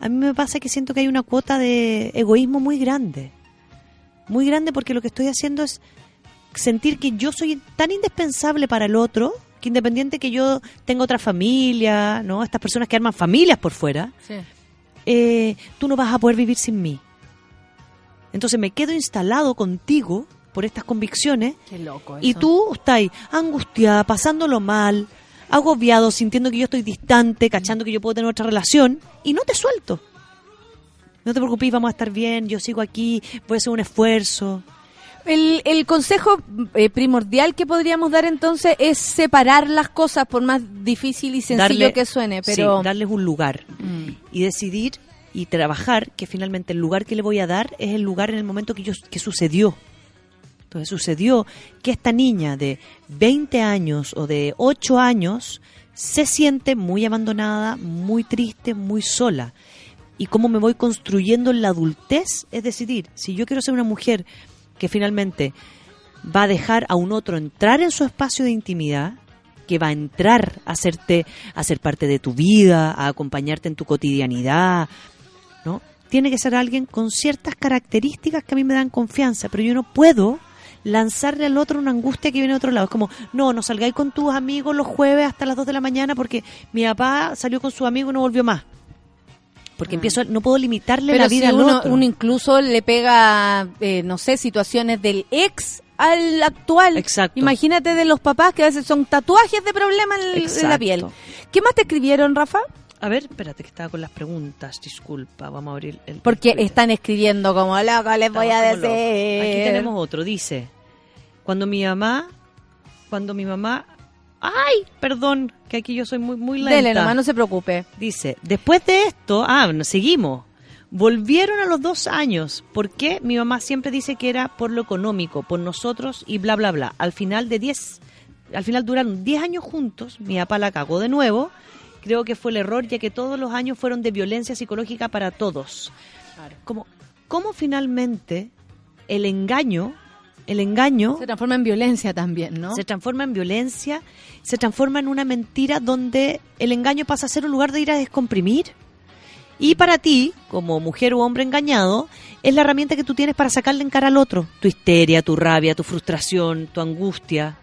a mí me pasa que siento que hay una cuota de egoísmo muy grande, muy grande porque lo que estoy haciendo es sentir que yo soy tan indispensable para el otro que independiente que yo tenga otra familia, no, estas personas que arman familias por fuera, Sí. eh, tú no vas a poder vivir sin mí. Entonces me quedo instalado contigo por estas convicciones Qué loco y eso. tú estás angustiada, pasándolo mal, agobiado, sintiendo que yo estoy distante, cachando que yo puedo tener otra relación y no te suelto. No te preocupes, vamos a estar bien, yo sigo aquí, voy a hacer un esfuerzo. El, el consejo eh, primordial que podríamos dar entonces es separar las cosas por más difícil y sencillo Darle- que suene, sí, pero darles un lugar Mm. y decidir y trabajar que finalmente el lugar que le voy a dar es el lugar en el momento que, yo, que sucedió. Entonces sucedió que esta niña de 20 años o de 8 años se siente muy abandonada, muy triste, muy sola. Y cómo me voy construyendo en la adultez es decidir, si yo quiero ser una mujer que finalmente va a dejar a un otro entrar en su espacio de intimidad, que va a entrar a hacerte, a ser parte de tu vida, a acompañarte en tu cotidianidad, ¿no? Tiene que ser alguien con ciertas características que a mí me dan confianza, pero yo no puedo lanzarle al otro una angustia que viene de otro lado. Es como, no, no salgáis con tus amigos los jueves hasta las 2 de la mañana porque mi papá salió con su amigo y no volvió más. Porque empiezo, a- no puedo limitarle Ah. Pero la vida si al uno, otro. uno incluso le pega, eh, no sé, situaciones del ex al actual. Exacto. Imagínate de los papás que a veces son tatuajes de problema en, en la piel. ¿Qué más te escribieron, Rafa? A ver, espérate que estaba con las preguntas, disculpa, vamos a abrir el... Porque el están escribiendo como loco, les voy a decir. Aquí tenemos otro, dice, cuando mi mamá, cuando mi mamá, ay, perdón, que aquí yo soy muy, muy lenta. Dele nomás, no se preocupe. Dice, después de esto, ah, seguimos. Volvieron a los dos años. ¿Por qué? Mi mamá siempre dice que era por lo económico, por nosotros y bla, bla, bla. Al final de 10, al final duraron 10 años juntos. Mi papá la cagó de nuevo. Creo que fue el error, ya que todos los años fueron de violencia psicológica para todos. Como, ¿Cómo finalmente el engaño, el engaño Se transforma en violencia también, ¿no? se transforma en violencia, se transforma en una mentira donde el engaño pasa a ser un lugar de ir a descomprimir. Y para ti, como mujer o hombre engañado, es la herramienta que tú tienes para sacarle en cara al otro. Tu histeria, tu rabia, tu frustración, tu angustia.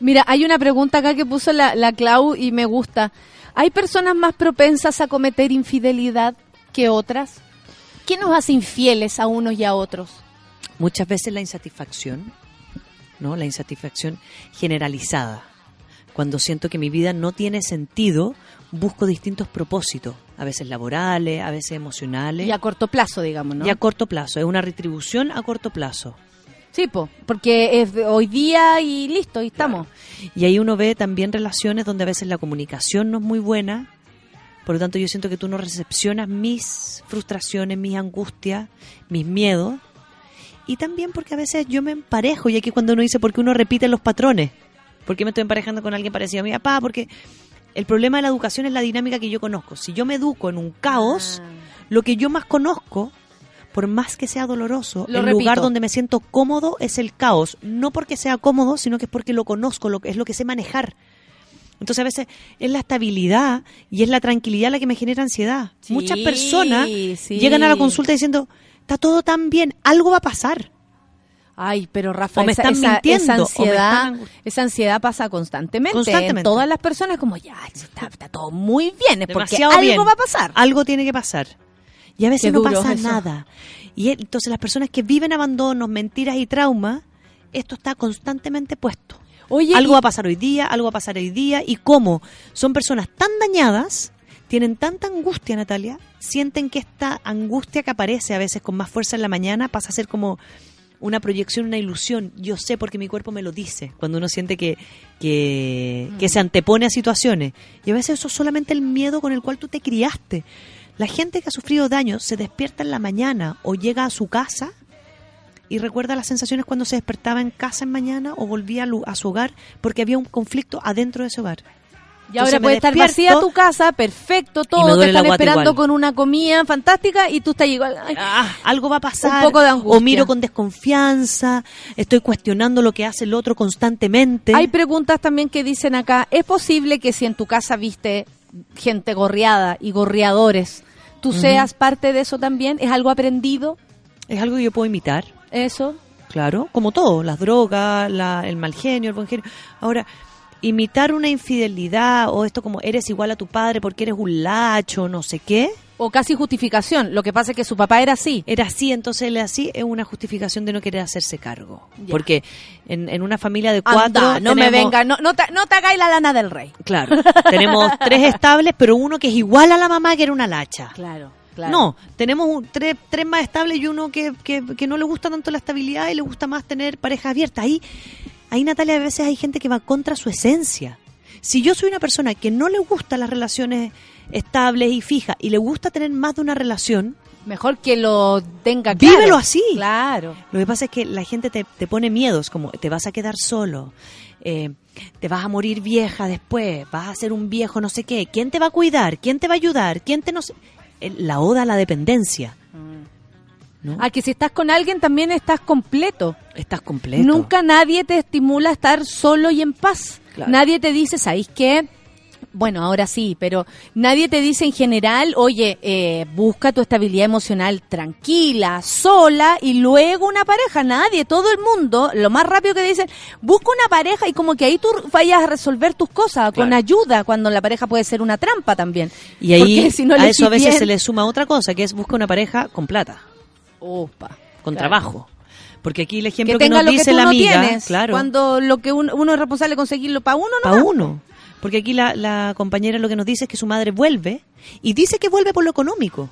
Mira, hay una pregunta acá que puso la, la Clau y me gusta. ¿Hay personas más propensas a cometer infidelidad que otras? ¿Qué nos hace infieles a unos y a otros? Muchas veces la insatisfacción, ¿no? La insatisfacción generalizada. Cuando siento que mi vida no tiene sentido busco distintos propósitos, a veces laborales, a veces emocionales. Y a corto plazo, digamos, ¿no? Y a corto plazo, es una retribución a corto plazo. Sí, po, porque es hoy día y listo, y estamos. Y ahí uno ve también relaciones donde a veces la comunicación no es muy buena. Por lo tanto, yo siento que tú no recepcionas mis frustraciones, mis angustias, mis miedos. Y también porque a veces yo me emparejo, y aquí cuando uno dice, porque uno repite los patrones. ¿Por qué me estoy emparejando con alguien parecido a mi papá? Porque el problema de la educación es la dinámica que yo conozco. Si yo me educo en un caos, Ah. lo que yo más conozco, por más que sea doloroso, Lo el repito. lugar donde me siento cómodo es el caos. No porque sea cómodo, sino que es porque lo conozco, lo es lo que sé manejar. Entonces a veces es la estabilidad y es la tranquilidad la que me genera ansiedad. Sí, Muchas personas sí. llegan a la consulta diciendo, está todo tan bien, algo va a pasar. Ay, pero Rafa, O me esa, están esa- mintiendo, ansiedad, están- esa ansiedad pasa constantemente. Constantemente. En todas las personas como, ya, está, está todo muy bien, es porque Demasiado algo bien. va a pasar. Algo tiene que pasar. Y a veces Qué no pasa eso. nada. Y entonces las personas que viven abandonos, mentiras y traumas, esto está constantemente puesto. Oye, algo y- va a pasar hoy día, algo va a pasar hoy día. Y cómo son personas tan dañadas, tienen tanta angustia, Natalia, sienten que esta angustia que aparece a veces con más fuerza en la mañana pasa a ser como una proyección, una ilusión. Yo sé porque mi cuerpo me lo dice. Cuando uno siente que, que, que se antepone a situaciones. Y a veces eso es solamente el miedo con el cual tú te criaste. La gente que ha sufrido daño se despierta en la mañana o llega a su casa y recuerda las sensaciones cuando se despertaba en casa en mañana o volvía a, su hogar porque había un conflicto adentro de ese hogar. Y ahora Entonces puede estar vacía tu casa, perfecto, todo, te están esperando igual. con una comida fantástica y tú estás igual. ay, Ah, algo va a pasar. Un poco de angustia. O miro con desconfianza, estoy cuestionando lo que hace el otro constantemente. Hay preguntas también que dicen acá, ¿es posible que si en tu casa viste gente gorreada y gorreadores, tú seas parte de eso también? ¿Es algo aprendido? Es algo que yo puedo imitar. Eso. Claro, como todo, las drogas, la- el mal genio, el buen genio. Ahora, imitar una infidelidad o esto como eres igual a tu padre porque eres un lacho, no sé qué. O casi justificación. Lo que pasa es que su papá era así. Era así, entonces él es así, es una justificación de no querer hacerse cargo. Porque en, en una familia de cuatro... Anda, no me venga, no, no, te, no te hagáis la lana del rey. Claro, tenemos tres estables, pero uno que es igual a la mamá que era una lacha. Claro, claro. No, tenemos un- tres, tres más estables y uno que, que, que no le gusta tanto la estabilidad y le gusta más tener pareja abierta. Ahí, ahí, Natalia, a veces hay gente que va contra su esencia. Si yo soy una persona que no le gustan las relaciones estables y fijas y le gusta tener más de una relación, Mejor que lo tenga claro. vívelo así. Claro. Lo que pasa es que la gente te, te pone miedos, como te vas a quedar solo, eh, te vas a morir vieja después, vas a ser un viejo no sé qué, ¿quién te va a cuidar? ¿Quién te va a ayudar? ¿Quién te no sé? Eh, La oda a la dependencia. ¿no? A que si estás con alguien también estás completo. Estás completo. Nunca nadie te estimula a estar solo y en paz. Claro. Nadie te dice, ¿sabéis qué? Bueno, ahora sí, pero nadie te dice en general, oye, eh, busca tu estabilidad emocional tranquila, sola y luego una pareja. Nadie, todo el mundo, lo más rápido que dicen, busca una pareja y como que ahí tú vayas a resolver tus cosas con ayuda, cuando la pareja puede ser una trampa también. Y ahí Porque si no a eso a veces bien- se le suma otra cosa, que es busca una pareja con plata, Opa, con claro. trabajo. Porque aquí el Que ejemplo que, tenga nos lo que dice tú la no amiga, tienes. claro, Cuando lo que un- uno es responsable de conseguirlo para uno, no para uno. Porque aquí la, la compañera lo que nos dice es que su madre vuelve y dice que vuelve por lo económico.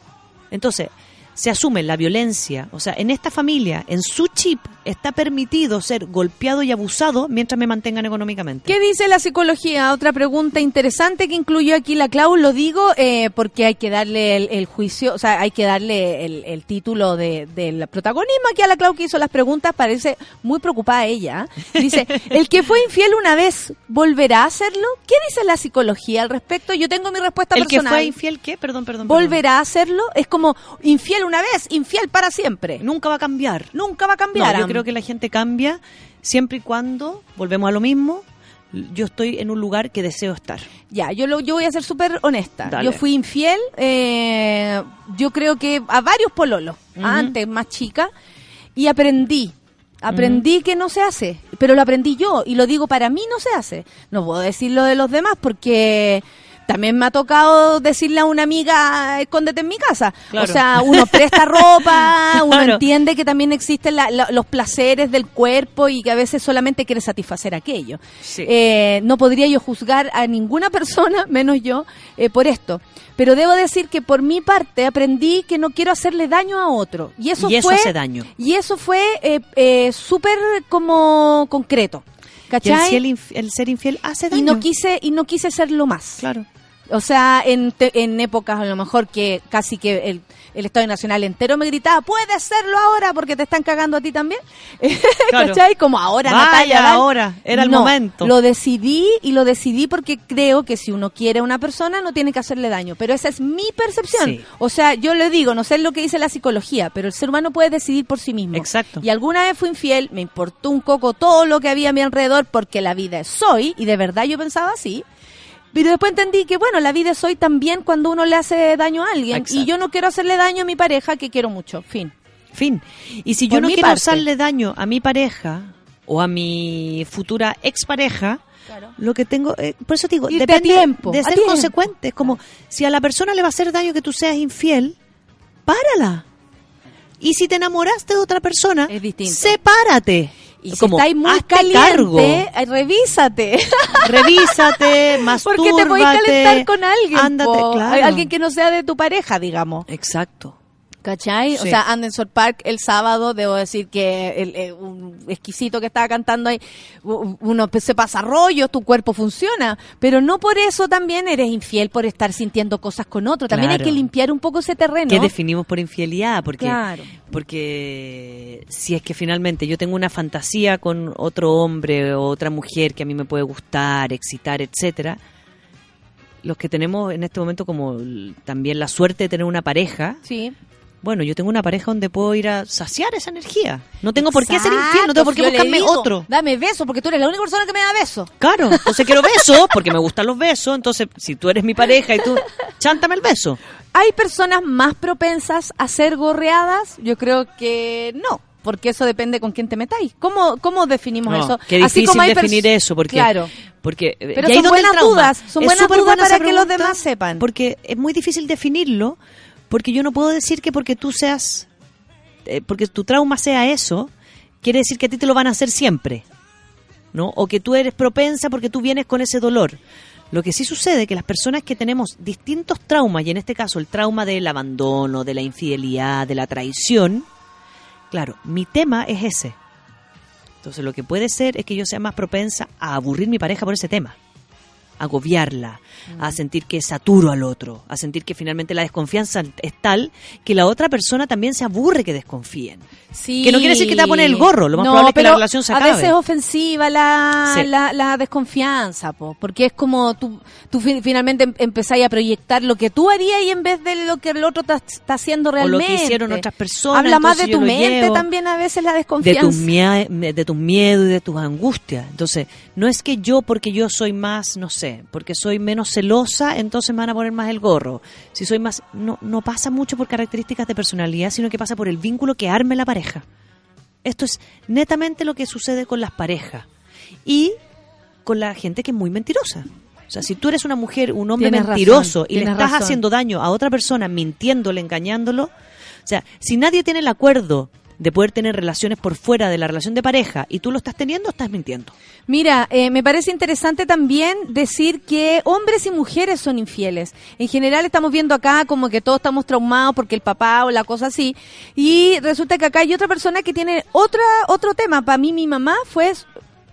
Entonces, se asume la violencia. O sea, en esta familia, en su chip, está permitido ser golpeado y abusado mientras me mantengan económicamente. ¿Qué dice la psicología? Otra pregunta interesante que incluyó aquí la Clau, lo digo eh, porque hay que darle el, el juicio, o sea, hay que darle el, el título de- del protagonismo aquí a la Clau que hizo las preguntas, parece muy preocupada ella. Dice, el que fue infiel una vez, ¿volverá a hacerlo? ¿Qué dice la psicología al respecto? Yo tengo mi respuesta ¿El que personal. fue infiel qué? Perdón, perdón. perdón. ¿Volverá a hacerlo? Es como infiel una vez, infiel para siempre. Nunca va a cambiar. Nunca va a cambiar. No, yo creo que la gente cambia siempre y cuando, volvemos a lo mismo, yo estoy en un lugar que deseo estar. Ya, yo, lo, yo voy a ser súper honesta. Dale. Yo fui infiel, eh, yo creo que a varios pololos, antes más chica, y aprendí. Aprendí que no se hace, pero lo aprendí yo y lo digo para mí no se hace. No puedo decir lo de los demás porque también me ha tocado decirle a una amiga, escóndete en mi casa. Claro. O sea, uno presta ropa, uno Claro. entiende que también existen la- la- los placeres del cuerpo y que a veces solamente quiere satisfacer aquello. Sí. Eh, no podría yo juzgar a ninguna persona, menos yo, eh, por esto. Pero debo decir que por mi parte aprendí que no quiero hacerle daño a otro. Y eso, Y eso fue, hace daño. Y eso fue eh, eh, súper como concreto. ¿Cachai? inf- el ser infiel hace daño. y no quise y no quise serlo más. Claro. O sea, en, te- en épocas a lo mejor que casi que el, el Estado Nacional entero me gritaba, puedes serlo ahora porque te están cagando a ti también. Claro. ¿Cachai? Como ahora, Vaya, Natalia. dale. ahora, era el No, momento. Lo decidí y lo decidí porque creo que si uno quiere a una persona no tiene que hacerle daño. Pero esa es mi percepción. Sí. O sea, yo le digo, no sé lo que dice la psicología, pero el ser humano puede decidir por sí mismo. Exacto. Y alguna vez fui infiel, me importó un coco todo lo que había a mi alrededor porque la vida es soy, y de verdad yo pensaba así. Pero después entendí que, bueno, la vida es hoy también cuando uno le hace daño a alguien. Exacto. Y yo no quiero hacerle daño a mi pareja, que quiero mucho. Fin. Fin. Y si Por yo no quiero parte. hacerle daño a mi pareja o a mi futura expareja, lo que tengo, eh, por eso te digo, depende tiempo, de ser tiempo. consecuente. Es como, si a la persona le va a hacer daño que tú seas infiel, párala. Y si te enamoraste de otra persona, Es distinto. sepárate. Y si Como, estáis muy caliente, cargo. revísate. Revísate, Porque te mastúrbate, calentar con alguien. Ándate, claro. Alguien que no sea de tu pareja, digamos. Exacto. ¿Cachai? O sea, Anderson Park el sábado, debo decir que el, eh, un exquisito que estaba cantando ahí, uno se pasa rollo, tu cuerpo funciona, pero no por eso también eres infiel por estar sintiendo cosas con otro. También hay que limpiar un poco ese terreno. ¿Qué definimos por infidelidad? Porque, Claro. porque si es que finalmente yo tengo una fantasía con otro hombre o otra mujer que a mí me puede gustar, excitar, etcétera, los que tenemos en este momento como también la suerte de tener una pareja, Sí. Bueno, yo tengo una pareja donde puedo ir a saciar esa energía. No tengo por qué ser infiel, no tengo por qué buscarme digo, otro. Dame beso, porque tú eres la única persona que me da beso. Claro, entonces quiero besos porque me gustan los besos, entonces si tú eres mi pareja y tú, chántame el beso. ¿Hay personas más propensas a ser gorreadas? Yo creo que no, porque eso depende con quién te metáis. ¿Cómo, cómo definimos No, eso? Qué difícil hay definir eso, porque, Claro. porque eh, Pero son buenas dudas, son Es buenas dudas para que los demás sepan. Porque es muy difícil definirlo, porque yo no puedo decir que porque tú seas, eh, porque tu trauma sea eso, quiere decir que a ti te lo van a hacer siempre, ¿no? O que tú eres propensa porque tú vienes con ese dolor. Lo que sí sucede es que las personas que tenemos distintos traumas, y en este caso el trauma del abandono, de la infidelidad, de la traición, claro, mi tema es ese. Entonces lo que puede ser es que yo sea más propensa a aburrir mi pareja por ese tema, agobiarla, a sentir que saturo al otro, a sentir que finalmente la desconfianza es tal que la otra persona también se aburre que desconfíen. Sí. Que no quiere decir que te va a poner el gorro, lo más No, probable es que la relación se A acabe. veces es ofensiva la, Sí. la, la desconfianza, po, porque es como tú, tú fi- finalmente em- empezáis a proyectar lo que tú harías y en vez de lo que el otro está haciendo O lo realmente. que hicieron otras personas. Habla más de tu mente llevo. también a veces la de desconfianza. tus, de tus miedos y de tus angustias. Entonces, no es que yo, porque yo soy más, no sé, porque soy menos celosa, entonces me van a poner más el gorro. Si soy más, no, no pasa mucho por características de personalidad, sino que pasa por el vínculo que arme la pareja. Esto es netamente lo que sucede con las parejas y con la gente que es muy mentirosa. O sea, si tú eres una mujer, un hombre Tienes mentiroso razón, y le estás razón. haciendo daño a otra persona mintiéndole, engañándolo, o sea, si nadie tiene el acuerdo de poder tener relaciones por fuera de la relación de pareja y tú lo estás teniendo, estás mintiendo. Mira, eh, me parece interesante también decir que hombres y mujeres son infieles. En general estamos viendo acá como que todos estamos traumados porque el papá o la cosa así. Y resulta que acá hay otra persona que tiene otra otro tema. Para mí mi mamá fue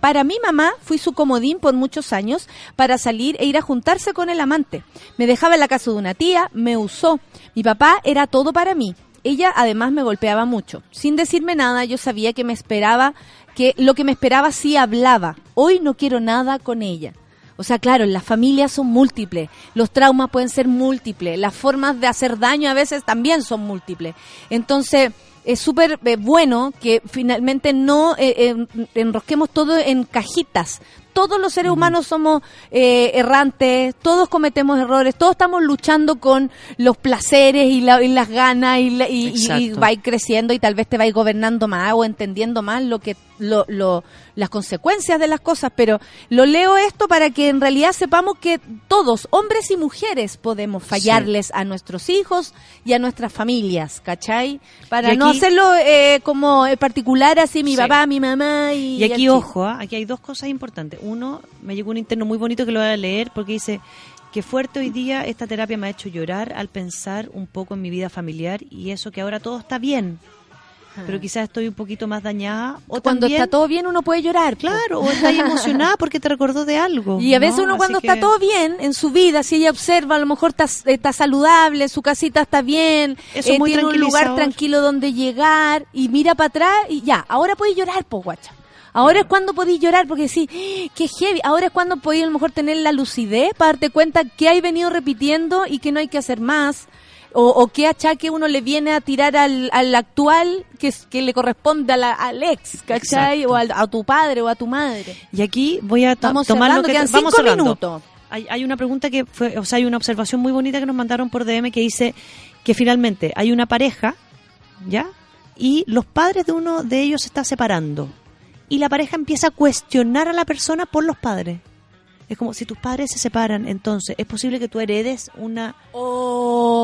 para mi mamá fui su comodín por muchos años para salir e ir a juntarse con el amante. Me dejaba en la casa de una tía, me usó. Mi papá era todo para mí. Ella además me golpeaba mucho. Sin decirme nada, yo sabía que me esperaba, que lo que me esperaba sí hablaba. Hoy no quiero nada con ella. O sea, claro, las familias son múltiples, los traumas pueden ser múltiples, las formas de hacer daño a veces también son múltiples. Entonces, es súper eh, bueno que finalmente no eh, eh, enrosquemos todo en cajitas. Todos los seres humanos somos eh, errantes, todos cometemos errores, todos estamos luchando con los placeres y, la- y las ganas y, la- y, y- vais creciendo y tal vez te vais gobernando más o entendiendo más lo que lo, lo- las consecuencias de las cosas, pero lo leo esto para que en realidad sepamos que todos, hombres y mujeres, podemos fallarles a nuestros hijos y a nuestras familias, ¿cachai? Para no hacerlo eh, como eh, particular así mi Sí. papá, mi mamá y... Y aquí, ojo, ¿ah? aquí hay dos cosas importantes. Uno, me llegó un interno muy bonito que lo voy a leer porque dice que fuerte hoy día esta terapia me ha hecho llorar al pensar un poco en mi vida familiar y eso que ahora todo está bien, pero quizás estoy un poquito más dañada. O Ah. Cuando también, está todo bien uno puede llorar. Claro, o estás emocionada porque te recordó de algo. Y a veces ¿no? uno Así cuando que- está todo bien en su vida, si ella observa, a lo mejor está, está saludable, su casita está bien, eh, Eso es muy tiene un lugar tranquilo donde llegar y mira para atrás y ya, ahora podéis llorar, po guacha. Ahora es cuando podéis llorar porque sí, qué heavy. Ahora es cuando podéis a lo mejor tener la lucidez para darte cuenta que hay venido repitiendo y que no hay que hacer más. O, o qué achaque uno le viene a tirar al, al actual que, que le corresponde a la- al ex, ¿cachai? Exacto. O al- a tu padre o a tu madre. Y aquí voy a to- Vamos tomar cerrando, lo que vamos cinco cerrando. minutos. Hay, hay una pregunta que fue, o sea, hay una observación muy bonita que nos mandaron por DM que dice que finalmente hay una pareja, ¿ya? Y los padres de uno de ellos se está separando. Y la pareja empieza a cuestionar a la persona por los padres. Es como si tus padres se separan, entonces es posible que tú heredes una,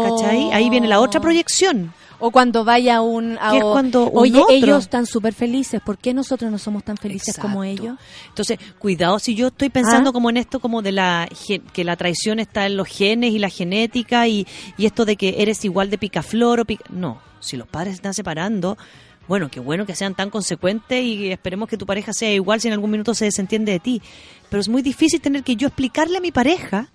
¿cachai? Ahí viene la otra proyección. O cuando vaya un... a- es cuando un Oye, otro- ellos están súper felices. ¿Por qué nosotros no somos tan felices como ellos? Entonces, cuidado si yo estoy pensando ¿Ah? como en esto, como de la que la traición está en los genes y la genética y, y esto de que eres igual de picaflor o pica... No, si los padres se están separando, bueno, qué bueno que sean tan consecuentes y esperemos que tu pareja sea igual si en algún minuto se desentiende de ti. Pero es muy difícil tener que yo explicarle a mi pareja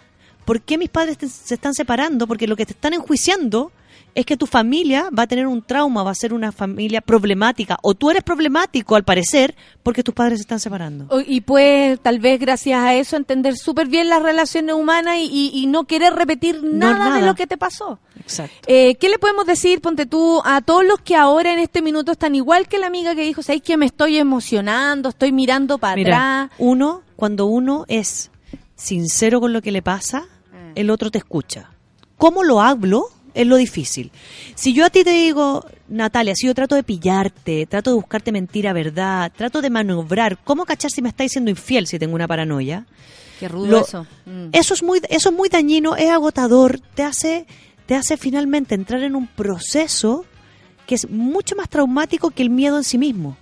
por qué mis padres te- se están separando, porque lo que te están enjuiciando es que tu familia va a tener un trauma, va a ser una familia problemática, o tú eres problemático al parecer porque tus padres se están separando. Y pues tal vez gracias a eso entender súper bien las relaciones humanas y, y- y no querer repetir nada, nada. de lo que te pasó. Exacto. Eh, ¿Qué le podemos decir, ponte tú, a todos los que ahora en este minuto están igual que la amiga que dijo, ¿sabes que me estoy emocionando, estoy mirando para Mira, atrás? uno, cuando uno es sincero con lo que le pasa, Ah. el otro te escucha. ¿Cómo lo hablo? Es lo difícil. Si yo a ti te digo, Natalia, si yo trato de pillarte, trato de buscarte mentira, verdad, trato de maniobrar, ¿cómo cachar si me estáis siendo infiel si tengo una paranoia? Qué rudo Lo- eso. Mm. Eso es muy, eso es muy dañino, es agotador, te hace, te hace finalmente entrar en un proceso que es mucho más traumático que el miedo en sí mismo.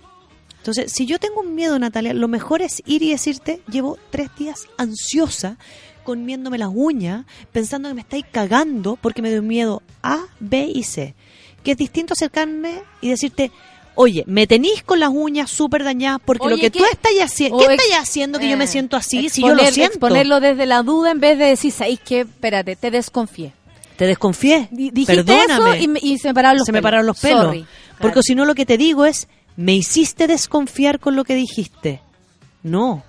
Entonces, si yo tengo un miedo, Natalia, lo mejor es ir y decirte, llevo tres días ansiosa, comiéndome las uñas, pensando que me estáis cagando porque me dio miedo A, B y C. Que es distinto acercarme y decirte, oye, me tenís con las uñas súper dañadas porque lo que tú ¿qué- estás haciendo, ¿qué estás haciendo que yo me eh, siento así si yo lo siento? Exponerlo desde la duda en vez de decir, ¿sabes qué? Espérate, te desconfié. Te desconfié. Dijiste Perdóname. eso y, me- y se me pararon los se me pelos. pararon los pelos. Sorry. Porque Claro. si no lo que te digo es, me hiciste desconfiar con lo que dijiste. No.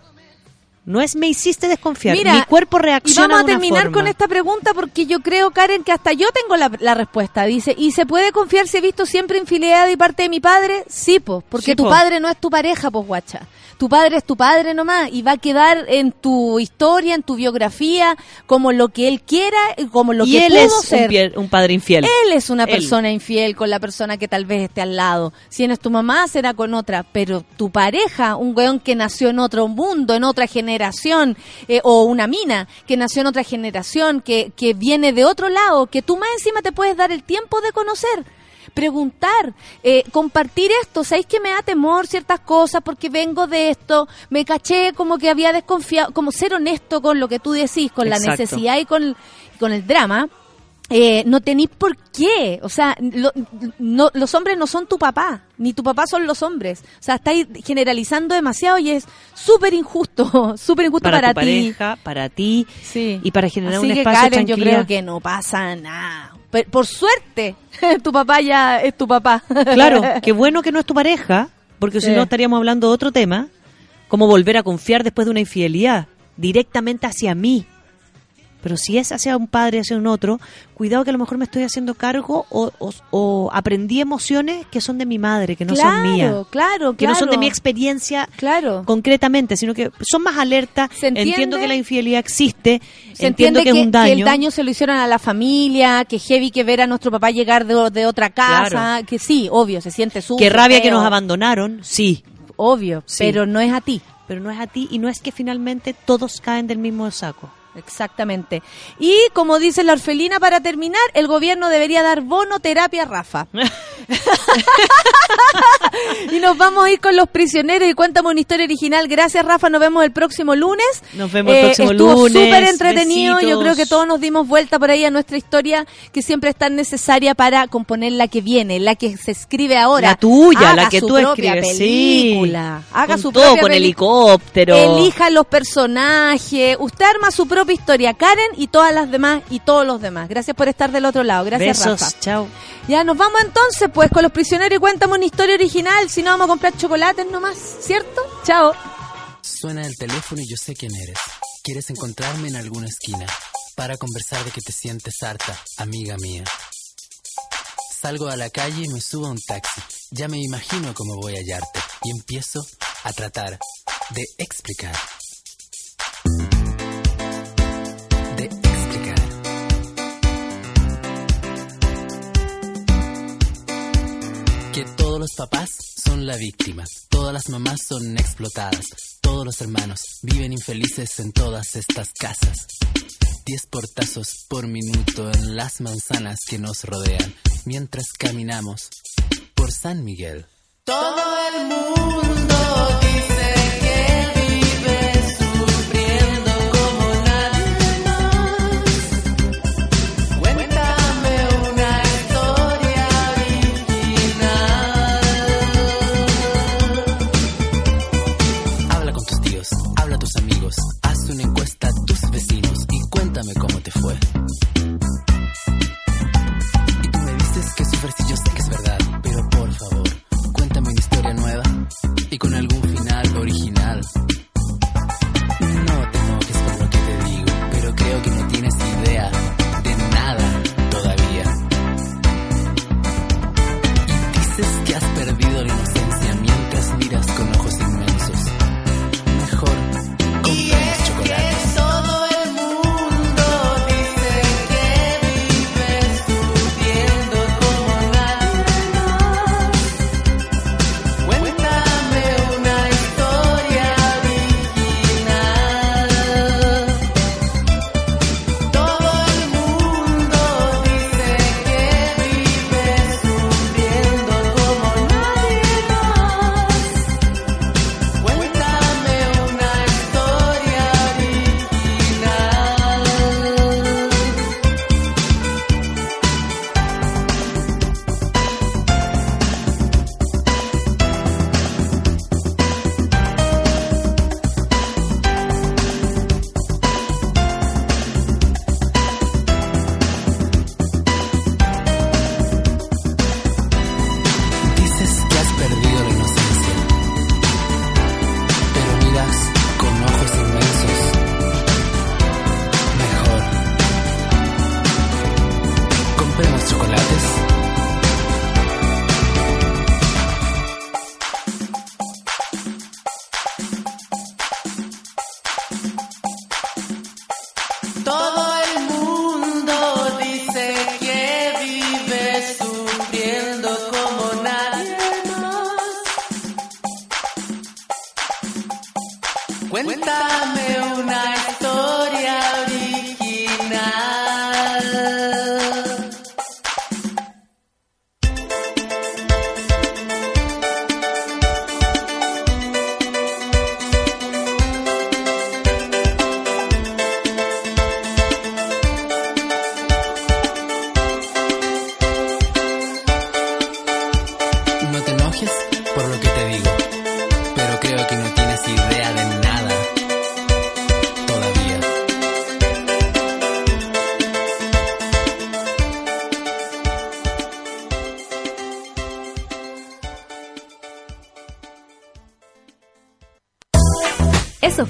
No es me hiciste desconfiar. Mira, Mi cuerpo Y reacciona vamos a terminar forma. con esta pregunta porque yo creo, Karen, que hasta yo tengo la, la respuesta. Dice, ¿y se puede confiar si he visto siempre infidelidad de parte de mi padre? Sí, pues, porque Sí, tu po. padre no es tu pareja, pues, guacha. Tu padre es tu padre nomás y va a quedar en tu historia, en tu biografía, como lo que él quiera, y como lo y que él pudo es un, ser. pie- un padre infiel. Él es una Él. persona infiel con la persona que tal vez esté al lado. Si no es tu mamá, será con otra. Pero tu pareja, un weón que nació en otro mundo, en otra generación, eh, o una mina que nació en otra generación, que, que viene de otro lado, que tú más encima te puedes dar el tiempo de conocer. Preguntar, eh, compartir esto, ¿sabéis que me da temor ciertas cosas porque vengo de esto? Me caché como que había desconfiado, como ser honesto con lo que tú decís, con la necesidad y con, con el drama eh, no tenéis por qué. O sea, lo- no, los hombres no son tu papá, ni tu papá son los hombres. O sea, estáis generalizando demasiado y es súper injusto, súper injusto para, para, tu ti. pareja, para ti Sí. y para generar Así un que, espacio Karen, yo creo que no pasa nada. Pe- Por suerte, tu papá ya es tu papá. Claro, qué bueno que no es tu pareja, porque si no estaríamos hablando de otro tema, como volver a confiar después de una infidelidad, directamente hacia mí. Pero si es hacia un padre, hacia un otro, cuidado que a lo mejor me estoy haciendo cargo o, o- o aprendí emociones que son de mi madre, que no claro, son mías. claro, Que no son de claro. mi experiencia Claro. concretamente, sino que son más alertas. Entiendo que la infidelidad existe, Se entiendo que, es un daño. el daño se lo hicieron a la familia, que heavy que ver a nuestro papá llegar de, de otra casa, Claro. que sí, obvio, se siente sucio. que rabia que nos abandonaron, sí, Obvio, Sí. pero no es a ti. pero no es a ti y no es que finalmente todos caen del mismo saco. Exactamente. Y como dice la orfelina, para terminar, el gobierno debería dar bono terapia a Rafa. y nos vamos a ir con los prisioneros y cuéntame una historia original. Gracias, Rafa. Nos vemos el próximo lunes. Nos vemos el próximo estuvo lunes. súper entretenido. Yo creo que todos nos dimos vuelta por ahí a nuestra historia que siempre es tan necesaria para componer la que viene, la que se escribe ahora. La tuya, Haga la que tú escribes, sí. Haga Con su todo, propia con helicóptero. Elija los personajes. Usted arma su propia historia. Karen y todas las demás y todos los demás. Gracias por estar del otro lado. Gracias, Besos, Rafa. chao. Ya nos vamos entonces, pues, con los prisioneros y cuéntame una historia original. Si no, vamos a comprar chocolates nomás, ¿cierto? Chao. Suena el teléfono y yo sé quién eres. Quieres encontrarme en alguna esquina para conversar de que te sientes harta, amiga mía. Salgo a la calle y me subo a un taxi. Ya me imagino cómo voy a hallarte y empiezo a tratar de explicar. Los papás son la víctima, todas las mamás son explotadas, todos los hermanos viven infelices en todas estas casas. Diez portazos por minuto en las manzanas que nos rodean mientras caminamos por San Miguel. Todo el mundo dice